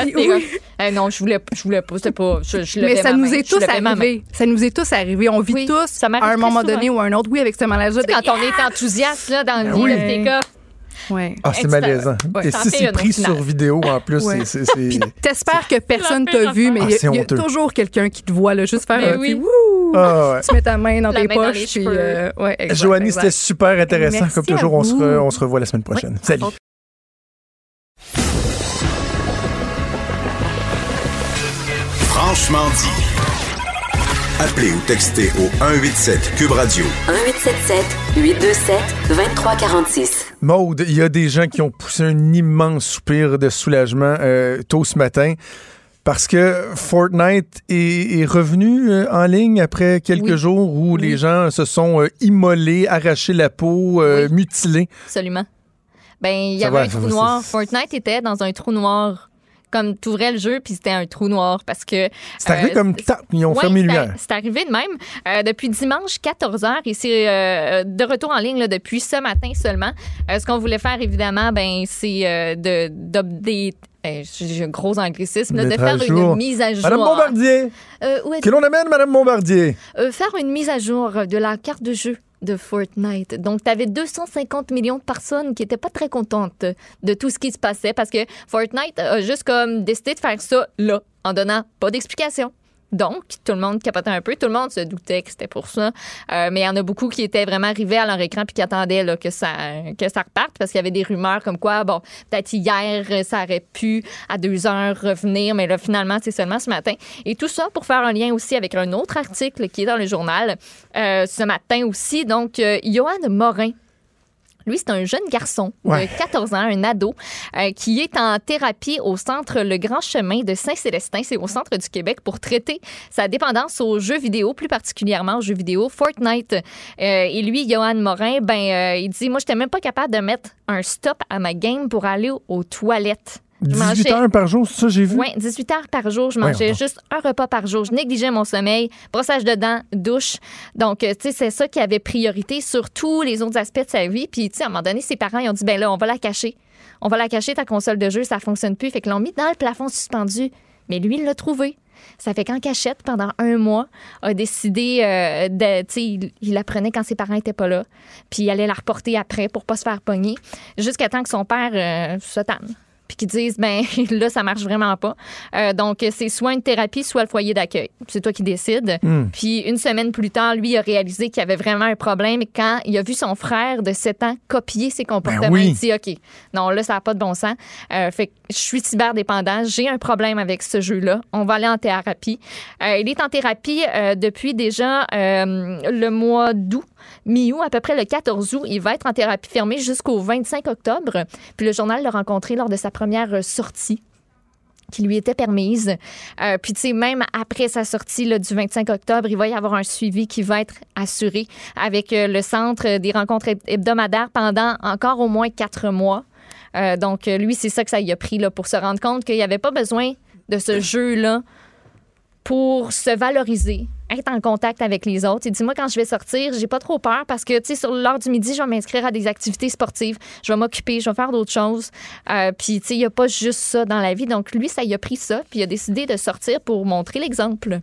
Eh non, je voulais, je voulais pas. C'était pas. Je, je Mais ça ma nous main, est tous arrivé. Ça nous est tous arrivé. On vit Oui, tous ça à un moment souvent. donné ou à un autre. Oui, avec ce malaise-là. Tu sais, quand on est enthousiaste là, dans le Ben lit, oui. là, t'es comme. Ouais. Ah, c'est malaisant. Ouais. Et si c'est pris sur vidéo, en plus, Ouais. c'est- T'espères que personne t'a vu, mais affaire. il y a- Ah, il y, a toujours quelqu'un qui te voit, là, juste faire Mais un oui. petit wouh! Ah, ouais. Tu mets ta main dans La tes main dans poches. puis, cheveux. euh, Joanie, c'était super intéressant. Merci Comme toujours, on se, vous. re- on se revoit la semaine prochaine. Salut. Franchement dit. Appelez ou textez au 187 Cube Radio. 1877 827 2346. Maude, il y a des gens qui ont poussé un immense soupir de soulagement euh, tôt ce matin parce que Fortnite est, est revenu euh, en ligne après quelques Oui. jours où les gens se sont euh, immolés, arraché la peau, euh, Oui. mutilés. Absolument. Ben, il y Ça avait va, un trou noir. Fortnite était dans un trou noir. Comme t'ouvrais le jeu, puis c'était un trou noir parce que. C'est arrivé euh, comme tap, ils ont Ouais, fermé lumière. C'est arrivé de même. Euh, depuis dimanche 14h, et c'est euh, de retour en ligne là, depuis ce matin seulement. Ce qu'on voulait faire, évidemment, ben, c'est de d'update. J'ai un gros anglicisme, là, de faire jour. une mise à jour. Madame Bombardier, Euh, que l'on amène Madame Bombardier. euh, faire une mise à jour de la carte de jeu de Fortnite. Donc, tu avais 250 millions de personnes qui étaient pas très contentes de tout ce qui se passait parce que Fortnite a juste comme décidé de faire ça là, en donnant pas d'explication. Donc, tout le monde capotait un peu. Tout le monde se doutait que c'était pour ça. Euh, mais il y en a beaucoup qui étaient vraiment arrivés à leur écran puis qui attendaient que, ça, que ça reparte parce qu'il y avait des rumeurs comme quoi, bon, peut-être hier, ça aurait pu à deux heures revenir, mais là, finalement, c'est seulement ce matin. Et tout ça pour faire un lien aussi avec un autre article qui est dans le journal euh, ce matin aussi. Donc, euh, Johan Morin. Lui, c'est un jeune garçon Ouais. de 14 ans, un ado, euh, qui est en thérapie au centre Le Grand Chemin de Saint-Célestin. C'est au centre du Québec pour traiter sa dépendance aux jeux vidéo, plus particulièrement aux jeux vidéo Fortnite. Euh, et lui, Johan Morin, ben, euh, il dit Moi, je n'étais même pas capable de mettre un stop à ma game pour aller aux, aux toilettes. Je 18 mangeais- heures par jour, c'est ça j'ai vu? oui, 18 heures par jour. Je mangeais juste un repas par jour. Je négligeais mon sommeil, brossage de dents, douche. Donc, euh, tu sais, c'est ça qui avait priorité sur tous les autres aspects de sa vie. Puis, tu sais, à un moment donné, ses parents, ils ont dit, ben là, on va la cacher. On va la cacher, ta console de jeu, ça fonctionne plus. Fait que l'ont mis dans le plafond suspendu. Mais lui, il l'a trouvé. Ça fait qu'en cachette, pendant un mois, a décidé euh, de. Tu sais, il, il apprenait quand ses parents n'étaient pas là. Puis il allait la reporter après pour pas se faire pogner. Jusqu'à temps que son père euh, se tanne puis qu'ils disent ben là ça marche vraiment pas. Euh, donc c'est soit une thérapie soit le foyer d'accueil. C'est toi qui décides. Hmm. Puis une semaine plus tard, lui a réalisé qu'il y avait vraiment un problème quand il a vu son frère de 7 ans copier ses comportements. Ben oui. Il dit OK, non là ça n'a pas de bon sens. Euh, fait que je suis cyberdépendant, j'ai un problème avec ce jeu-là. On va aller en thérapie. Euh, il est en thérapie depuis déjà le mois d'août mi-août, à peu près le 14 août. Il va être en thérapie fermée jusqu'au 25 octobre. Puis le journal l'a rencontré lors de sa première sortie. qui lui était permise. Euh, puis, tu sais, même après sa sortie du 25 octobre, il va y avoir un suivi qui va être assuré avec euh, le Centre des rencontres heb- hebdomadaires pendant encore au moins quatre mois. Euh, donc, lui, c'est ça que ça y a pris là, pour se rendre compte qu'il n'y avait pas besoin de ce jeu-là pour se valoriser, être en contact avec les autres. Et dis-moi, quand je vais sortir, j'ai pas trop peur parce que, tu sais, sur l'heure du midi, je vais m'inscrire à des activités sportives, je vais m'occuper, je vais faire d'autres choses. Euh, puis, tu sais, il n'y a pas juste ça dans la vie. Donc, lui, ça y a pris ça, puis il a décidé de sortir pour montrer l'exemple.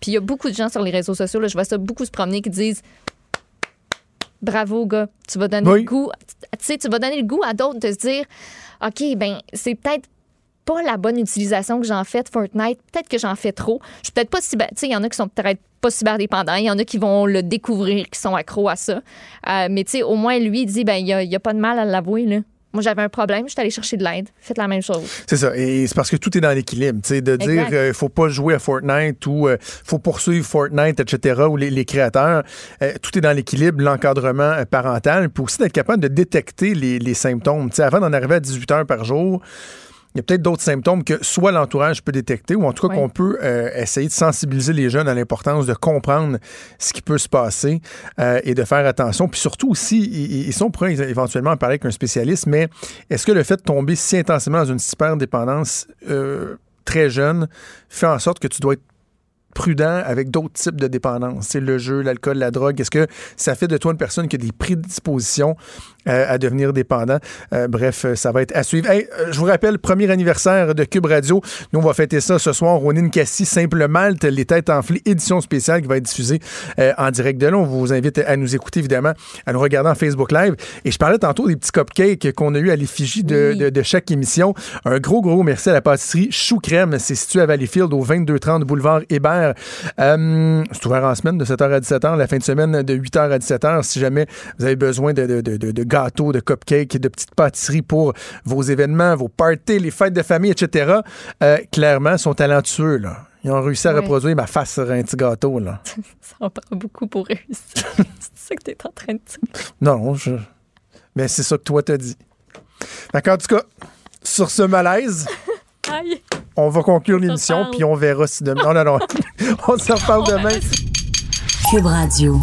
Puis, il y a beaucoup de gens sur les réseaux sociaux, là, je vois ça beaucoup se promener qui disent Bravo, gars, tu vas donner Oui. le goût, tu sais, tu vas donner le goût à d'autres de se dire OK, ben, c'est peut-être pas la bonne utilisation que j'en fais de Fortnite. Peut-être que j'en fais trop. Je suis peut-être pas cyber... Tu sais, il y en a qui sont peut-être pas cyberdépendants. Il y en a qui vont le découvrir, qui sont accros à ça. Euh, mais tu sais, au moins, lui, il dit, ben, il n'y a, il y a pas de mal à l'avouer, là. Moi, j'avais un problème, je suis allée chercher de l'aide. Faites la même chose. C'est ça. Et c'est parce que tout est dans l'équilibre. De dire Exact. euh, faut pas jouer à Fortnite ou euh, faut poursuivre Fortnite, etc., ou les, les créateurs. euh, tout est dans l'équilibre, l'encadrement euh, parental, puis aussi d'être capable de détecter les, les symptômes. Tu sais, avant d'en arriver à 18 heures par jour, il y a peut-être d'autres symptômes que soit l'entourage peut détecter ou en tout cas Oui. qu'on peut euh, essayer de sensibiliser les jeunes à l'importance de comprendre ce qui peut se passer euh, et de faire attention. Puis surtout aussi, ils, ils sont prêts éventuellement à parler avec un spécialiste, mais est-ce que le fait de tomber si intensément dans une cyberdépendance euh, très jeune fait en sorte que tu dois être prudent avec d'autres types de dépendances, c'est le jeu, l'alcool, la drogue. Est-ce que ça fait de toi une personne qui a des prédispositions euh, à devenir dépendant? Euh, bref, euh, ça va être à suivre. Hey, je vous rappelle, premier anniversaire de Cube Radio. Nous, on va fêter ça ce soir. Ronine Cassis, Simple Malte, Les Têtes Enflées, édition spéciale qui va être diffusée euh, en direct de là. On vous invite à nous écouter, évidemment, à nous regarder en Facebook Live. Et je parlais tantôt des petits cupcakes qu'on a eu à l'effigie de, de- de chaque émission. Un gros, gros merci à la pâtisserie Chou Crème. C'est situé à Valleyfield au 2230 boulevard Hébert. Euh, c'est ouvert en semaine de 7h à 17h, la fin de semaine de 8h à 17h. Si jamais vous avez besoin de, de- de- de- de gâteaux, de cupcakes, de petites pâtisseries pour vos événements, vos parties, les fêtes de famille, etc., euh, clairement, ils sont talentueux. Là. Ils ont réussi à Ouais. reproduire ma face sur un petit gâteau. Là. Ça en prend beaucoup pour réussir. c'est ça que tu es en train de dire. Non, je... mais c'est ça que toi t'as dit. D'accord, en tout cas, sur ce malaise, Aïe. on va conclure l'émission, puis on verra si demain. Non, non, non. on se reparle demain. Cube Radio.